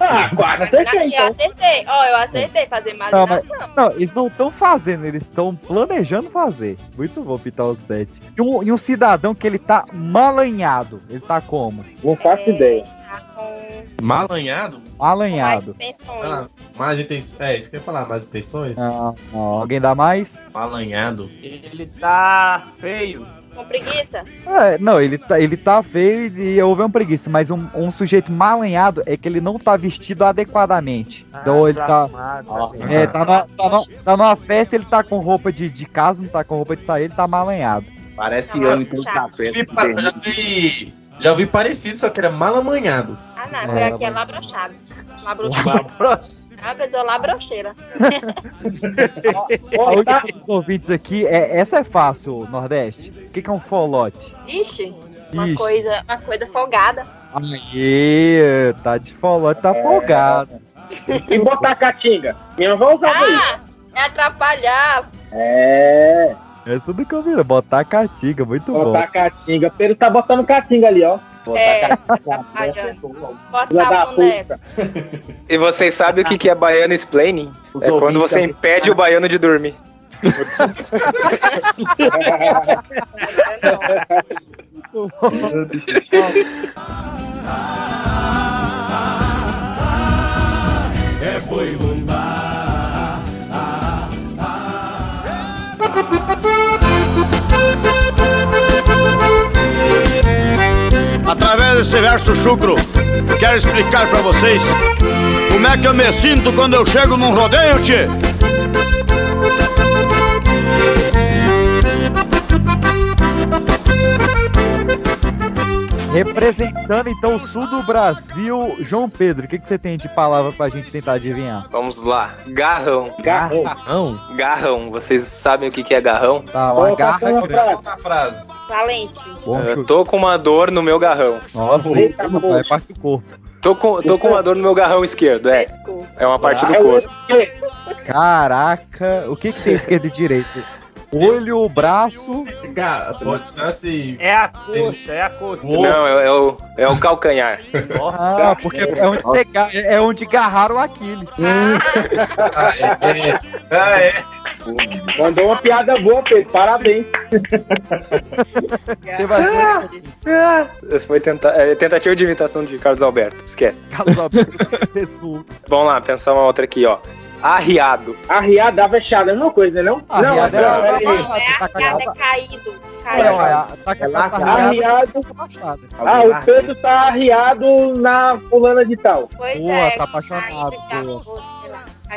[SPEAKER 5] Ah, quase acertei,
[SPEAKER 8] Eu
[SPEAKER 5] então.
[SPEAKER 8] acertei. Ó, eu acertei fazer
[SPEAKER 1] Não, mas,
[SPEAKER 8] malinação.
[SPEAKER 1] não, eles não estão fazendo, eles estão planejando fazer. Muito bom pitar os sete. E um, e um cidadão que ele tá malanhado. Ele tá como?
[SPEAKER 5] Não faço ideia.
[SPEAKER 2] Malanhado?
[SPEAKER 1] Malanhado.
[SPEAKER 2] Sei lá, mais intenções. É, isso que eu ia falar, mais intenções?
[SPEAKER 1] Ah, ah, alguém dá mais?
[SPEAKER 2] Malanhado.
[SPEAKER 6] Ele tá feio.
[SPEAKER 8] Com preguiça?
[SPEAKER 1] É, não, ele tá, ele tá feio e houve uma preguiça, mas um, um sujeito malanhado é que ele não tá vestido adequadamente. então ele tá. É, tá, numa, tá, numa, tá numa festa, ele tá com roupa de, de casa, não tá com roupa de sair, ele tá malanhado.
[SPEAKER 3] Parece eu em café.
[SPEAKER 2] Já vi, já vi parecido, só que era malamanhado.
[SPEAKER 8] Ah, não. Foi
[SPEAKER 1] É,
[SPEAKER 8] aqui é labrochado. Labrochado. É uma pessoa labrocheira.
[SPEAKER 1] A única dos ouvintes aqui, é, essa é fácil, Nordeste. O que, que é um folote?
[SPEAKER 8] Ixi. Uma
[SPEAKER 1] Ixi.
[SPEAKER 8] coisa, uma coisa folgada.
[SPEAKER 1] Aê, tá de folote, tá folgado.
[SPEAKER 5] E botar caatinga? Minha avó usava isso.
[SPEAKER 8] Ah, é atrapalhar.
[SPEAKER 5] É.
[SPEAKER 1] É tudo que eu vi, botar a catiga, muito bom.
[SPEAKER 5] Botar caatinga. Pedro tá botando caatinga ali, ó.
[SPEAKER 8] É, Botar boneco.
[SPEAKER 5] puta.
[SPEAKER 4] E vocês sabem o que que é baiano explaining?
[SPEAKER 3] Os
[SPEAKER 4] é quando você
[SPEAKER 3] também.
[SPEAKER 4] impede o baiano de dormir.
[SPEAKER 11] É boi bumbá.
[SPEAKER 32] Através desse verso chucro, quero explicar pra vocês como é que eu me sinto quando eu chego num rodeio, tchê.
[SPEAKER 1] Representando então o sul do Brasil, João Pedro, o que, que você tem de palavra pra gente tentar adivinhar?
[SPEAKER 4] Vamos lá. Garrão.
[SPEAKER 5] Garrão.
[SPEAKER 2] Garrão?
[SPEAKER 4] Garrão. Vocês sabem o que que é garrão?
[SPEAKER 1] Tá, uma garra
[SPEAKER 5] uma
[SPEAKER 1] que...
[SPEAKER 5] frase.
[SPEAKER 2] Na frase.
[SPEAKER 8] Valente.
[SPEAKER 1] Bom,
[SPEAKER 4] Eu tô com uma dor no meu garrão.
[SPEAKER 1] Nossa,
[SPEAKER 5] Eita,
[SPEAKER 1] é parte do corpo.
[SPEAKER 4] Tô com, tô com uma dor no meu garrão esquerdo, é. É uma parte do corpo.
[SPEAKER 1] Caraca, o que, que tem esquerdo e direito? Olho, braço.
[SPEAKER 2] Ga- Pode ser assim.
[SPEAKER 6] É a coxa, é a coxa.
[SPEAKER 4] Não, é, é o, é o calcanhar.
[SPEAKER 1] Ah, porque é onde, você ga- é onde garraram o Aquiles.
[SPEAKER 2] Ah, é.
[SPEAKER 5] Mandou uma piada boa, Pedro. Parabéns.
[SPEAKER 4] Essa foi tenta é, tentativa de imitação de Carlos Alberto. Esquece.
[SPEAKER 1] Carlos Alberto.
[SPEAKER 4] Vamos lá, pensar uma outra aqui, ó. Arriado.
[SPEAKER 5] Arriado, dá fechada, é a mesma coisa, né? Não,
[SPEAKER 1] Arriado
[SPEAKER 5] não,
[SPEAKER 1] é-
[SPEAKER 5] pera aí.
[SPEAKER 8] Não, é arriado, é caído.
[SPEAKER 1] É,
[SPEAKER 8] Caído.
[SPEAKER 1] cabeça arriada,
[SPEAKER 5] Arriado. Ah, o Pedro tá arriado na fulana de tal.
[SPEAKER 8] Pois
[SPEAKER 1] Boa,
[SPEAKER 8] é.
[SPEAKER 1] tá apaixonado,
[SPEAKER 8] caído,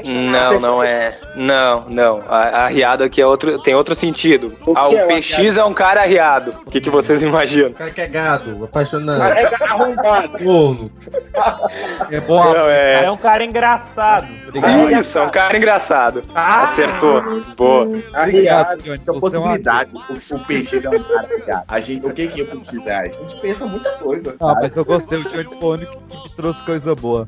[SPEAKER 4] Não, não é. Não, não. A- Arriado aqui é outro, tem outro sentido.
[SPEAKER 5] O
[SPEAKER 4] Ah,
[SPEAKER 5] é
[SPEAKER 4] o
[SPEAKER 5] o
[SPEAKER 4] PX é um cara arriado. O que, que vocês imaginam?
[SPEAKER 2] O cara que é gado, apaixonado.
[SPEAKER 5] Cara, é arrombado.
[SPEAKER 2] Corno.
[SPEAKER 1] É bom,
[SPEAKER 4] Não,
[SPEAKER 6] É
[SPEAKER 4] é.
[SPEAKER 6] um cara engraçado.
[SPEAKER 4] Isso, é um cara engraçado. Acertou. Boa.
[SPEAKER 5] Arriado.
[SPEAKER 1] Johnny.
[SPEAKER 3] Então,
[SPEAKER 1] é
[SPEAKER 3] possibilidade. O, o peixe é um cara ligado. A gente, o que que eu preciso? A gente pensa muita coisa.
[SPEAKER 1] Não,
[SPEAKER 3] sabe?
[SPEAKER 1] mas eu gostei, o Johnny foi o único que que trouxe coisa boa.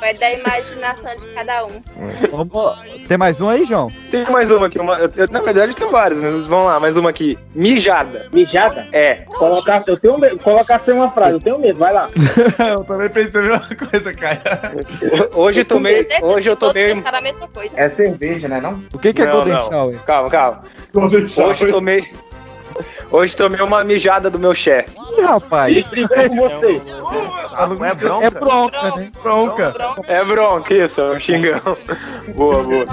[SPEAKER 8] Vai da imaginação de cada um.
[SPEAKER 1] Vamos... Tem mais um aí, João?
[SPEAKER 4] Tem mais uma aqui. Uma, eu- eu- na verdade, tem vários, mas vamos lá, mais uma aqui. Mijada.
[SPEAKER 5] Mijada?
[SPEAKER 4] É.
[SPEAKER 5] Colocar, eu tenho medo. Colocar sem uma frase, eu tenho medo, vai lá.
[SPEAKER 2] eu também pensei a mesma coisa, cara.
[SPEAKER 4] Hoje eu tomei. Hoje eu tomei.
[SPEAKER 8] coisa.
[SPEAKER 3] É cerveja, né? Não?
[SPEAKER 1] O que, que é
[SPEAKER 4] Não,
[SPEAKER 1] Golden
[SPEAKER 4] não.
[SPEAKER 1] Shower?
[SPEAKER 4] Calma, calma. Hoje eu tomei. Hoje tomei uma mijada do meu chefe.
[SPEAKER 1] Ih, rapaz.
[SPEAKER 5] Brigou com você.
[SPEAKER 6] Não é bronca?
[SPEAKER 1] É bronca, né? Bronca.
[SPEAKER 4] É bronca, isso, é um xingão. boa, boa.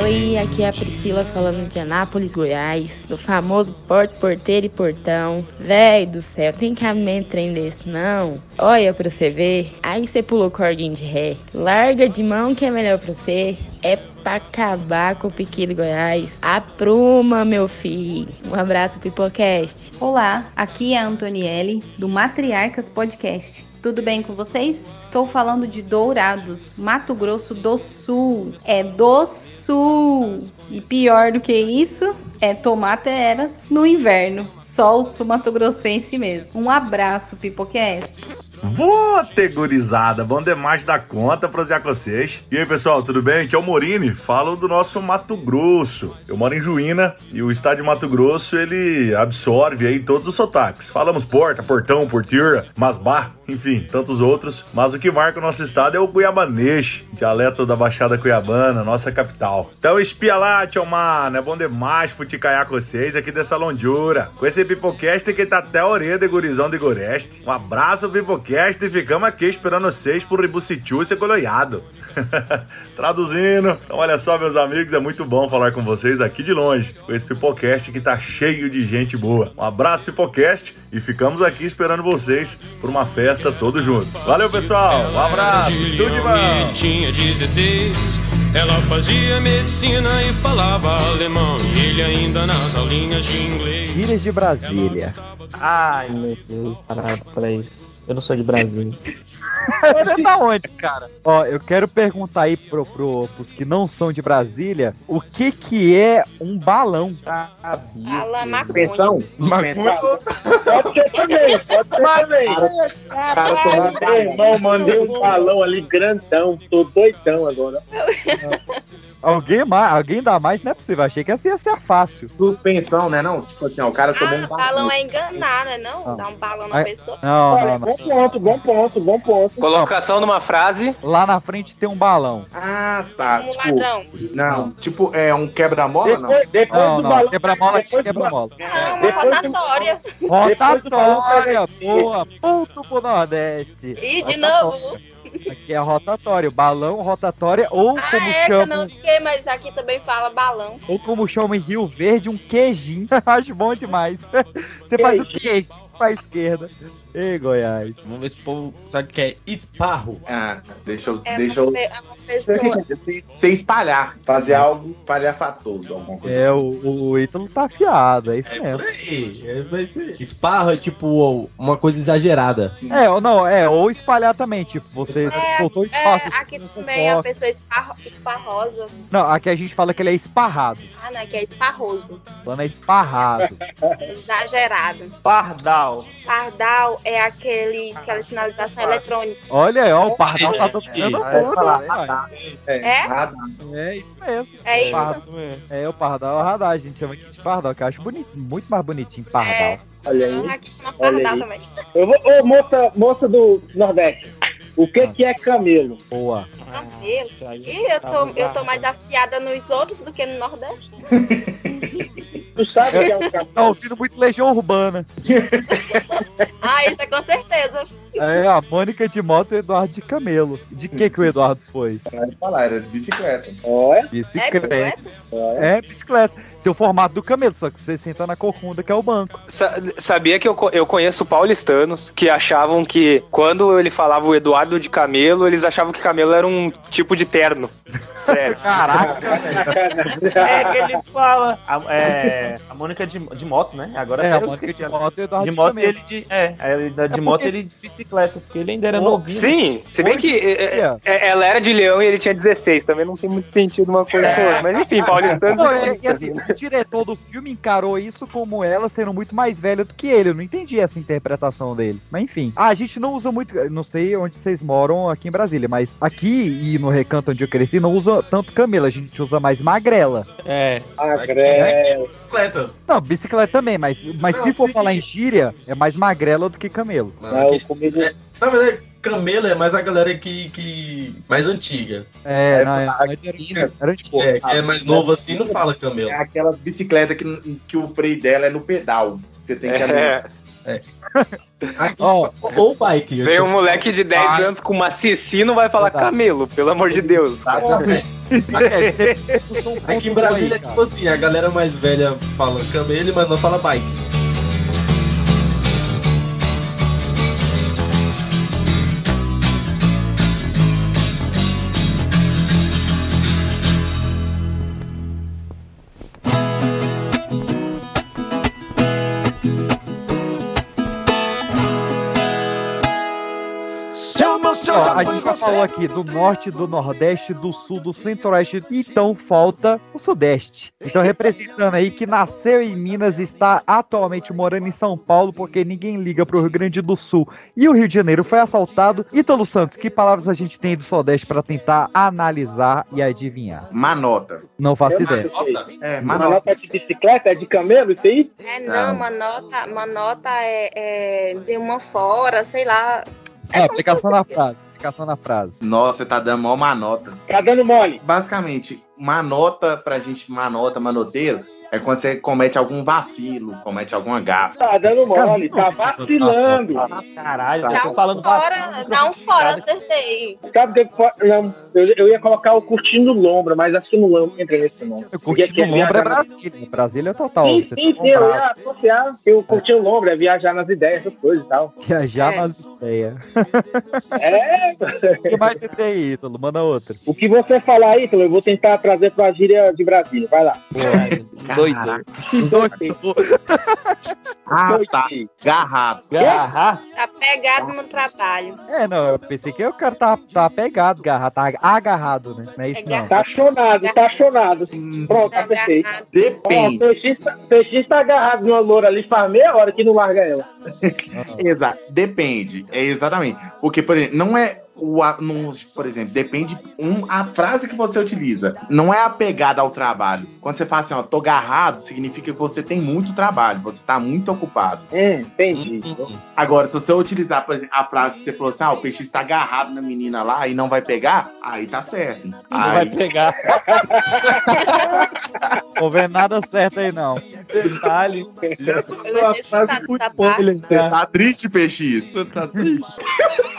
[SPEAKER 26] Oi, aqui é a Priscila falando de Anápolis, Goiás, do famoso Porto Porteiro e Portão. Véi do céu, tem cabimento trem desse, não? Olha pra você ver, aí você pulou cordinho de ré. Larga de mão que é melhor pra você. É pra acabar com o Piqui do Goiás. Apruma, meu filho. Um abraço, Pipocast.
[SPEAKER 33] Olá, aqui é a Antonielle, do Matriarcas Podcast. Tudo bem com vocês? Estou falando de Dourados, Mato Grosso do Sul. É do Sul. E pior do que isso, é tomateras no inverno. Só o sul mato grossense mesmo. Um abraço, Pipocast.
[SPEAKER 34] Vou ter gurizada, bom demais da conta pra vocês. E aí, pessoal, tudo bem? Aqui é o Morini, falo do nosso Mato Grosso. Eu moro em Juína e o estado de Mato Grosso, ele absorve aí todos os sotaques. Falamos porta, portão, porteira, masbar, enfim, tantos outros. Mas o que marca o nosso estado é o cuiabanês, dialeto da Baixada Cuiabana, nossa capital. Então espia lá, tio mano, é bom demais futicaiar com vocês aqui dessa londura. Com esse Pipocast que tá até a orelha de gurizão de Goreste. Um abraço, Pipocast, e ficamos aqui esperando vocês pro Ribucitiu ser coloiado. Traduzindo. Então, olha só, meus amigos, é muito bom falar com vocês aqui de longe, com esse Pipocast que tá cheio de gente boa. Um abraço, Pipocast, e ficamos aqui esperando vocês por uma festa todos juntos. Valeu, pessoal. Um abraço. Tudo de bom.
[SPEAKER 35] Tinha 16. Ela fazia medicina e falava alemão. E ele ainda nas aulinhas de inglês.
[SPEAKER 1] Gírias de Brasília.
[SPEAKER 6] Ai, meu Deus, isso. Eu não sou de Brasília.
[SPEAKER 1] Você tá onde, cara? Ó, eu quero perguntar aí pro, pro, pros que não são de Brasília, o que que é um balão?
[SPEAKER 8] Fala maconha.
[SPEAKER 3] Suspensão? Suspensão?
[SPEAKER 5] Pode ser também, pode ser também.
[SPEAKER 3] Cara, tomando
[SPEAKER 5] Meu irmão, mandei um balão ali grandão. Tô doidão agora.
[SPEAKER 1] Alguém, mais, alguém dá mais? Não é possível, achei que essa ia ser fácil.
[SPEAKER 3] Suspensão, né? Não, tipo assim, ó, o cara tomou
[SPEAKER 8] Ah,
[SPEAKER 3] um
[SPEAKER 8] balão é enganar, né? Não, dar um balão na pessoa.
[SPEAKER 1] Não,
[SPEAKER 5] Olha,
[SPEAKER 1] não,
[SPEAKER 5] bom
[SPEAKER 1] não.
[SPEAKER 5] ponto, bom ponto, bom ponto.
[SPEAKER 4] Colocação numa frase.
[SPEAKER 1] Lá na frente tem um balão.
[SPEAKER 3] Ah, tá.
[SPEAKER 8] Um
[SPEAKER 3] tipo,
[SPEAKER 8] ladrão.
[SPEAKER 3] não, tipo, é um quebra-mola, não?
[SPEAKER 5] Depois,
[SPEAKER 1] Não,
[SPEAKER 5] do
[SPEAKER 1] não,
[SPEAKER 5] balão.
[SPEAKER 1] quebra-mola
[SPEAKER 5] do
[SPEAKER 1] quebra-mola.
[SPEAKER 8] Não, uma
[SPEAKER 5] Depois do-
[SPEAKER 8] rotatória.
[SPEAKER 1] Rotatória, boa, ponto pro Nordeste.
[SPEAKER 8] E de novo.
[SPEAKER 1] Aqui é rotatório, balão, rotatória, ou
[SPEAKER 8] Ah,
[SPEAKER 1] como
[SPEAKER 8] é, que eu não sei, mas aqui também fala balão.
[SPEAKER 1] ou como chamam em Rio Verde, um queijinho. Acho bom demais. Você faz o queijo pra esquerda. Ei, Goiás.
[SPEAKER 2] Vamos ver se o povo sabe o que é esparro.
[SPEAKER 3] Ah, deixa eu.
[SPEAKER 8] É
[SPEAKER 3] deixa
[SPEAKER 8] uma,
[SPEAKER 3] eu.
[SPEAKER 8] pe- é uma pessoa.
[SPEAKER 3] Sem espalhar. Fazer algo palhafatoso, alguma coisa.
[SPEAKER 1] É, o, o Ítalo tá afiado, é isso
[SPEAKER 2] É
[SPEAKER 1] mesmo.
[SPEAKER 2] por aí. é. Esparro é tipo uma coisa exagerada.
[SPEAKER 1] É, ou não, é, ou espalhar também, tipo, você
[SPEAKER 8] É,
[SPEAKER 1] soltou
[SPEAKER 8] é,
[SPEAKER 1] espaço.
[SPEAKER 8] aqui também a pessoa esparro, esparrosa.
[SPEAKER 1] Não, aqui a gente fala que ele é esparrado.
[SPEAKER 8] Ah, não, aqui é esparroso.
[SPEAKER 1] Falando é esparrado.
[SPEAKER 8] Exagerado.
[SPEAKER 6] Pardal.
[SPEAKER 8] Pardal é aquele, aquela sinalização eletrônica.
[SPEAKER 1] Olha aí, ó, o Pardal tá
[SPEAKER 3] Vai
[SPEAKER 1] conta,
[SPEAKER 3] falar
[SPEAKER 1] né.
[SPEAKER 8] É?
[SPEAKER 3] É.
[SPEAKER 1] É isso mesmo.
[SPEAKER 8] É isso?
[SPEAKER 1] Pardal. É, o Pardal é o radar, a gente chama aqui de Pardal, que eu acho bonito, muito mais bonitinho, Pardal.
[SPEAKER 8] É.
[SPEAKER 5] Olha aí.
[SPEAKER 8] aqui chama
[SPEAKER 5] Olha
[SPEAKER 8] pardal
[SPEAKER 5] aí.
[SPEAKER 8] também.
[SPEAKER 5] Eu vou, ô, moça, moça do Nordeste. O que que é camelo?
[SPEAKER 1] Boa.
[SPEAKER 8] Camelo. Ih, eu tô, eu tô mais afiada nos outros do que no Nordeste.
[SPEAKER 5] Tu sabe o que é um camelo?
[SPEAKER 1] Tá ouvindo muito Legião Urbana.
[SPEAKER 8] Ah, isso é com certeza.
[SPEAKER 1] É, a Mônica de moto e o Eduardo de camelo. De que que o Eduardo foi?
[SPEAKER 3] Pode falar, era de bicicleta.
[SPEAKER 5] Olha.
[SPEAKER 8] É
[SPEAKER 1] Bicicleta.
[SPEAKER 8] bicicleta?
[SPEAKER 1] É, bicicleta. Tem o formato do camelo, só que você senta na corcunda, que é o banco.
[SPEAKER 4] Sa- sabia que eu, co- eu conheço paulistanos que achavam que quando ele falava o Eduardo de Camelo, eles achavam que Camelo era um tipo de terno. Sério.
[SPEAKER 1] Caraca,
[SPEAKER 6] É que ele fala. A, é, a Mônica de, de moto, né? Agora
[SPEAKER 1] É, a Mônica de moto e o
[SPEAKER 6] De moto ele de. É, da- de
[SPEAKER 1] É
[SPEAKER 6] moto
[SPEAKER 1] porque-
[SPEAKER 6] ele de bicicleta, porque ele ainda era novinho.
[SPEAKER 4] Sim, se bem que é, é, é, ela era de leão e ele tinha 16, também não tem muito sentido uma coisa com outra. Mas enfim, paulistanos
[SPEAKER 1] Não,
[SPEAKER 4] e
[SPEAKER 1] é, e assim, o diretor do filme encarou isso como ela sendo muito mais velha do que ele. Eu não entendi essa interpretação dele. Mas enfim. Ah, a gente não usa muito. Não sei onde vocês moram aqui em Brasília, mas aqui e no recanto onde eu cresci, não usa tanto camelo. A gente usa mais magrela.
[SPEAKER 6] É.
[SPEAKER 5] Agré.
[SPEAKER 2] Bicicleta.
[SPEAKER 1] Não, bicicleta também, mas, mas
[SPEAKER 2] Não,
[SPEAKER 1] se for
[SPEAKER 2] sim.
[SPEAKER 1] falar em gíria, é mais magrela do que camelo.
[SPEAKER 2] Não,
[SPEAKER 5] É, comigo.
[SPEAKER 2] é, na verdade, camelo é mais a galera que. que mais antiga.
[SPEAKER 1] É,
[SPEAKER 3] É,
[SPEAKER 1] não, é, era porra.
[SPEAKER 2] É, que é mais novo assim, não fala camelo.
[SPEAKER 3] É aquela bicicleta que, que o freio dela é no pedal. Você tem que
[SPEAKER 4] É.
[SPEAKER 3] é.
[SPEAKER 2] ou, ou bike.
[SPEAKER 4] Vem um moleque de 10 anos com uma Cici não vai falar camelo, pelo amor de Deus.
[SPEAKER 2] Aqui em Brasília é tipo assim, a galera mais velha fala camelo, mas não fala bike.
[SPEAKER 1] A gente já falou aqui do norte, do nordeste, do sul, do centro-oeste, então falta o sudeste. Então representando aí que nasceu em Minas e está atualmente morando em São Paulo porque ninguém liga pro Rio Grande do Sul e o Rio de Janeiro foi assaltado. Ítalo Santos, que palavras a gente tem do sudeste para tentar analisar e adivinhar?
[SPEAKER 3] Manota.
[SPEAKER 1] Não faço
[SPEAKER 5] Eu
[SPEAKER 1] ideia.
[SPEAKER 3] É,
[SPEAKER 5] Manota é de bicicleta? É de camelo isso aí?
[SPEAKER 8] É, não, uma nota, uma nota é, é de uma fora, sei lá.
[SPEAKER 1] É, aplicação na frase. Aplicação na frase.
[SPEAKER 3] Nossa, você tá dando mó manota.
[SPEAKER 5] Tá dando mole.
[SPEAKER 3] Basicamente, manota pra gente, manota, manoteiro, é quando você comete algum vacilo, comete alguma gafa.
[SPEAKER 5] Tá dando mole, tá vacilando.
[SPEAKER 6] Caralho,
[SPEAKER 8] Dá um fora, dá um fora, acertei.
[SPEAKER 5] Sabe o que eu, eu ia colocar o curtindo lombra, mas acho que não lembro- entra nesse nome.
[SPEAKER 1] O curtindo lombra é Brasília. Brasília é total.
[SPEAKER 5] Sim, sim, sim, eu ia associar que o curtindo lombra é viajar nas ideias, essas coisas e tal.
[SPEAKER 1] Viajar
[SPEAKER 5] É.
[SPEAKER 1] nas ideias.
[SPEAKER 5] É.
[SPEAKER 1] O que mais você tem aí, Ítalo? Manda outra.
[SPEAKER 5] O que você falar aí, então, eu vou tentar trazer pra gíria de Brasília. Vai lá.
[SPEAKER 6] Doido.
[SPEAKER 3] Ah, tá. Garrafa.
[SPEAKER 6] Garra.
[SPEAKER 8] Tá pegado no trabalho.
[SPEAKER 1] É, não, eu pensei que o cara tá, tá pegado, garra, tá agarrado, né? Não é isso não.
[SPEAKER 5] Tá chonado, tá chonado. Pronto, tá perfeito.
[SPEAKER 3] Depende.
[SPEAKER 5] Ó, O tá- peixinho tá agarrado numa loura ali faz meia hora que não larga ela.
[SPEAKER 3] Exato, depende. É exatamente. Porque, por exemplo, não é o não, por exemplo, depende um, a frase que você utiliza. Não é apegada ao trabalho. Quando você fala assim, ó, tô garrado, significa que você tem muito trabalho, você tá muito ocupado.
[SPEAKER 5] Hum, entendi.
[SPEAKER 3] Agora, se você utilizar, por exemplo, a frase que você falou assim, ah, o peixe está agarrado na menina lá e não vai pegar, aí tá certo.
[SPEAKER 6] Não
[SPEAKER 3] aí,
[SPEAKER 6] vai pegar.
[SPEAKER 1] Não vê nada certo aí, não.
[SPEAKER 6] Detalhe.
[SPEAKER 3] Já soltou a frase muito boa, Você tá triste, peixe? Você tá triste.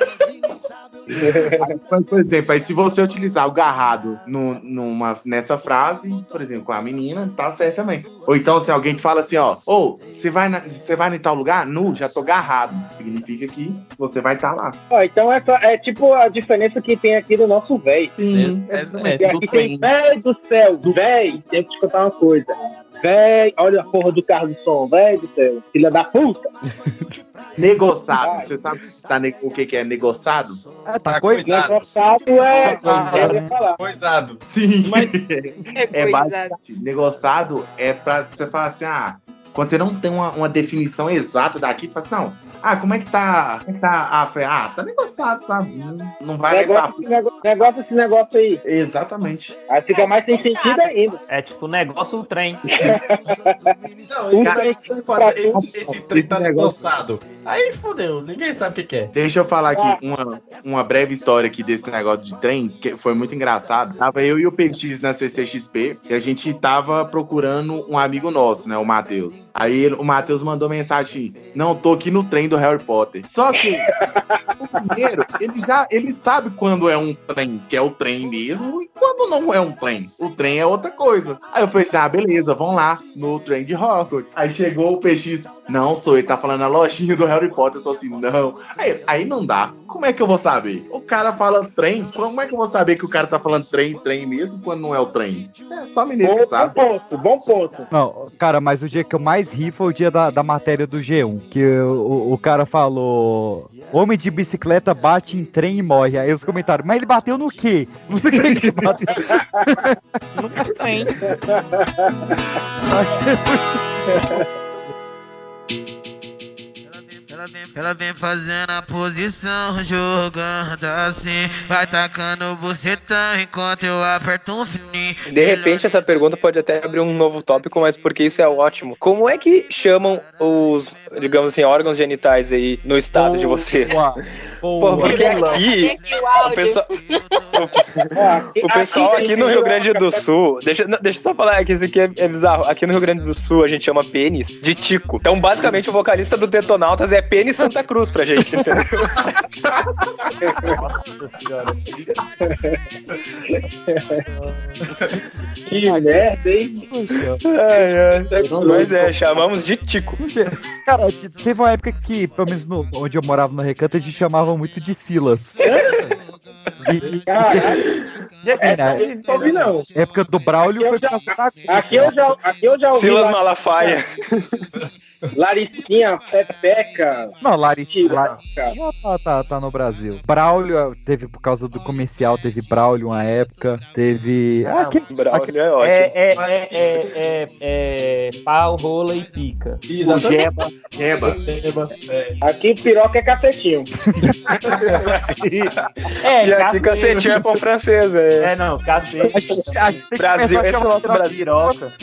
[SPEAKER 3] Mas, por exemplo, aí se você utilizar o garrado no- numa, nessa frase, por exemplo, com a menina, tá certo também. Ou então, se alguém te fala assim, ó, ou você vai, na- você vai em tal lugar? Nu, já tô garrado. Significa que você vai estar lá.
[SPEAKER 5] Ó, então essa é tipo a diferença que tem aqui no nosso véi.
[SPEAKER 3] Sim,
[SPEAKER 5] É,
[SPEAKER 3] exatamente.
[SPEAKER 5] e aqui tem véi do céu, véi, tem que te contar uma coisa. Véi, olha a porra do carro do som, véi do céu, filha da puta.
[SPEAKER 3] Negociado. Você sabe tá ne- o que, que é negociado?
[SPEAKER 1] Ah, tá
[SPEAKER 3] coisado.
[SPEAKER 5] Negociado é. Ia falar.
[SPEAKER 2] Coisado.
[SPEAKER 3] Sim.
[SPEAKER 8] É
[SPEAKER 3] É
[SPEAKER 8] coisado.
[SPEAKER 3] basicamente, negociado é pra você falar assim, ah, quando você não tem uma, uma definição exata daqui, fala assim, não, ah, como é que tá, como é que tá a fé? Ah, tá negociado, sabe? Não, vai levar.
[SPEAKER 5] Negócio, esse negócio, negócio esse negócio aí.
[SPEAKER 3] Exatamente.
[SPEAKER 5] Aí fica mais sem sentido ainda.
[SPEAKER 6] É tipo negócio o trem.
[SPEAKER 2] Não, cara, esse, esse, esse trem tá negociado. Aí fodeu, ninguém sabe o que, que é.
[SPEAKER 3] Deixa eu falar aqui uma, uma breve história aqui desse negócio de trem, que foi muito engraçado. Tava eu e o PX na CCXP e a gente tava procurando um amigo nosso, né, o Matheus. Aí ele- o Matheus mandou mensagem, não, tô aqui no trem do Harry Potter. Só que o primeiro, ele já, ele sabe quando é um trem, que é o trem mesmo, e quando não é um trem. O trem é outra coisa. Aí eu falei assim, ah, beleza, vamos lá, no trem de Hogwarts. Aí chegou o PX, não, sou ele tá falando a lojinha do Harry Potter, eu tô assim, não. Aí, aí não dá. Como é que eu vou saber? O cara fala trem, como é que eu vou saber que o cara tá falando trem, trem mesmo, quando não é o trem? Isso é só mineiro que
[SPEAKER 5] Bom
[SPEAKER 3] sabe.
[SPEAKER 5] ponto, bom ponto.
[SPEAKER 1] Não, cara, mas o dia que eu mais ri foi o dia da, da matéria do G1, que o, o, o cara falou: Homem de bicicleta bate em trem e morre. Aí os comentários, mas ele bateu no quê? No que ele bateu?
[SPEAKER 6] Nunca trem.
[SPEAKER 36] Ela vem fazendo a posição, jogando assim. Vai tacando o bucetão enquanto eu aperto um fininho.
[SPEAKER 4] De repente, essa pergunta pode até abrir um novo tópico, mas porque isso é ótimo. Como é que chamam os, digamos assim, órgãos genitais aí no estado de vocês? Pô, porque aqui, o pessoal, o pessoal aqui no Rio Grande do Sul, deixa, deixa eu só falar que isso aqui é, é bizarro. Aqui no Rio Grande do Sul a gente chama pênis de tico. Então, basicamente, o vocalista do Detonautas é CN Santa Cruz pra gente, entendeu?
[SPEAKER 6] Nossa senhora.
[SPEAKER 5] Que merda, hein?
[SPEAKER 4] Ai, ai. Mas é, chamamos de Tico.
[SPEAKER 1] Cara, te- teve uma época que, pelo menos no- onde eu morava no recanto, a gente chamava muito de Silas. E-
[SPEAKER 5] aí não.
[SPEAKER 1] Época do Braulio foi pra Santa Cruz.
[SPEAKER 5] Aqui eu já, aqui eu já ouvi.
[SPEAKER 4] Silas
[SPEAKER 5] lá-
[SPEAKER 4] Malafaia.
[SPEAKER 5] Laricinha, Pepeca.
[SPEAKER 1] Não,
[SPEAKER 5] Tira,
[SPEAKER 1] Larissa tá, tá, tá no Brasil. Braulio teve por causa do comercial, teve Braulio uma época, teve. Ah, que...
[SPEAKER 4] Braulio é ótimo.
[SPEAKER 6] É, é, é, é, é, é pau, rola e pica.
[SPEAKER 3] Jeba, jeba.
[SPEAKER 5] Aqui piroca é cacetinho.
[SPEAKER 6] É,
[SPEAKER 4] E aqui cacetinho é pão francês, é.
[SPEAKER 6] É, não, cacete.
[SPEAKER 4] Brasil, esse é o nosso Brasil.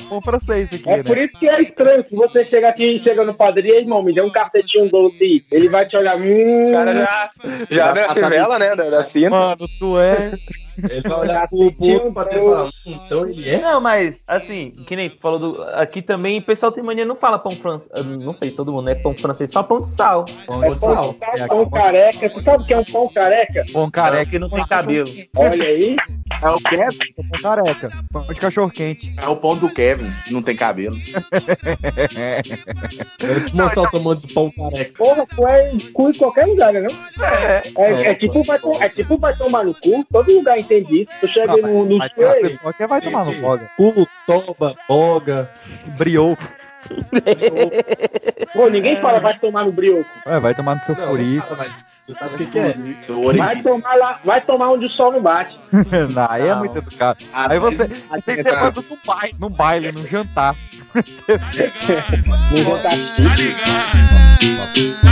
[SPEAKER 1] Bom francês aqui,
[SPEAKER 5] É
[SPEAKER 1] né?
[SPEAKER 5] por isso que é estranho que você chega aqui e chega no padrinho, "Ei, irmão, me dê um cacetinho doce. Ele vai te olhar. Hum,
[SPEAKER 4] O cara já, já abre a fivela, né, da, da cinta.
[SPEAKER 1] Mano, tu é.
[SPEAKER 2] Ele vai olhar pro, pro outro padrinho e falar, "Hum, então ele é?
[SPEAKER 6] Não, mas assim, que nem tu falou do. Aqui também o pessoal tem mania, não fala pão francês. Não sei, todo mundo é pão francês, só pão de sal.
[SPEAKER 1] Pão
[SPEAKER 5] é
[SPEAKER 1] de
[SPEAKER 5] pão,
[SPEAKER 1] sal.
[SPEAKER 5] sal, pão careca. Você sabe o que é um pão careca?
[SPEAKER 1] Pão careca
[SPEAKER 6] que não tem cabelo.
[SPEAKER 5] Olha aí.
[SPEAKER 3] É o Kevin.
[SPEAKER 1] Pão careca. Pão de cachorro quente.
[SPEAKER 3] É o pão do Kevin. Não tem cabelo.
[SPEAKER 2] Eu vou te mostrar o tamanho do pão careca.
[SPEAKER 5] Porra, tu é cu em qualquer lugar, né? Não? É, é, é tipo vai, to- é tipo vai tomar no cu, todo lugar entende isso. Tu chega no, no
[SPEAKER 1] Mas pessoa que vai tomar no boga.
[SPEAKER 2] Culo, toba, boga.
[SPEAKER 1] Brioco.
[SPEAKER 5] pô, ninguém fala vai tomar no brioco.
[SPEAKER 1] Ué, vai tomar no seu
[SPEAKER 2] Não,
[SPEAKER 1] furico.
[SPEAKER 2] não fala, mas você sabe o que, que é?
[SPEAKER 5] Vai tomar lá, vai tomar onde o sol não bate.
[SPEAKER 1] não, aí é
[SPEAKER 2] Não.
[SPEAKER 1] muito educado.
[SPEAKER 3] Ah,
[SPEAKER 1] Aí você,
[SPEAKER 3] mas-
[SPEAKER 1] você manda num baile, num baile, num jantar.
[SPEAKER 5] Não Tá
[SPEAKER 35] ligado? Tá ligado?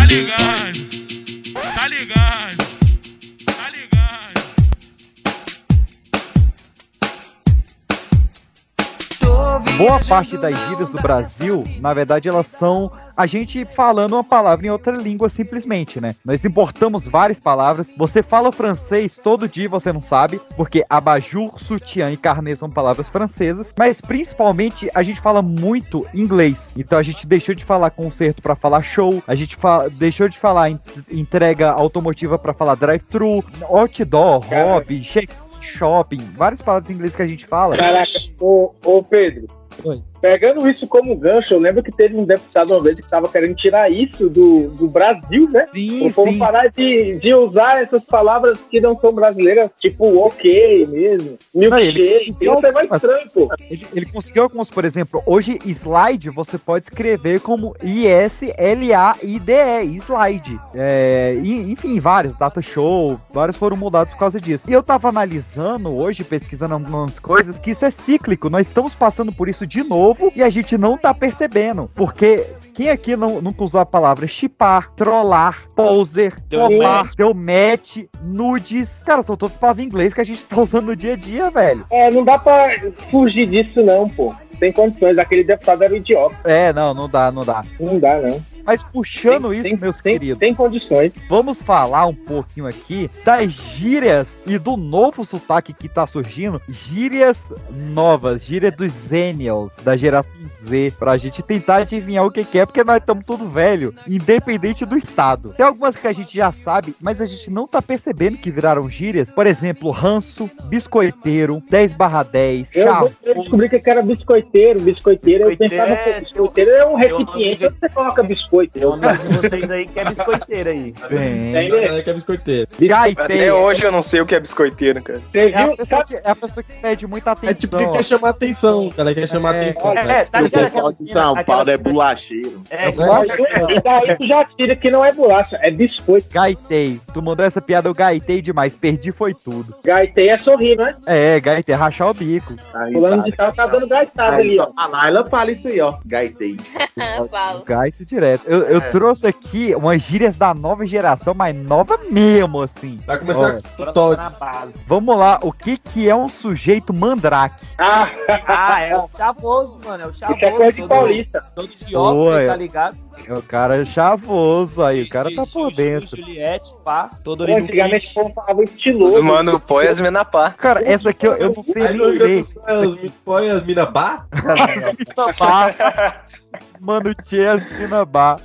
[SPEAKER 1] Boa parte das gírias do Brasil, na verdade, elas são a gente falando uma palavra em outra língua simplesmente, né? Nós importamos várias palavras. Você fala francês todo dia, você não sabe, porque abajur, sutiã e carnê são palavras francesas, mas principalmente a gente fala muito inglês. Então a gente deixou de falar concerto para falar show, a gente fa- deixou de falar en- entrega automotiva para falar drive-thru, outdoor, hobby, check shopping, várias palavras em inglês que a gente fala.
[SPEAKER 5] Caraca, ô, ô Pedro.
[SPEAKER 1] Oi.
[SPEAKER 5] Pegando isso como gancho, eu lembro que teve um deputado uma vez que estava querendo tirar isso do, do Brasil, né?
[SPEAKER 1] Sim,
[SPEAKER 5] O povo
[SPEAKER 1] sim.
[SPEAKER 5] parar de, de usar essas palavras que não são brasileiras, tipo ok mesmo, milkshake. Isso é mais estranho, pô.
[SPEAKER 1] Ele, ele conseguiu alguns, por exemplo, hoje slide você pode escrever como I-S-L-A-I-D-E, slide. É, e- enfim, vários, data show, vários foram mudados por causa disso. E eu tava analisando hoje, pesquisando algumas coisas, que isso é cíclico, nós estamos passando por isso de novo e a gente não tá percebendo, porque quem aqui não, nunca usou a palavra chipar, trollar, poser,
[SPEAKER 6] Deu
[SPEAKER 1] roubar, deu match, nudes? Cara, são todas palavras em inglês que a gente tá usando no dia a dia, velho.
[SPEAKER 5] É, não dá pra fugir disso não, pô. Tem condições, aquele deputado era idiota.
[SPEAKER 1] É, não, não dá, não dá.
[SPEAKER 5] Não dá, não.
[SPEAKER 1] Mas puxando
[SPEAKER 5] Tem-
[SPEAKER 1] isso,
[SPEAKER 5] tem-
[SPEAKER 1] meus
[SPEAKER 5] tem-
[SPEAKER 1] queridos,
[SPEAKER 5] Tem condições.
[SPEAKER 1] vamos falar um pouquinho aqui das gírias e do novo sotaque que tá surgindo. Gírias novas, gírias dos Zenials, da geração Z, pra gente tentar adivinhar o que, que é, porque nós estamos tudo velho, independente do estado. Tem algumas que a gente já sabe, mas a gente não tá percebendo que viraram gírias. Por exemplo, ranço, biscoiteiro, 10 barra 10,
[SPEAKER 5] Eu,
[SPEAKER 1] chavo.
[SPEAKER 5] eu descobri que era biscoiteiro. Biscoiteiro, eu
[SPEAKER 6] Biscoiteiro
[SPEAKER 5] pensava,
[SPEAKER 6] é-
[SPEAKER 5] pô, biscoiteiro é um
[SPEAKER 6] eu não
[SPEAKER 5] recipiente. Onde você coloca biscoito?
[SPEAKER 6] Um amigo de vocês aí que é biscoiteiro aí.
[SPEAKER 1] Bem,
[SPEAKER 5] Tem,
[SPEAKER 2] Galera que é biscoiteiro.
[SPEAKER 1] gaiteiro.
[SPEAKER 4] Até hoje eu não sei o que é biscoiteiro, cara.
[SPEAKER 5] Você
[SPEAKER 1] É a,
[SPEAKER 5] viu?
[SPEAKER 1] pessoa que, é a pessoa que pede muita atenção.
[SPEAKER 2] É tipo que quer chamar atenção, cara. Quer chamar
[SPEAKER 1] É,
[SPEAKER 2] atenção.
[SPEAKER 6] é,
[SPEAKER 2] cara.
[SPEAKER 6] é, tá
[SPEAKER 3] o pessoal de São Paulo é bolacheiro.
[SPEAKER 6] É,
[SPEAKER 5] E daí tu já tira que não é bolacha, é biscoito.
[SPEAKER 1] Gaitei. Tu mandou essa piada, eu gaitei demais. Perdi foi tudo.
[SPEAKER 5] Gaitei é sorrir, né?
[SPEAKER 1] É, gaitei, rachar o bico.
[SPEAKER 5] Fulano de tal tá dando gaitada Ali, ó.
[SPEAKER 3] a Laila fala isso aí, ó. Gaitei.
[SPEAKER 8] Falo.
[SPEAKER 1] Gaito direto. Eu, eu
[SPEAKER 6] É.
[SPEAKER 1] trouxe aqui umas gírias da nova geração, mas nova mesmo, assim.
[SPEAKER 2] Vai começar com
[SPEAKER 6] base.
[SPEAKER 1] Vamos lá, o que que é um sujeito mandrake?
[SPEAKER 5] Ah,
[SPEAKER 6] Ah, é o chavoso, mano. É o chavoso.
[SPEAKER 5] isso é coisa de
[SPEAKER 6] todo-
[SPEAKER 5] paulista.
[SPEAKER 6] Todo idiota,
[SPEAKER 1] Oi.
[SPEAKER 6] tá ligado?
[SPEAKER 1] O cara é chavoso aí, o cara tá por dentro.
[SPEAKER 6] Juliette, pá, todo
[SPEAKER 5] Pô, Antigamente o povo falava estiloso.
[SPEAKER 4] Os mano põe as mina pá.
[SPEAKER 1] Cara, essa aqui eu, eu não sei ler.
[SPEAKER 2] É põe as mina bar?
[SPEAKER 1] Mano, Tchê, Sinabá.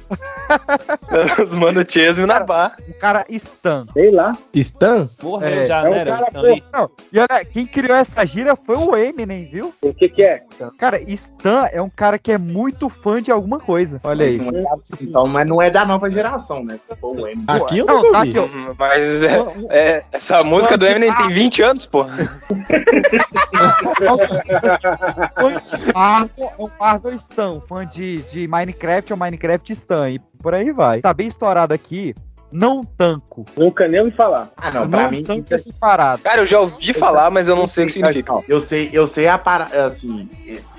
[SPEAKER 4] Os mano Chesme na bar.
[SPEAKER 1] O cara Stan.
[SPEAKER 5] Sei lá.
[SPEAKER 2] Stan?
[SPEAKER 6] Morreu
[SPEAKER 1] É,
[SPEAKER 6] já,
[SPEAKER 5] é cara
[SPEAKER 6] Stan?
[SPEAKER 1] Não, e olha, quem criou essa gíria foi o Eminem, viu?
[SPEAKER 5] O que que é?
[SPEAKER 1] Cara, Stan é um cara que é muito fã de alguma coisa. Olha aí.
[SPEAKER 3] Então, mas não é da nova geração, né? Se for o M.
[SPEAKER 2] Aqui eu
[SPEAKER 1] Não, tá aqui, ó.
[SPEAKER 4] Hum, Mas é, é, essa música do Eminem tem 20 anos, pô.
[SPEAKER 1] Fã de é Marvel Stan. Fã de, de Minecraft é o Minecraft Stan. E por aí vai. Tá bem estourado aqui. Não tanco.
[SPEAKER 5] Nunca nem ouvi falar.
[SPEAKER 3] Ah, não, pra
[SPEAKER 1] não
[SPEAKER 3] mim.
[SPEAKER 1] tanco essa parada.
[SPEAKER 4] Cara, eu já ouvi falar, mas eu não sei o que significa.
[SPEAKER 3] Não, Eu sei, eu sei a parada, assim,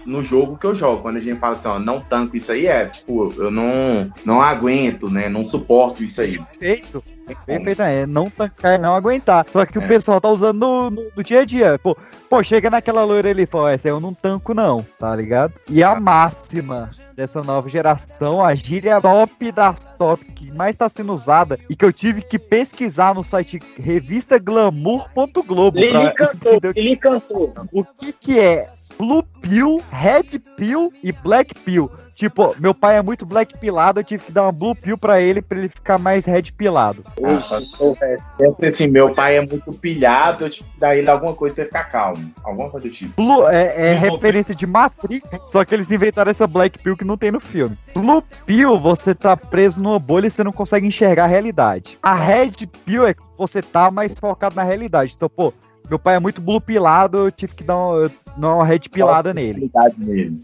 [SPEAKER 3] no jogo que eu jogo, quando a gente fala assim, ó, não tanco isso aí, é tipo, eu não, não aguento, né? Não suporto isso aí.
[SPEAKER 1] Perfeito. Perfeito, é não tancar, não aguentar. Só que o
[SPEAKER 3] É.
[SPEAKER 1] pessoal tá usando no, no- no dia a dia. Pô, pô, chega naquela loira ali e fala, essa eu não tanco não, tá ligado? E a máxima dessa nova geração, a gíria top das top, que mais tá sendo usada e que eu tive que pesquisar no site revistaglamour.globo.
[SPEAKER 5] Lili
[SPEAKER 1] pra-
[SPEAKER 5] cantou, Lili cantou.
[SPEAKER 1] o que que é Blue Pill, Red Pill e Black Pill. Tipo, meu pai é muito black pilado, eu tive que dar uma blue pill pra ele, pra ele ficar mais red pilado.
[SPEAKER 3] Pensa assim, meu pai é muito pilhado, eu tive que dar ele alguma coisa pra ele ficar calmo. Alguma coisa do tipo.
[SPEAKER 1] Blue é, é referência de Matrix, só que eles inventaram essa black pill que não tem no filme. Blue pill, você tá preso numa bolha e você não consegue enxergar a realidade. A red pill é que você tá mais focado na realidade. Então, pô, meu pai é muito blue pilado, eu tive que dar uma, dar uma red pilada nele.
[SPEAKER 3] Nele.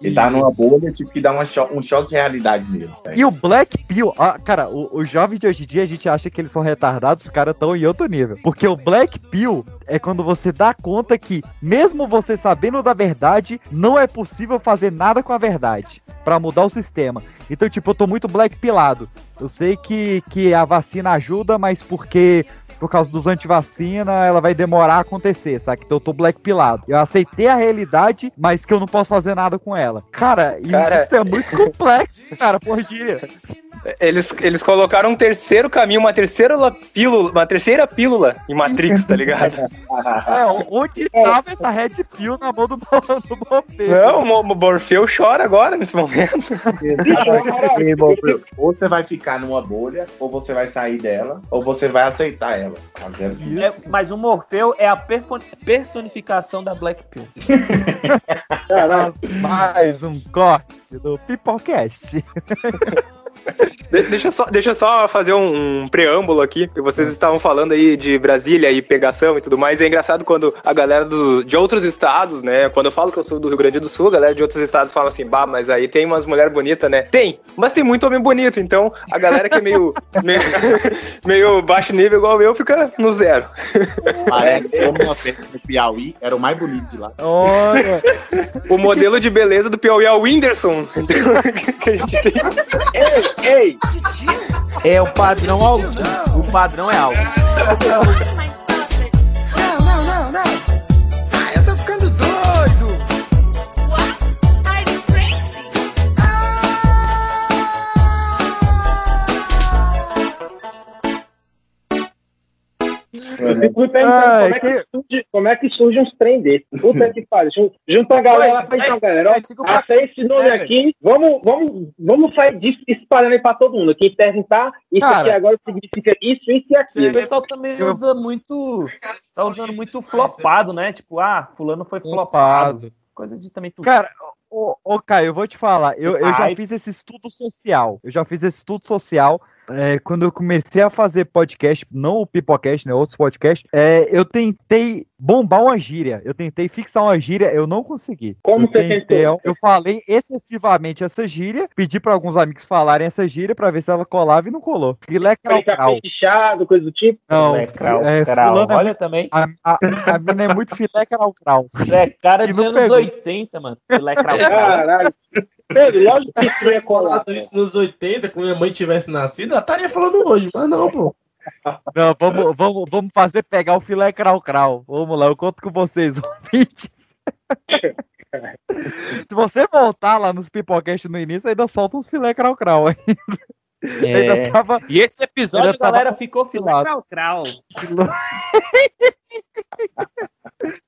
[SPEAKER 3] Ele tá numa bolha, eu tive que dar uma cho- um choque de realidade nele. velho.
[SPEAKER 1] E o Black Pill, ah, cara, os jovens de hoje em dia a gente acha que eles são retardados, os caras estão em outro nível. Porque o Black Pill é quando você dá conta que, mesmo você sabendo da verdade, não é possível fazer nada com a verdade pra mudar o sistema. Então, tipo, eu tô muito Black Pilado. Eu sei que, que a vacina ajuda, mas porque. Por causa dos antivacina, ela vai demorar a acontecer, sabe? Então eu tô black pilado. Eu aceitei a realidade, mas que eu não posso fazer nada com ela. Cara,
[SPEAKER 4] Cara,
[SPEAKER 1] isso é muito complexo, cara, por gíria.
[SPEAKER 4] Eles, eles colocaram um terceiro caminho, uma terceira la- pílula, uma terceira pílula em Matrix, tá ligado?
[SPEAKER 1] É, onde tava essa Red Pill na mão do, do Morfeu?
[SPEAKER 4] Não, o Mo- o Morfeu chora agora, nesse momento.
[SPEAKER 3] Ou você vai ficar numa bolha, ou você vai sair dela, ou você vai aceitar ela. Fazendo assim.
[SPEAKER 6] É, mas o Morfeu é a personificação da Black Pill.
[SPEAKER 1] Mais um corte do Pipocast.
[SPEAKER 4] De- deixa, eu só, deixa só fazer um, um preâmbulo aqui, que vocês estavam falando aí de Brasília e pegação e tudo mais. É engraçado quando a galera do, de outros estados, né? Quando eu falo que eu sou do Rio Grande do Sul, a galera de outros estados fala assim, bah, mas aí tem umas mulheres bonitas, né? Tem, mas tem muito homem bonito, então a galera que é meio, meio, meio baixo nível igual eu fica no zero.
[SPEAKER 3] Parece que uma festa no Piauí era o mais bonito de lá.
[SPEAKER 1] Olha,
[SPEAKER 4] O modelo de beleza do Piauí é o Whindersson. Então, que a gente tem.
[SPEAKER 5] Ei!
[SPEAKER 6] É o padrão alto. O padrão é alto.
[SPEAKER 36] Eu
[SPEAKER 5] fico me perguntando
[SPEAKER 1] Ai,
[SPEAKER 5] como, é que surge, como é que surge uns trem desses. Puta que pariu. Jun- Junta a galera,
[SPEAKER 6] Pois
[SPEAKER 5] faz
[SPEAKER 6] é,
[SPEAKER 5] então, galera. ó,
[SPEAKER 6] é, tipo,
[SPEAKER 5] esse nome
[SPEAKER 6] é,
[SPEAKER 5] aqui. Vamos, vamos, vamos sair disso espalhando aí pra todo mundo. Quem perguntar, isso
[SPEAKER 1] Cara,
[SPEAKER 5] aqui agora significa isso, isso e
[SPEAKER 6] O
[SPEAKER 5] aquilo.
[SPEAKER 6] pessoal também usa muito. Tá usando muito flopado, né? Tipo, ah, fulano foi flopado. Coisa de também tudo.
[SPEAKER 1] Cara, ô, ô Caio, eu vou te falar, eu, eu já fiz esse estudo social. Eu já fiz esse estudo social. É, quando eu comecei a fazer podcast, não o Pipocast, né? Outros podcasts, é, eu tentei bombar uma gíria. Eu tentei fixar uma gíria, eu não consegui.
[SPEAKER 5] Como
[SPEAKER 1] eu
[SPEAKER 5] você tentou?
[SPEAKER 1] Eu falei excessivamente essa gíria, pedi para alguns amigos falarem essa gíria pra ver se ela colava e não colou. Filé crau
[SPEAKER 5] fechado, coisa do tipo.
[SPEAKER 1] Não,
[SPEAKER 6] É, crau,
[SPEAKER 1] é,
[SPEAKER 6] crau.
[SPEAKER 1] fulano é
[SPEAKER 6] Olha
[SPEAKER 1] muito-
[SPEAKER 6] também.
[SPEAKER 1] A, a, a mina é muito filé crau crau.
[SPEAKER 6] É cara
[SPEAKER 1] E
[SPEAKER 6] de anos
[SPEAKER 1] pegou.
[SPEAKER 6] 80, mano. Filé crau.
[SPEAKER 5] Caralho. Pedro, lógico que colar.
[SPEAKER 2] falado isso nos 80, quando minha mãe tivesse nascido, ela estaria falando hoje, mas não, pô.
[SPEAKER 1] Não, vamos, vamos, vamos fazer pegar o filé crau crau. Vamos lá, eu conto com vocês, ouvintes. Se você voltar lá nos pipocast no início, ainda solta uns filé crau crau aí.
[SPEAKER 6] É.
[SPEAKER 1] Ainda tava.
[SPEAKER 6] E esse episódio
[SPEAKER 1] Ainda
[SPEAKER 6] a galera
[SPEAKER 1] tava
[SPEAKER 6] ficou filé
[SPEAKER 1] compilado.
[SPEAKER 6] crau crau.